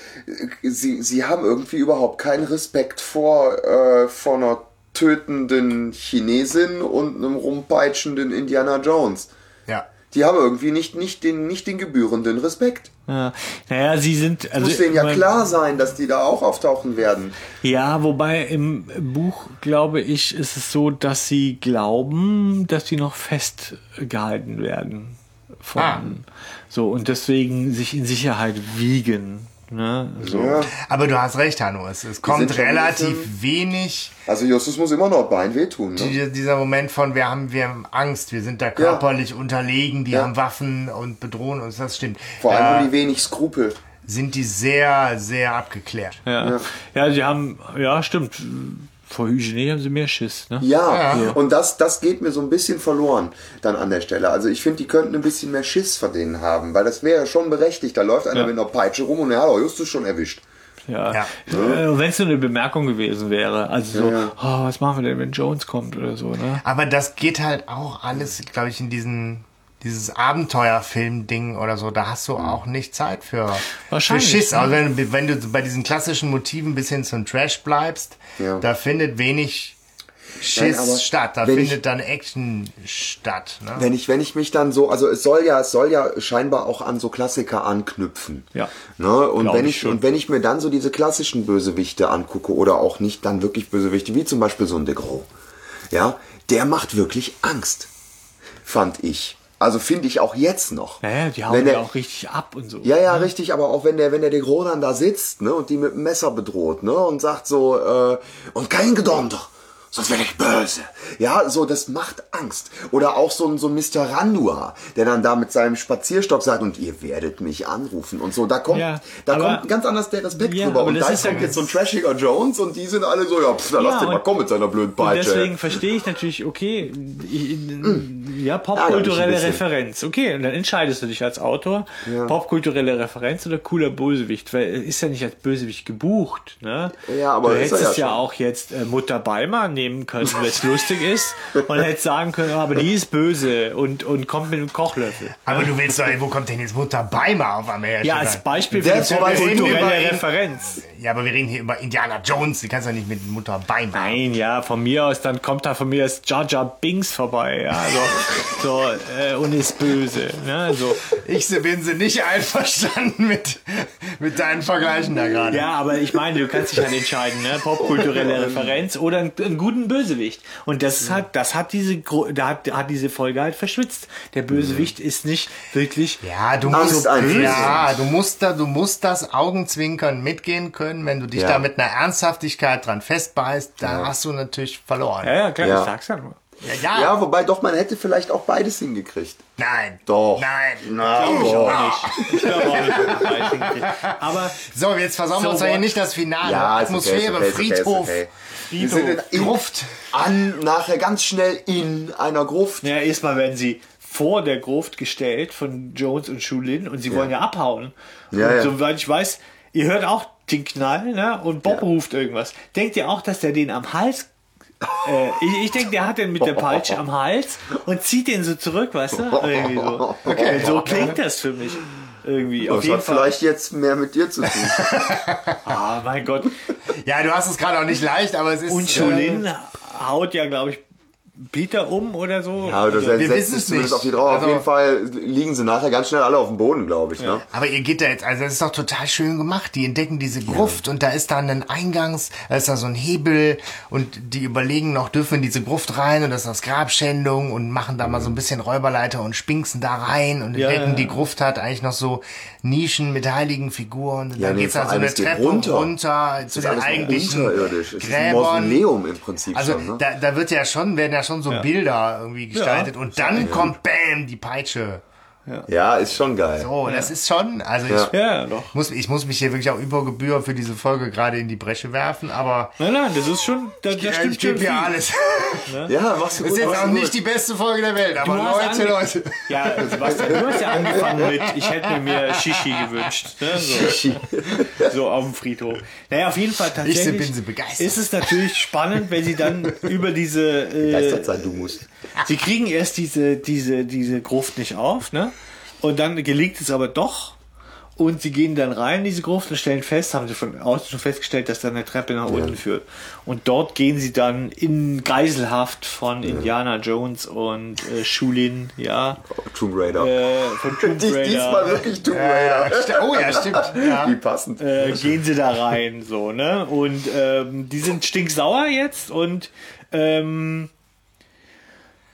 C: sie, sie haben irgendwie überhaupt keinen Respekt vor, äh, vor einer tötenden Chinesin und einem rumpeitschenden Indiana Jones.
B: Ja.
C: Die haben irgendwie nicht, nicht, den, nicht den gebührenden Respekt.
A: Ja. Naja, sie sind. Also,
C: Muss denen ja klar sein, dass die da auch auftauchen werden.
A: Ja, wobei im Buch, glaube ich, ist es so, dass sie glauben, dass sie noch festgehalten werden. Von,
B: Ah.
A: So, und deswegen sich in Sicherheit wiegen. Ne? So.
C: Ja.
B: Aber du hast recht, Hanno, es, es kommt relativ
C: ein
B: wenig
C: Also Justus muss immer noch Bein wehtun. Ne?
B: die- dieser Moment von, wir haben, wir haben Angst, wir sind da körperlich unterlegen, die
C: Ja.
B: haben Waffen und bedrohen uns, das stimmt.
C: Vor allem haben die wenig Skrupel.
B: sind die sehr, sehr abgeklärt.
A: Ja. ja, sie haben, ja, stimmt. Vor Hygiene haben sie mehr Schiss. Ne?
C: Ja,
B: Ja.
C: und das, das geht mir so ein bisschen verloren dann an der Stelle. Also ich finde, die könnten ein bisschen mehr Schiss vor denen haben, weil das wäre ja schon berechtigt. Da läuft einer
A: Ja.
C: mit einer Peitsche rum und er hat auch Justus schon erwischt.
A: Ja.
B: Ja.
A: Äh, Wenn es nur eine Bemerkung gewesen wäre. Also so,
C: Ja.
A: oh, was machen wir denn, wenn Jones kommt oder so, ne?
B: Aber das geht halt auch alles, glaube ich, in diesen dieses Abenteuerfilm-Ding oder so, da hast du auch nicht Zeit für, für
A: Wahrscheinlich,
B: Schiss.
A: ne?
B: Also wenn, wenn du bei diesen klassischen Motiven bis hin zum Trash bleibst,
C: Ja.
B: da findet wenig Schiss
C: Nein,
B: statt, da findet
C: ich-
B: dann Action statt. Ne?
C: Wenn ich, wenn ich mich dann so, also es soll ja, es soll ja scheinbar auch an so Klassiker anknüpfen.
A: Ja.
C: Ne? Und wenn
A: ich
C: ich, und wenn ich mir dann so diese klassischen Bösewichte angucke oder auch nicht dann wirklich Bösewichte, wie zum Beispiel so ein De Gros, ja, der macht wirklich Angst. Fand ich. Also finde ich auch jetzt noch.
A: Ja, ja, die hauen ja auch richtig ab und so.
C: Ja, ja, richtig, aber auch wenn der, wenn der De Gros dann da sitzt, ne, und die mit dem Messer bedroht, ne, und sagt so, äh, und kein Gedonder, sonst werde ich böse. Ja, so, das macht Angst. Oder auch so ein, so ein Mr. Randua, der dann da mit seinem Spazierstock sagt, und ihr werdet mich anrufen und so. Da kommt,
A: Ja,
C: da
A: aber-
C: kommt ganz anders der Respekt
A: Ja,
C: drüber.
A: aber
C: Und
A: das
C: da
A: ist ja
C: kommt jetzt so ein trashiger Jones und die sind alle so, ja, pff, dann lass
A: Ja,
C: den mal
A: und-
C: kommen mit seiner blöden
A: Und
C: Peitsche.
A: deswegen verstehe ich natürlich, okay, ich, ja,
C: Ärgert mich
A: popkulturelle. Referenz. Okay, und dann entscheidest du dich als Autor, popkulturelle Referenz oder cooler Bösewicht, weil er ist ja nicht als Bösewicht gebucht. Ne?
C: Ja, aber
A: du
C: ist er
A: hättest
C: ja
A: ja,
C: schon.
A: auch jetzt äh, Mutter Beimer nehmen können, wenn es lustig ist, und hättest sagen können, aber die ist böse und, und kommt mit einem Kochlöffel.
B: Aber du willst doch, wo kommt denn jetzt Mutter Beimer auf einmal her?
A: Ja, als Beispiel für popkulturelle
B: über-
A: Referenz.
B: ja, aber wir reden hier über Indiana Jones, die kannst du nicht mit Mutter Beimer.
A: Nein, ja, von mir aus, dann kommt da von mir das Jar Jar Binks vorbei, ja, so, so äh, und ist böse, ne, so.
B: Ich bin sie nicht einverstanden mit, mit deinen Vergleichen da gerade.
A: Ja, aber ich meine, du kannst dich halt entscheiden, ne, popkulturelle Referenz oder einen, einen guten Bösewicht. Und das hat, das hat diese, da hat, hat diese Folge halt verschwitzt. Der Bösewicht ist nicht wirklich,
B: Ja, du musst,
C: einflößen.
B: ja, du musst da, du musst das Augenzwinkern mitgehen können. Wenn du dich
C: Ja.
B: da mit einer Ernsthaftigkeit dran festbeißt, dann hast du natürlich verloren.
A: ja, ja, klar,
C: Ja.
A: ich sag's ja nur.
B: Ja,
C: ja, wobei doch, man hätte vielleicht auch beides hingekriegt.
B: Nein.
C: Doch.
B: Nein. Glaub ich auch nicht.
A: Ich glaube auch nicht, dass wir beides hinkriegen. Aber
B: So, jetzt versauen wir
A: So
B: uns doch hier nicht das Finale.
C: Ja, okay,
B: Atmosphäre,
C: okay, ist okay, ist
B: Friedhof.
C: Wir sind in, in,
B: Gruft.
C: An, nachher ganz schnell in einer Gruft.
A: Ja, erstmal werden sie vor der Gruft gestellt von Jones und Shulin und sie wollen ja abhauen.
C: Ja,
A: und
C: ja.
A: soweit ich weiß, ihr hört auch den Knall, ne? Und Bob ruft irgendwas. Denkt ihr auch, dass der den am Hals. Äh, ich ich denke, der hat den mit der Peitsche am Hals und zieht den so zurück, weißt du? Irgendwie so. Okay. So klingt das für mich. Irgendwie. Auf
C: Das
A: jeden
C: hat
A: Fall.
C: vielleicht jetzt mehr mit dir zu tun.
A: Ah, mein Gott.
B: Ja, du hast es gerade auch nicht leicht, aber es ist.
A: Und
B: äh,
A: Shulin haut ja, glaube ich, Peter um oder so.
C: Ja, das
A: also,
C: setzt
B: wissen es
C: zumindest
B: nicht.
C: auf die drauf.
B: Also-
C: auf jeden Fall liegen sie nachher ganz schnell alle auf dem Boden, glaube ich. Ne?
B: Aber ihr geht da jetzt, also das ist doch total schön gemacht. Die entdecken diese Gruft und da ist dann ein Eingangs, da ist da so ein Hebel und die überlegen noch, dürfen wir in diese Gruft rein und das ist das Grabschändung und machen da mal so ein bisschen Räuberleiter und spinksen da rein und
A: Ja,
B: entdecken,
A: ja.
B: die Gruft hat eigentlich noch so Nischen mit heiligen Figuren. Und
C: Ja,
B: dann
C: nee,
B: geht's da so eine Treppe
C: runter.
B: runter, zu
C: ist
B: den eigentlichen
C: unterirdisch. Es ist ein
B: Gräbern.
C: Mausoleum im Prinzip
B: Also
C: schon. Ne?
B: da, da wird ja schon, werden ja schon so Bilder irgendwie gestaltet und dann kommt Bam, die Peitsche.
C: Ja, ist schon geil.
B: So, das ist schon, also ich,
C: Ja.
A: ja,
B: muss, ich muss mich hier wirklich auch über Gebühr für diese Folge gerade in die Bresche werfen, aber
A: Nein, nein, das ist schon, da, da
B: ja,
A: stimmt
B: ich
A: schon
B: hier
A: viel.
B: alles.
C: Ja, machst du
B: Das
C: gut.
B: ist jetzt auch nicht die beste Folge der Welt, aber Leute, Leute.
A: Ja, Sebastian, du hast ja angefangen mit, ich hätte mir Shishi gewünscht. Ne? So, so auf dem Friedhof. Naja, auf jeden Fall tatsächlich
B: bin sie begeistert.
A: ist es natürlich spannend, wenn sie dann über diese...
C: Begeistert
A: Äh,
C: sein, du musst.
A: sie kriegen erst diese, diese, diese Gruft nicht auf, ne? Und dann gelingt es aber doch. Und sie gehen dann rein in diese Gruft und stellen fest, haben sie von außen schon festgestellt, dass da eine Treppe nach unten führt. Und dort gehen sie dann in Geiselhaft von Indiana Jones und äh, Shulin, ja,
C: Tomb Raider.
A: äh, von Tomb
C: Dies,
A: Raider.
C: diesmal wirklich Tomb Raider.
B: Oh ja, stimmt. Ja.
C: Wie passend.
A: äh, gehen sie da rein, so, ne? Und ähm, die sind stinksauer jetzt und ähm,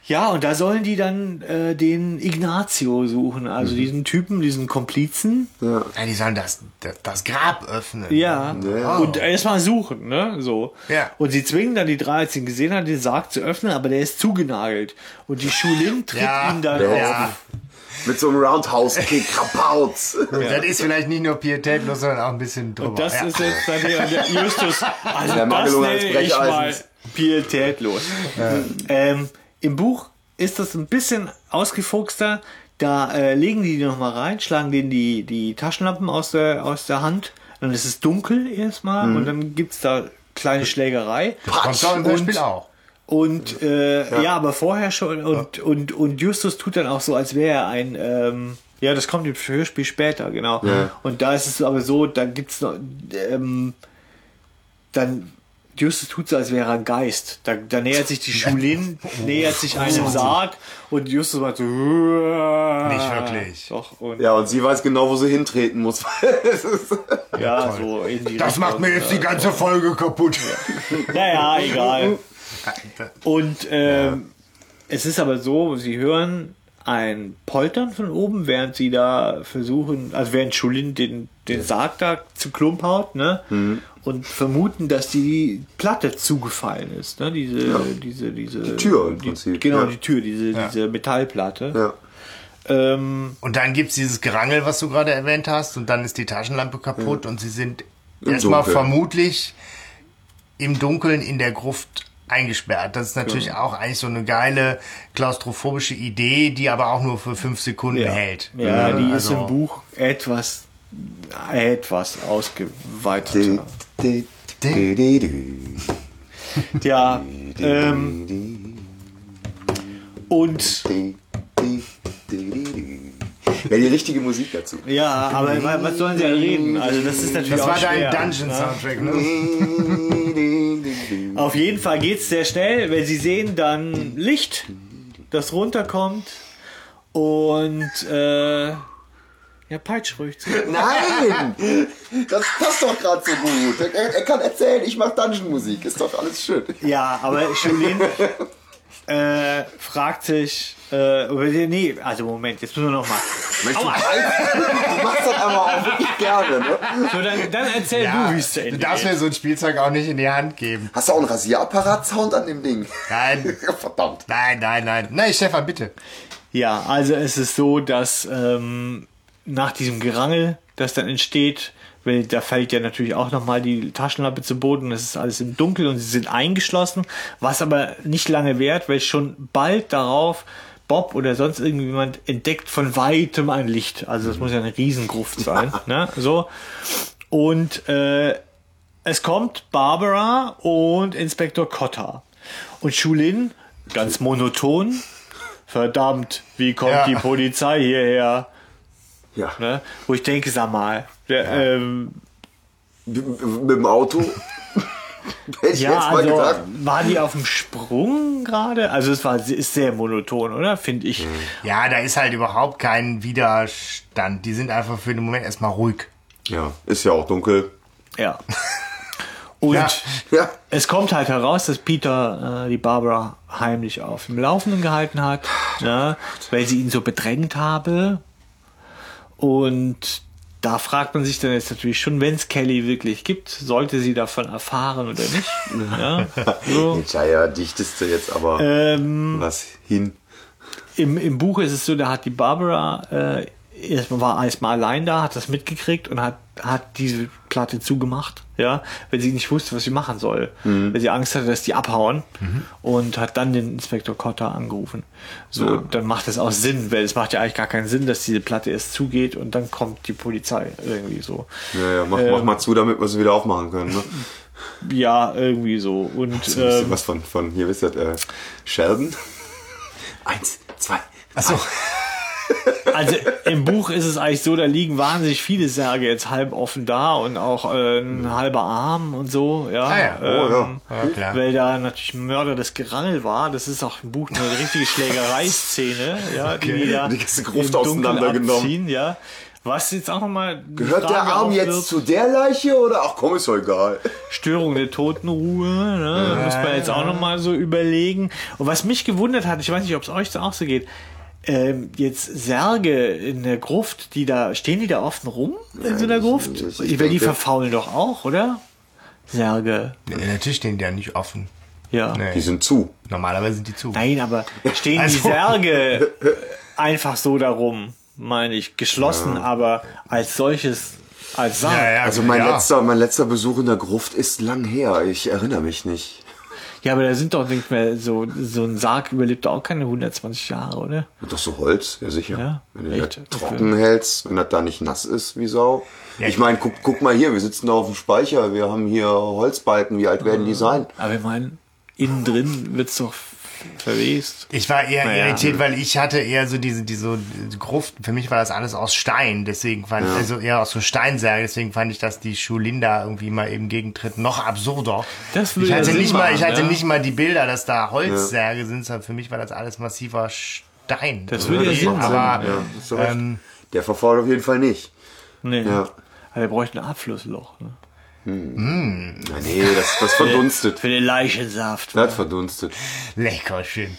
A: ja, und da sollen die dann äh, den Ignazio suchen, also diesen Typen, diesen Komplizen.
B: Ja, die sollen das, das, das Grab öffnen.
A: Ja.
C: Ja.
A: Und erstmal suchen, ne? So.
B: Ja.
A: Und sie zwingen dann die drei, als sie ihn gesehen haben, den Sarg zu öffnen, aber der ist zugenagelt. Und die Schulin tritt
B: Ja.
A: ihn dann
B: Ja.
A: auf.
C: Mit so einem Roundhouse-Kick, Rapauz.
B: Das ist vielleicht nicht nur pietätlos, sondern auch ein bisschen drüber.
A: Und das
B: ja.
A: ist jetzt dann der, der Justus. Also
C: Der
A: das nenne ich mal
C: Brecheisens.
A: pietätlos. Ähm, Im Buch ist das ein bisschen ausgefuchster. Da äh, legen die die nochmal rein, schlagen denen die, die Taschenlampen aus der, aus der Hand. Dann ist es dunkel erstmal
C: Mhm.
A: und dann gibt's da kleine Schlägerei.
B: Kommt doch im Hörspiel auch.
A: Und äh, ja. aber vorher schon und, und, und Justus tut dann auch so, als wäre er ein ähm, ja, das kommt im Hörspiel später, genau. Und da ist es aber so, dann gibt's noch ähm, dann Justus tut so, als wäre er ein Geist. Da, da nähert sich die Schulin, nähert sich einem Sarg und Justus macht so
B: Nicht wirklich.
A: Doch, und
C: Ja, und sie weiß genau, wo sie hintreten muss.
A: Ja, so in die
B: Das macht mir jetzt die ganze Folge kaputt.
A: Naja, egal. Und ähm, es ist aber so, sie hören ein Poltern von oben, während sie da versuchen, also während Schulin den, den Sarg da zu Klump haut, ne? Und vermuten, dass die Platte zugefallen ist, ne? Diese, diese, diese. Die
C: Tür im Prinzip,
A: Genau,
C: ja.
A: die Tür, diese, diese Metallplatte.
C: ja.
A: Ähm,
B: Und dann gibt's dieses Gerangel, was du gerade erwähnt hast, und dann ist die Taschenlampe kaputt und sie sind erstmal vermutlich im Dunkeln in der Gruft eingesperrt. Das ist natürlich auch eigentlich so eine geile klaustrophobische Idee, die aber auch nur für fünf Sekunden
A: ja,
B: hält.
A: ja, die ist
B: also-
A: im Buch etwas, etwas
C: Die-
A: Ja, ähm, und.
C: Wäre die richtige Musik dazu.
A: ja, aber wa- was sollen sie ja reden? Also das ist natürlich
B: Das
A: auch
B: war
A: schwer,
B: dein Dungeon-Soundtrack, ne?
A: Ne? Auf jeden Fall geht's sehr schnell, wenn sie sehen dann Licht, das runterkommt und äh, ja, peitsch ruhig zu.
C: Nein! Das passt doch gerade so gut. Er, er kann erzählen, ich mache Dungeon-Musik. Ist doch alles schön.
A: Ja, aber Julien äh, fragt sich, äh, nee, also Moment, jetzt müssen wir noch mal.
C: Mensch, du, du machst das aber auch wirklich gerne, ne?
A: So, dann, dann erzähl
B: Ja,
A: du, wie es zu
B: du darfst mir so ein Spielzeug auch nicht in die Hand geben.
C: Hast du auch einen Rasierapparat-Sound an dem Ding?
B: Nein,
C: Verdammt.
B: nein, nein, nein. Nein, Stefan, bitte.
A: Ja, also es ist so, dass ähm, nach diesem Gerangel, das dann entsteht, weil da fällt ja natürlich auch nochmal die Taschenlampe zu Boden, es ist alles im Dunkeln und sie sind eingeschlossen, was aber nicht lange währt, weil schon bald darauf Bob oder sonst irgendjemand entdeckt von weitem ein Licht. Also das muss ja eine Riesengruft sein. ne? So. Und äh, es kommt Barbara und Inspektor Cotta. Und Schulin, ganz monoton, verdammt, wie kommt
B: Ja.
A: die Polizei hierher?
C: Ja.
A: Ne? Wo ich denke, sag mal, der, ähm,
C: Mit dem Auto. Hätte ich
A: Ja,
C: jetzt mal
A: also
C: gedacht.
A: war die auf dem Sprung gerade? Also es war ist sehr monoton, oder? Finde ich.
B: Ja, da ist halt überhaupt kein Widerstand. Die sind einfach für den Moment erstmal ruhig.
C: Ja, ist ja auch dunkel.
A: Ja. Und
B: Ja.
C: Ja.
A: es kommt halt heraus, dass Peter äh, die Barbara heimlich auf dem Laufenden gehalten hat, ne, weil sie ihn so bedrängt habe. Und da fragt man sich dann jetzt natürlich schon, wenn es Kelly wirklich gibt, sollte sie davon erfahren oder nicht. ja, so.
C: Ja, ja, dichtest du jetzt aber
A: ähm,
C: was hin.
A: im, Im Buch ist es so, da hat die Barbara äh, erstmal war erstmal allein da, hat das mitgekriegt und hat, hat diese Platte zugemacht, ja, weil sie nicht wusste, was sie machen soll. Weil sie Angst hatte, dass die abhauen und hat dann den Inspektor Cotter angerufen. So, dann macht das auch Sinn, weil es macht ja eigentlich gar keinen Sinn, dass diese Platte erst zugeht und dann kommt die Polizei irgendwie so.
C: Ja, ja, mach,
A: Ähm.
C: mach mal zu, damit wir sie wieder aufmachen können. Ne?
A: Ja, irgendwie so. Und
C: ein bisschen
A: ähm,
C: was von, von hier wisst ihr, äh, Sheldon. Eins, zwei.
B: Achso.
A: Also im Buch ist es eigentlich so, da liegen wahnsinnig viele Särge jetzt halb offen da und auch äh, ein halber Arm und so, ja.
B: Ah ja.
C: Oh, ja.
A: ähm,
B: Ja, klar.
A: Weil da natürlich Mörder das Gerangel war. Das ist auch im Buch eine richtige Schlägereiszene, ja, die die da
C: Die ganze Gruft auseinandergenommen.
A: ja. Was jetzt auch nochmal
C: Gehört der Arm jetzt zu der Leiche oder? Ach komm, ist doch egal.
A: Störung der Totenruhe, ne? muss man jetzt auch nochmal so überlegen. Und was mich gewundert hat, ich weiß nicht, ob es euch so auch so geht, ähm, jetzt Särge in der Gruft, die da, stehen die da offen rum in so einer Gruft?
C: ich- ich
A: die verfaulen doch auch, oder? Särge.
B: Ja, natürlich stehen die ja nicht offen.
A: Ja.
B: Nee.
C: Die sind zu.
B: Normalerweise sind die zu.
A: Nein, aber stehen die
B: Also-
A: Särge einfach so darum, meine ich, geschlossen, aber als solches, als Sarg.
B: Ja, ja,
C: Also mein,
B: ja.
C: letzter, mein letzter Besuch in der Gruft ist lang her. Ich erinnere mich nicht.
A: Ja, aber da sind doch nicht mehr so, so ein Sarg überlebt auch keine 120 Jahre, oder?
C: Und doch so Holz, ja sicher.
A: Ja,
C: wenn du das trocken hältst, wenn das da nicht nass ist wie Sau.
B: Ja,
C: ich meine, guck, guck mal hier, wir sitzen da auf dem Speicher, wir haben hier Holzbalken, wie alt werden die sein?
A: Aber ich meine, innen drin wird's doch verwest.
B: Ich war eher
A: Naja.
B: irritiert, weil ich hatte eher so diese, diese Gruft, für mich war das alles aus Stein, deswegen fand ich, also eher aus so Steinsärge, deswegen fand ich, dass die Schulinda irgendwie mal eben gegentritt, noch absurder.
A: Das würde
B: ich hatte
A: ja
B: nicht mal, ich
A: machen,
B: hatte
A: ja.
B: nicht mal die Bilder, dass da Holzsärge sind, sondern für mich war das alles massiver Stein.
A: Das würde ja Sinn machen,
B: aber,
C: Ja,
B: ähm,
C: Der verfault auf jeden Fall nicht.
A: Nee.
C: Ja.
A: Aber wir bräuchten ein Abflussloch. Ne?
C: Na, nee, das, das verdunstet.
A: Für den Leichensaft.
C: Das verdunstet.
B: Lecker schön.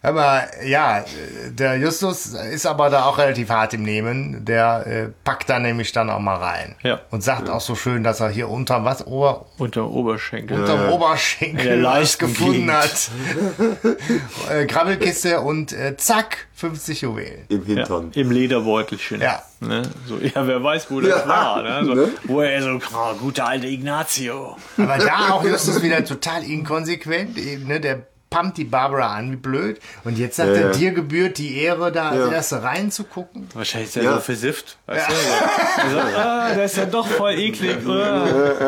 B: Aber ja, der Justus ist aber da auch relativ hart im Nehmen. Der äh, packt da nämlich dann auch mal rein.
A: Ja.
B: Und sagt auch so schön, dass er hier unter was Ober,
A: Unter dem Oberschenkel.
B: unterm
A: der
B: Oberschenkel was gefunden hat. äh, Grabbelkiste und äh, zack, 50 Juwelen.
C: Im
A: Ja,
C: Hintern.
A: Im Lederbeutelchen.
B: Ja.
A: Ne? So, ja, wer weiß, wo das
C: Ja,
A: war. Ne? So,
C: ne?
A: Wo er so, oh, guter alte Ignazio.
B: Aber da auch Justus wieder total inkonsequent. Eben, ne? Der pumpt die Barbara an, wie blöd. Und jetzt sagt
C: Ja,
B: er,
C: ja.
B: dir gebührt die Ehre, da
C: Ja.
B: Erste reinzugucken.
A: Wahrscheinlich ist er
C: Ja.
A: so versifft. Weißt du? So, also, ah, der ist ja doch voll eklig. Ah,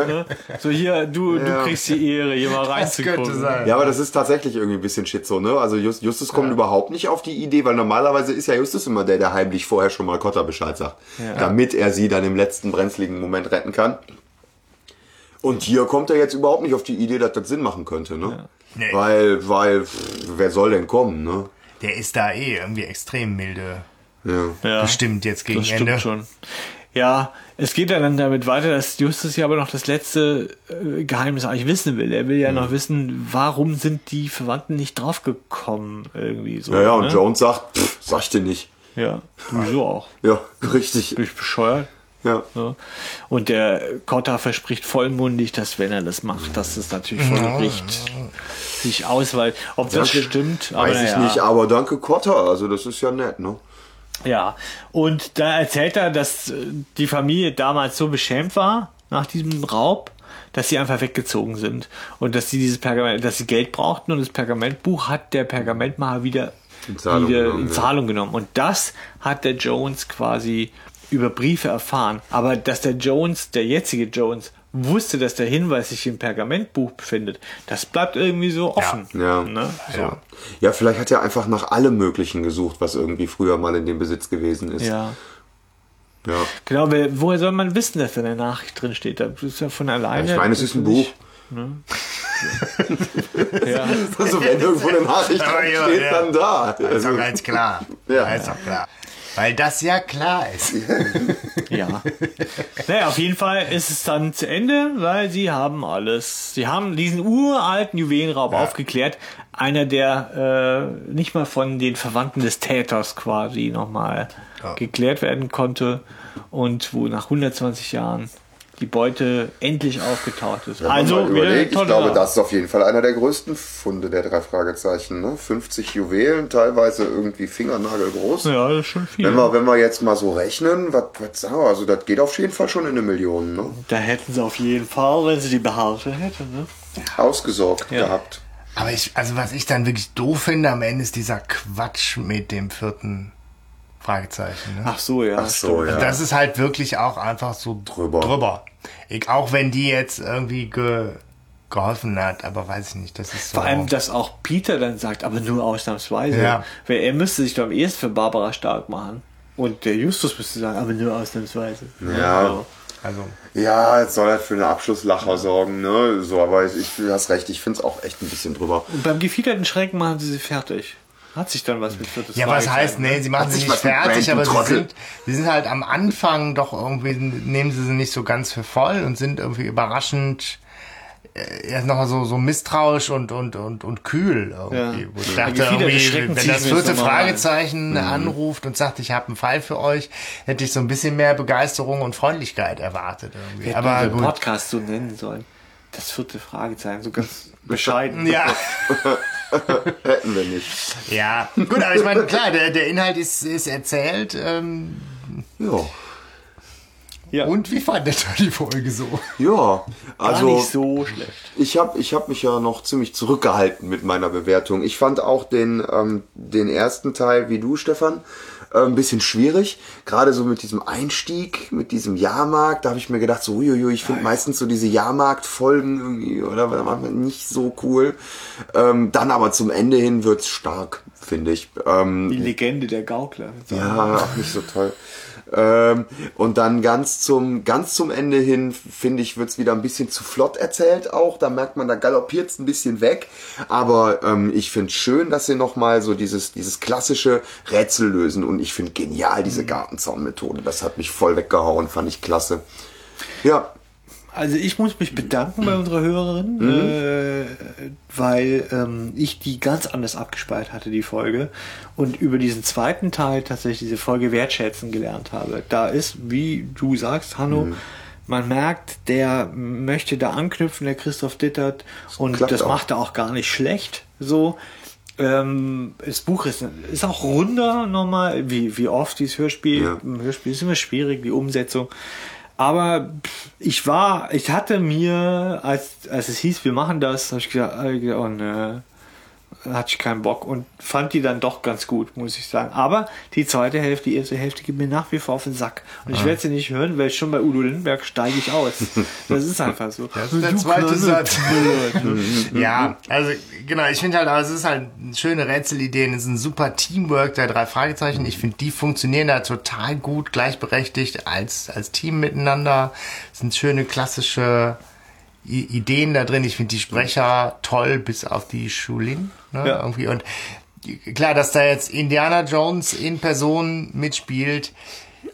A: ne? So hier, du, du kriegst die Ehre, hier mal
B: Das könnte
A: reinzugucken.
B: sein.
C: Ja, aber das ist tatsächlich irgendwie ein bisschen Schizo, ne? Also Just, Justus kommt überhaupt nicht auf die Idee, weil normalerweise ist ja Justus immer der, der heimlich vorher schon mal Cotter Bescheid sagt. Damit er sie dann im letzten brenzligen Moment retten kann. Und hier kommt er jetzt überhaupt nicht auf die Idee, dass das Sinn machen könnte, ne?
B: Nee.
C: Weil, weil, pff, wer soll denn kommen, ne?
B: Der ist da eh irgendwie extrem milde
C: Ja.
A: Ja.
B: bestimmt jetzt gegen
A: Das stimmt
B: Ende.
A: schon. Ja, es geht ja dann damit weiter, dass Justus ja aber noch das letzte äh, Geheimnis eigentlich wissen will. Er will ja noch wissen, warum sind die Verwandten nicht draufgekommen irgendwie so.
C: Ja, ja, und
A: ne?
C: Jones sagt, pff, sag ich dir nicht.
A: Ja, du auch.
C: Ja, richtig.
A: Bin ich bescheuert?
C: Ja.
A: Ja. Und der Kotta verspricht vollmundig, dass wenn er das macht, dass es natürlich vor Gericht sich ausweitet. Ob das
C: Danke.
A: stimmt,
C: Weiß
A: aber
C: ich
A: naja.
C: nicht, aber danke Cotter, also das ist ja nett, ne?
A: Ja, und da erzählt er, dass äh, die Familie damals so beschämt war nach diesem Raub, dass sie einfach weggezogen sind und dass sie dieses Pergament, dass sie Geld brauchten und das Pergamentbuch hat der Pergamentmacher wieder
C: In Zahlung
A: wieder
C: genommen,
A: in
C: ja.
A: Zahlung genommen und das hat der Jones quasi über Briefe erfahren, aber dass der Jones, der jetzige Jones wusste, dass der Hinweis sich im Pergamentbuch befindet, das bleibt irgendwie so offen.
C: Ja.
A: Ne? So.
B: Ja.
C: Ja, vielleicht hat er einfach nach allem Möglichen gesucht, was irgendwie früher mal in dem Besitz gewesen ist.
A: ja.
C: ja.
A: Genau, weil woher soll man wissen, dass da eine Nachricht drin steht? Das ist ja von alleine.
C: Ich meine, es ist ein Buch.
A: Ne? ja.
C: Also wenn irgendwo eine Nachricht
B: ja,
C: steht,
B: ja.
C: dann da.
B: Das ist
C: Also,
B: doch ganz klar.
C: Ja.
B: Das ist doch klar. Weil das ja klar ist.
A: Ja. Naja, auf jeden Fall ist es dann zu Ende, weil sie haben alles. Sie haben diesen uralten Juwelenraub aufgeklärt. Einer, der äh, nicht mal von den Verwandten des Täters quasi nochmal
B: Ja.
A: geklärt werden konnte. Und wo nach 120 Jahren die Beute endlich aufgetaucht ist.
C: wenn man
A: also,
C: überlegt, ich glaube, das ist auf jeden Fall einer der größten Funde der drei Fragezeichen. Ne? 50 Juwelen, teilweise irgendwie fingernagelgroß.
A: Ja, das ist schon viel.
C: Wenn wir, wenn wir jetzt mal so rechnen, was, was sagen wir, also das geht auf jeden Fall schon in eine Million, ne?
A: Da hätten sie auf jeden Fall, wenn sie die behalten hätten, ne?
C: Ausgesorgt
A: Ja.
C: gehabt.
B: Aber ich, also was ich dann wirklich doof finde am Ende ist dieser Quatsch mit dem vierten Fragezeichen. Ne?
A: Ach so, ja.
C: Ach so, ja.
B: Das ist halt wirklich auch einfach so
C: Drüber.
B: drüber. Ich, auch wenn die jetzt irgendwie ge, geholfen hat, aber weiß ich nicht, das ist so.
A: Vor allem, dass auch Peter dann sagt, aber nur ausnahmsweise.
B: Ja.
A: Weil er müsste sich doch am ehesten für Barbara stark machen. Und der Justus müsste sagen, aber nur ausnahmsweise.
C: Ja.
B: also,
C: Ja, jetzt soll halt für eine Abschlusslacher sorgen, ne? So, aber ich, ich du hast recht, ich finde es auch echt ein bisschen drüber.
A: Und beim gefiederten Schrecken machen sie sie fertig. Hat sich dann was mit viertes
B: ja, was
A: Fragezeichen,
B: heißt, nee, sie machen
C: sich
B: nicht fertig, aber sie sind, sie sind halt am Anfang doch irgendwie, nehmen sie sie nicht so ganz für voll und sind irgendwie überraschend äh, erst noch so, so misstrauisch und, und, und, und kühl irgendwie.
A: Ja.
B: Wo ich dachte, irgendwie, wenn das vierte
A: noch mal rein.
B: Fragezeichen anruft und sagt, ich habe einen Fall für euch, hätte ich so ein bisschen mehr Begeisterung und Freundlichkeit erwartet irgendwie.
A: Wir
B: Aber gut.
A: Podcast so nennen sollen. Das vierte Fragezeichen, so ganz bescheiden.
B: Ja,
C: Hätten wir nicht.
B: ja. Gut, aber ich meine, klar, der, der Inhalt ist, ist erzählt. Ähm,
C: Ja.
A: Ja.
B: und wie fandet ihr die Folge so?
C: Ja,
A: Gar
C: also
A: nicht so schlecht.
C: ich habe ich hab mich ja noch ziemlich zurückgehalten mit meiner Bewertung. Ich fand auch den, ähm, den ersten Teil, wie du, Stefan, äh, ein bisschen schwierig. Gerade so mit diesem Einstieg, mit diesem Jahrmarkt, da habe ich mir gedacht, so uiuiui, ich finde meistens so diese Jahrmarktfolgen irgendwie, oder nicht so cool. Ähm, dann aber zum Ende hin wird's stark, finde ich. Ähm,
A: Die Legende der Gaukler.
C: ja, auch nicht so toll. Ähm, und dann ganz zum, ganz zum Ende hin, finde ich, wird's wieder ein bisschen zu flott erzählt auch. Da merkt man, da galoppiert's ein bisschen weg. Aber ähm, ich finde schön, dass sie nochmal so dieses, dieses klassische Rätsel lösen. Und ich finde genial diese Gartenzaunmethode. Das hat mich voll weggehauen, fand ich klasse. Ja,
A: Also ich muss mich bedanken bei unserer Hörerin, äh, weil ähm, ich die ganz anders abgespeichert hatte, die Folge. Und über diesen zweiten Teil tatsächlich diese Folge wertschätzen gelernt habe. Da ist, wie du sagst, Hanno, man merkt, der möchte da anknüpfen, der Christoph Dittert. Und
C: klappt
A: das
C: auch.
A: macht er auch gar nicht schlecht. So. Ähm, das Buch ist, ist auch runder nochmal, wie, wie oft dieses Hörspiel.
C: Ja.
A: Im Hörspiel ist immer schwierig, die Umsetzung. Aber ich war, ich hatte mir, als, als es hieß, wir machen das, habe ich gesagt, gesagt, oh ne, hatte ich keinen Bock und fand die dann doch ganz gut, muss ich sagen. Aber die zweite Hälfte, die erste Hälfte gibt mir nach wie vor auf den Sack. Und ich werde sie nicht hören, weil schon bei Udo Lindenberg steige ich aus. Das ist einfach so.
B: Das ist der zweite Satz. Ja, also genau, ich finde halt, aber es ist halt eine schöne Rätselideen, es ist ein super Teamwork der drei Fragezeichen. Ich finde, die funktionieren da total gut, gleichberechtigt als, als Team miteinander. Es sind schöne klassische Ideen da drin. Ich finde die Sprecher toll, bis auf die Schulin. Ne,
A: Ja.
B: irgendwie. Und klar, dass da jetzt Indiana Jones in Person mitspielt,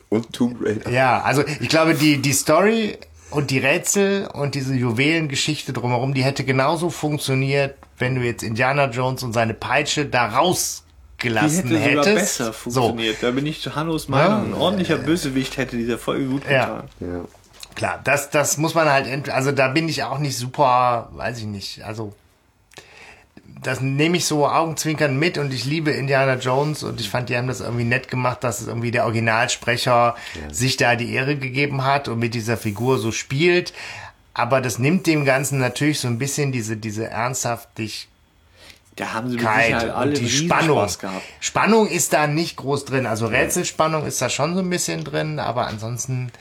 C: und Tomb Raider.
B: ja, also ich glaube, die, die Story und die Rätsel und diese Juwelengeschichte drumherum, die hätte genauso funktioniert, wenn du jetzt Indiana Jones und seine Peitsche da
A: Die
B: rausgelassen
A: hätte sogar
B: hättest.
A: besser funktioniert. Da bin ich zu Hannos Meinung. Ein ordentlicher Bösewicht hätte dieser Folge gut
B: Ja.
A: getan.
C: Ja.
B: So, klar, das, das muss man halt, also da bin ich auch nicht super, weiß ich nicht, also das nehme ich so augenzwinkern mit und ich liebe Indiana Jones und ich fand, die haben das irgendwie nett gemacht, dass es irgendwie der Originalsprecher sich da die Ehre gegeben hat und mit dieser Figur so spielt. Aber das nimmt dem Ganzen natürlich so ein bisschen diese, diese ernsthaftig,
A: Da haben sie Sicherheit alle
B: und die Spannung.
A: Spaß gehabt.
B: Spannung ist da nicht groß drin. Also Rätselspannung ist da schon so ein bisschen drin, aber ansonsten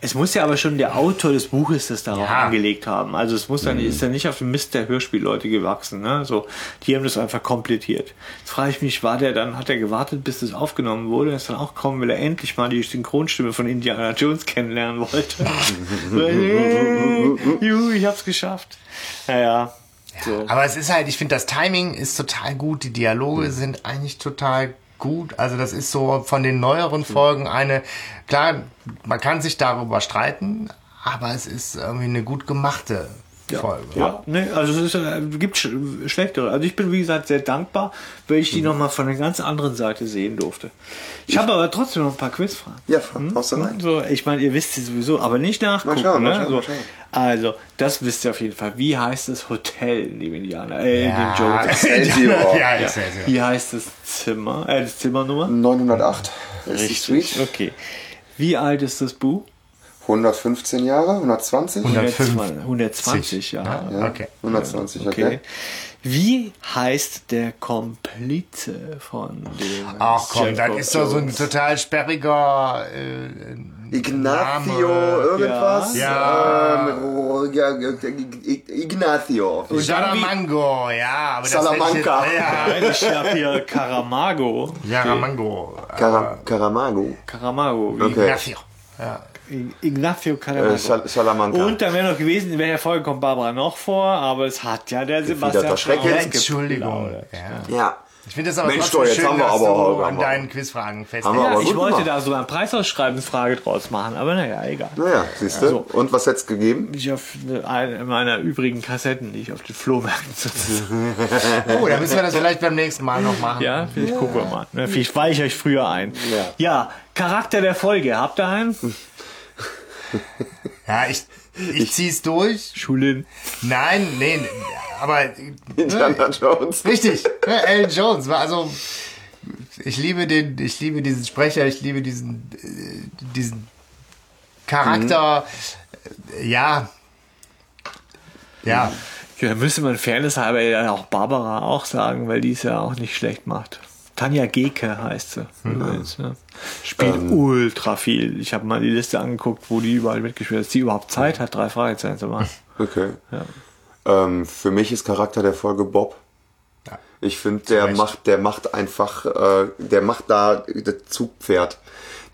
A: Es muss ja aber schon der Autor des Buches das darauf
B: Ja.
A: angelegt haben. Also es muss dann, ist ja nicht auf dem Mist der Hörspielleute gewachsen. Ne? So, die haben das einfach komplettiert. Jetzt frage ich mich, war der dann, hat er gewartet, bis das aufgenommen wurde? Ist dann auch kommen, weil er endlich mal die Synchronstimme von Indiana Jones kennenlernen wollte. juhu, ich hab's geschafft. Naja. So.
B: Aber es ist halt, ich finde, das Timing ist total gut. Die Dialoge sind eigentlich total gut. Also das ist so von den neueren Folgen eine, klar, man kann sich darüber streiten, aber es ist irgendwie eine gut gemachte Folge.
A: Ja, ne, also es ist, äh, gibt sch schlechtere. Also ich bin, wie gesagt, sehr dankbar, weil ich die nochmal von einer ganz anderen Seite sehen durfte. Ich habe aber trotzdem noch ein paar Quizfragen.
C: Ja, haust du rein.
A: So, ich meine, ihr wisst sie sowieso, aber nicht nachgucken.
C: Mal schauen, mal
A: ne?
C: schauen, mal schauen.
A: Also, das wisst ihr auf jeden Fall. Wie heißt das Hotel in dem Indianer? Äh, in dem
B: Ja,
A: Jones?
C: Excelsior.
B: ja,
A: Ja.
B: Excelsior.
A: Wie heißt das Zimmer? Äh, das Zimmernummer?
C: 908. ist die Street.
A: Okay. Wie alt ist das Buch?
C: 115 Jahre, 120?
B: 105.
A: 120 Jahre.
B: Ja, okay.
C: 120, okay.
A: Okay. Wie heißt der Komplize von dem?
B: Ach komm, das
A: Jacob
B: ist doch so ein total sperriger äh,
C: Ignacio,
B: Name.
C: irgendwas?
B: Ja.
C: Ähm, ja, Ignacio.
B: Salamango, ja. Aber das
C: Salamanca.
B: jetzt-
A: Nein, ich habe hier Caramago.
B: Ja, Salamango.
C: Cara Caramago.
A: Caramago.
C: Okay.
B: Ignacio. Ja.
A: Ignacio
C: Äh,
A: Caramago.
C: Sal Salamanca.
A: Und dann wäre noch gewesen, in welcher Folge kommt Barbara noch vor, aber es hat ja der Sebastian
C: Schrecken.
A: schon
C: Ja,
B: Entschuldigung. Ja.
C: ja.
B: Ich finde das aber
C: Mensch,
B: trotzdem
C: doch, jetzt
B: schön,
C: haben wir
B: dass
C: aber-
B: du
C: aber-
B: an deinen Quizfragen festhältst.
A: Ja, ich wollte
C: gemacht.
A: da so ein Preisausschreibensfrage draus machen, aber naja, egal.
C: Naja, siehst du.
A: So.
C: Und was hätt's gegeben?
A: Ich auf eine meiner übrigen Kassetten, die ich auf den Flohmärkten sitze.
B: Oh, da müssen wir das vielleicht beim nächsten Mal noch machen.
A: Ja, vielleicht gucken wir mal. Vielleicht weiche ich euch früher ein.
C: Ja.
A: ja, Charakter der Folge. Habt ihr einen?
B: Ja, ich, ich zieh's durch.
A: Schulin.
B: Nein, nee, aber
C: Indiana Jones.
B: richtig. Ne, Alan Jones war also. Ich liebe den, ich liebe diesen Sprecher, ich liebe diesen, äh, diesen Charakter. Ja. Ja.
A: Ja, da müsste man Fairness halber ja auch Barbara auch sagen, weil die es ja auch nicht schlecht macht. Tanja Geke heißt sie übrigens. Ne? Spielt ultra viel. Ich habe mal die Liste angeguckt, wo die überall mitgespielt hat. Die überhaupt Zeit hat, drei Fragezeichen zu machen.
C: Okay. Ähm, für mich ist Charakter der Folge Bob. Ich finde, der
B: Recht.
C: macht, der macht einfach, äh, der macht da das Zugpferd.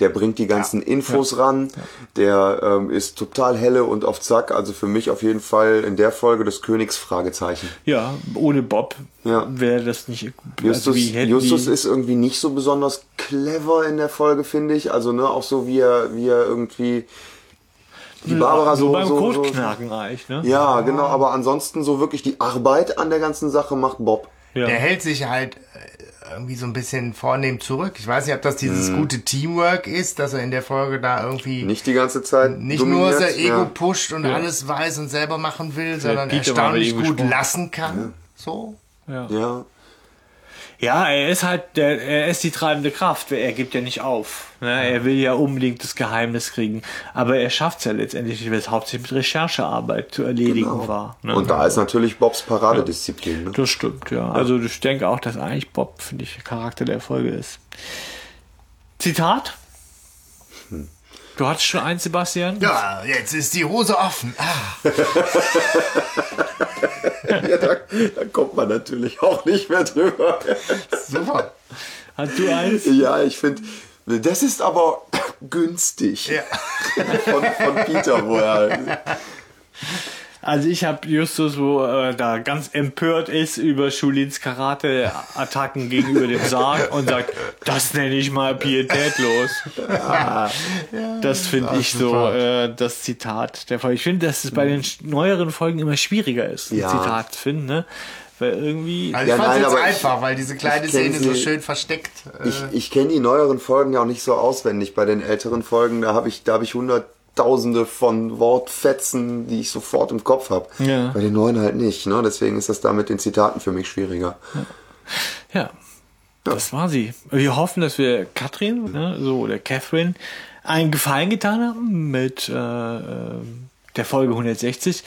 C: Der bringt die ganzen Infos ran. Der ähm, ist total helle und auf Zack. Also für mich auf jeden Fall in der Folge des Königs Fragezeichen.
A: Ja, ohne Bob
C: Ja.
A: wäre das nicht.
C: Justus,
A: also wie
C: Justus
A: die,
C: ist irgendwie nicht so besonders clever in der Folge, finde ich. Also ne, auch so wie er, wie er irgendwie die Barbara
A: so,
C: so,
A: beim
C: so, so
A: Kotknacken eigentlich, ne?
C: Ja, genau, aber ansonsten so wirklich die Arbeit an der ganzen Sache macht Bob.
A: Ja.
B: Der hält sich halt irgendwie so ein bisschen vornehm zurück. Ich weiß nicht, ob das dieses
C: Mhm.
B: gute Teamwork ist, dass er in der Folge da irgendwie nicht,
C: Nicht die ganze Zeit.
B: nur
C: dominiert,
B: sein Ego
C: ja.
B: pusht und alles weiß und selber machen will, sondern
A: Peter war mit
B: erstaunlich gut
A: gesprochen.
B: lassen kann. So.
C: Ja.
A: Ja, er ist halt, der, er ist die treibende Kraft. Er gibt ja nicht auf. Ne? Er will ja unbedingt das Geheimnis kriegen. Aber er schafft es ja letztendlich, nicht, weil es hauptsächlich mit Recherchearbeit zu erledigen war. Ne?
C: Genau. Und da ist natürlich Bobs Paradedisziplin. Ne?
A: Das stimmt, ja. Also ich denke auch, dass eigentlich Bob, finde ich, Charakter der Folge ist. Zitat? Du hattest schon eins, Sebastian?
B: Ja, jetzt ist die Hose offen. Ah,
C: Ja, da, da kommt man natürlich auch nicht mehr drüber.
B: super.
A: Hast du eins?
C: Ja, ich finde, das ist aber günstig.
B: Ja.
C: Von, von Peter, wo er.
A: Also ich habe Justus, wo er da ganz empört ist über Schulins Karate-Attacken gegenüber dem Sarg und sagt, das nenne ich mal pietätlos. Ah, das finde ich so äh, das Zitat der Folge. Ich finde, dass es bei den neueren Folgen immer schwieriger ist, ein
C: Ja.
A: Zitat zu finden, ne? Weil irgendwie...
B: Also ich
C: Ja,
B: fand
C: nein,
B: es jetzt
C: aber ich-
B: einfach, weil diese kleine Szene so
C: sie-
B: schön versteckt. Äh,
C: Ich, ich kenne die neueren Folgen ja auch nicht so auswendig. Bei den älteren Folgen, da habe ich, da habe ich hunderttausende von Wortfetzen, die ich sofort im Kopf habe.
A: Ja.
C: Bei den neuen halt nicht. Ne? Deswegen ist das da mit den Zitaten für mich schwieriger.
A: Ja, das war sie. Wir hoffen, dass wir Katrin, ne, so oder Catherine, einen Gefallen getan haben mit äh, äh, der Folge 160.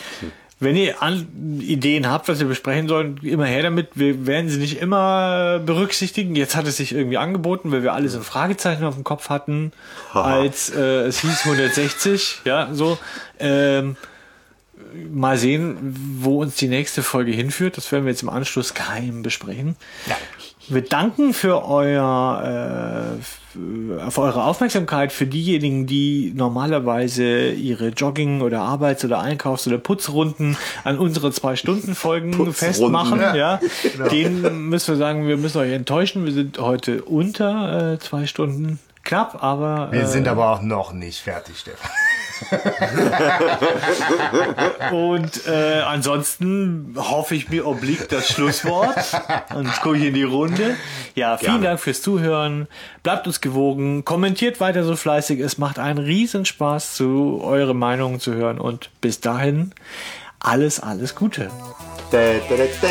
A: Wenn ihr an Ideen habt, was wir besprechen sollen, immer her damit. Wir werden sie nicht immer berücksichtigen. Jetzt hat es sich irgendwie angeboten, weil wir alle so ein Fragezeichen auf dem Kopf hatten, als äh, es hieß 160, ja, so. Ähm, mal sehen, wo uns die nächste Folge hinführt. Das werden wir jetzt im Anschluss geheim besprechen.
B: Ja.
A: Wir danken für euer äh, für eure Aufmerksamkeit für diejenigen, die normalerweise ihre Jogging oder Arbeits- oder Einkaufs- oder Putzrunden an unsere zwei Stunden Folgen
C: Putzrunden.
A: festmachen.
B: Ja.
A: Ja, den müssen wir sagen, wir müssen euch enttäuschen. Wir sind heute unter äh, zwei Stunden knapp, aber
B: Wir
A: äh,
B: sind aber auch noch nicht fertig, Stefan.
A: Und äh, ansonsten hoffe ich, mir obliegt das Schlusswort. Und gucke ich in die Runde. Ja, vielen
C: Gerne.
A: Dank fürs Zuhören. Bleibt uns gewogen. Kommentiert weiter so fleißig. Es macht einen Riesenspaß, zu eure Meinungen zu hören. Und bis dahin, alles, alles Gute.
C: Da, da, da.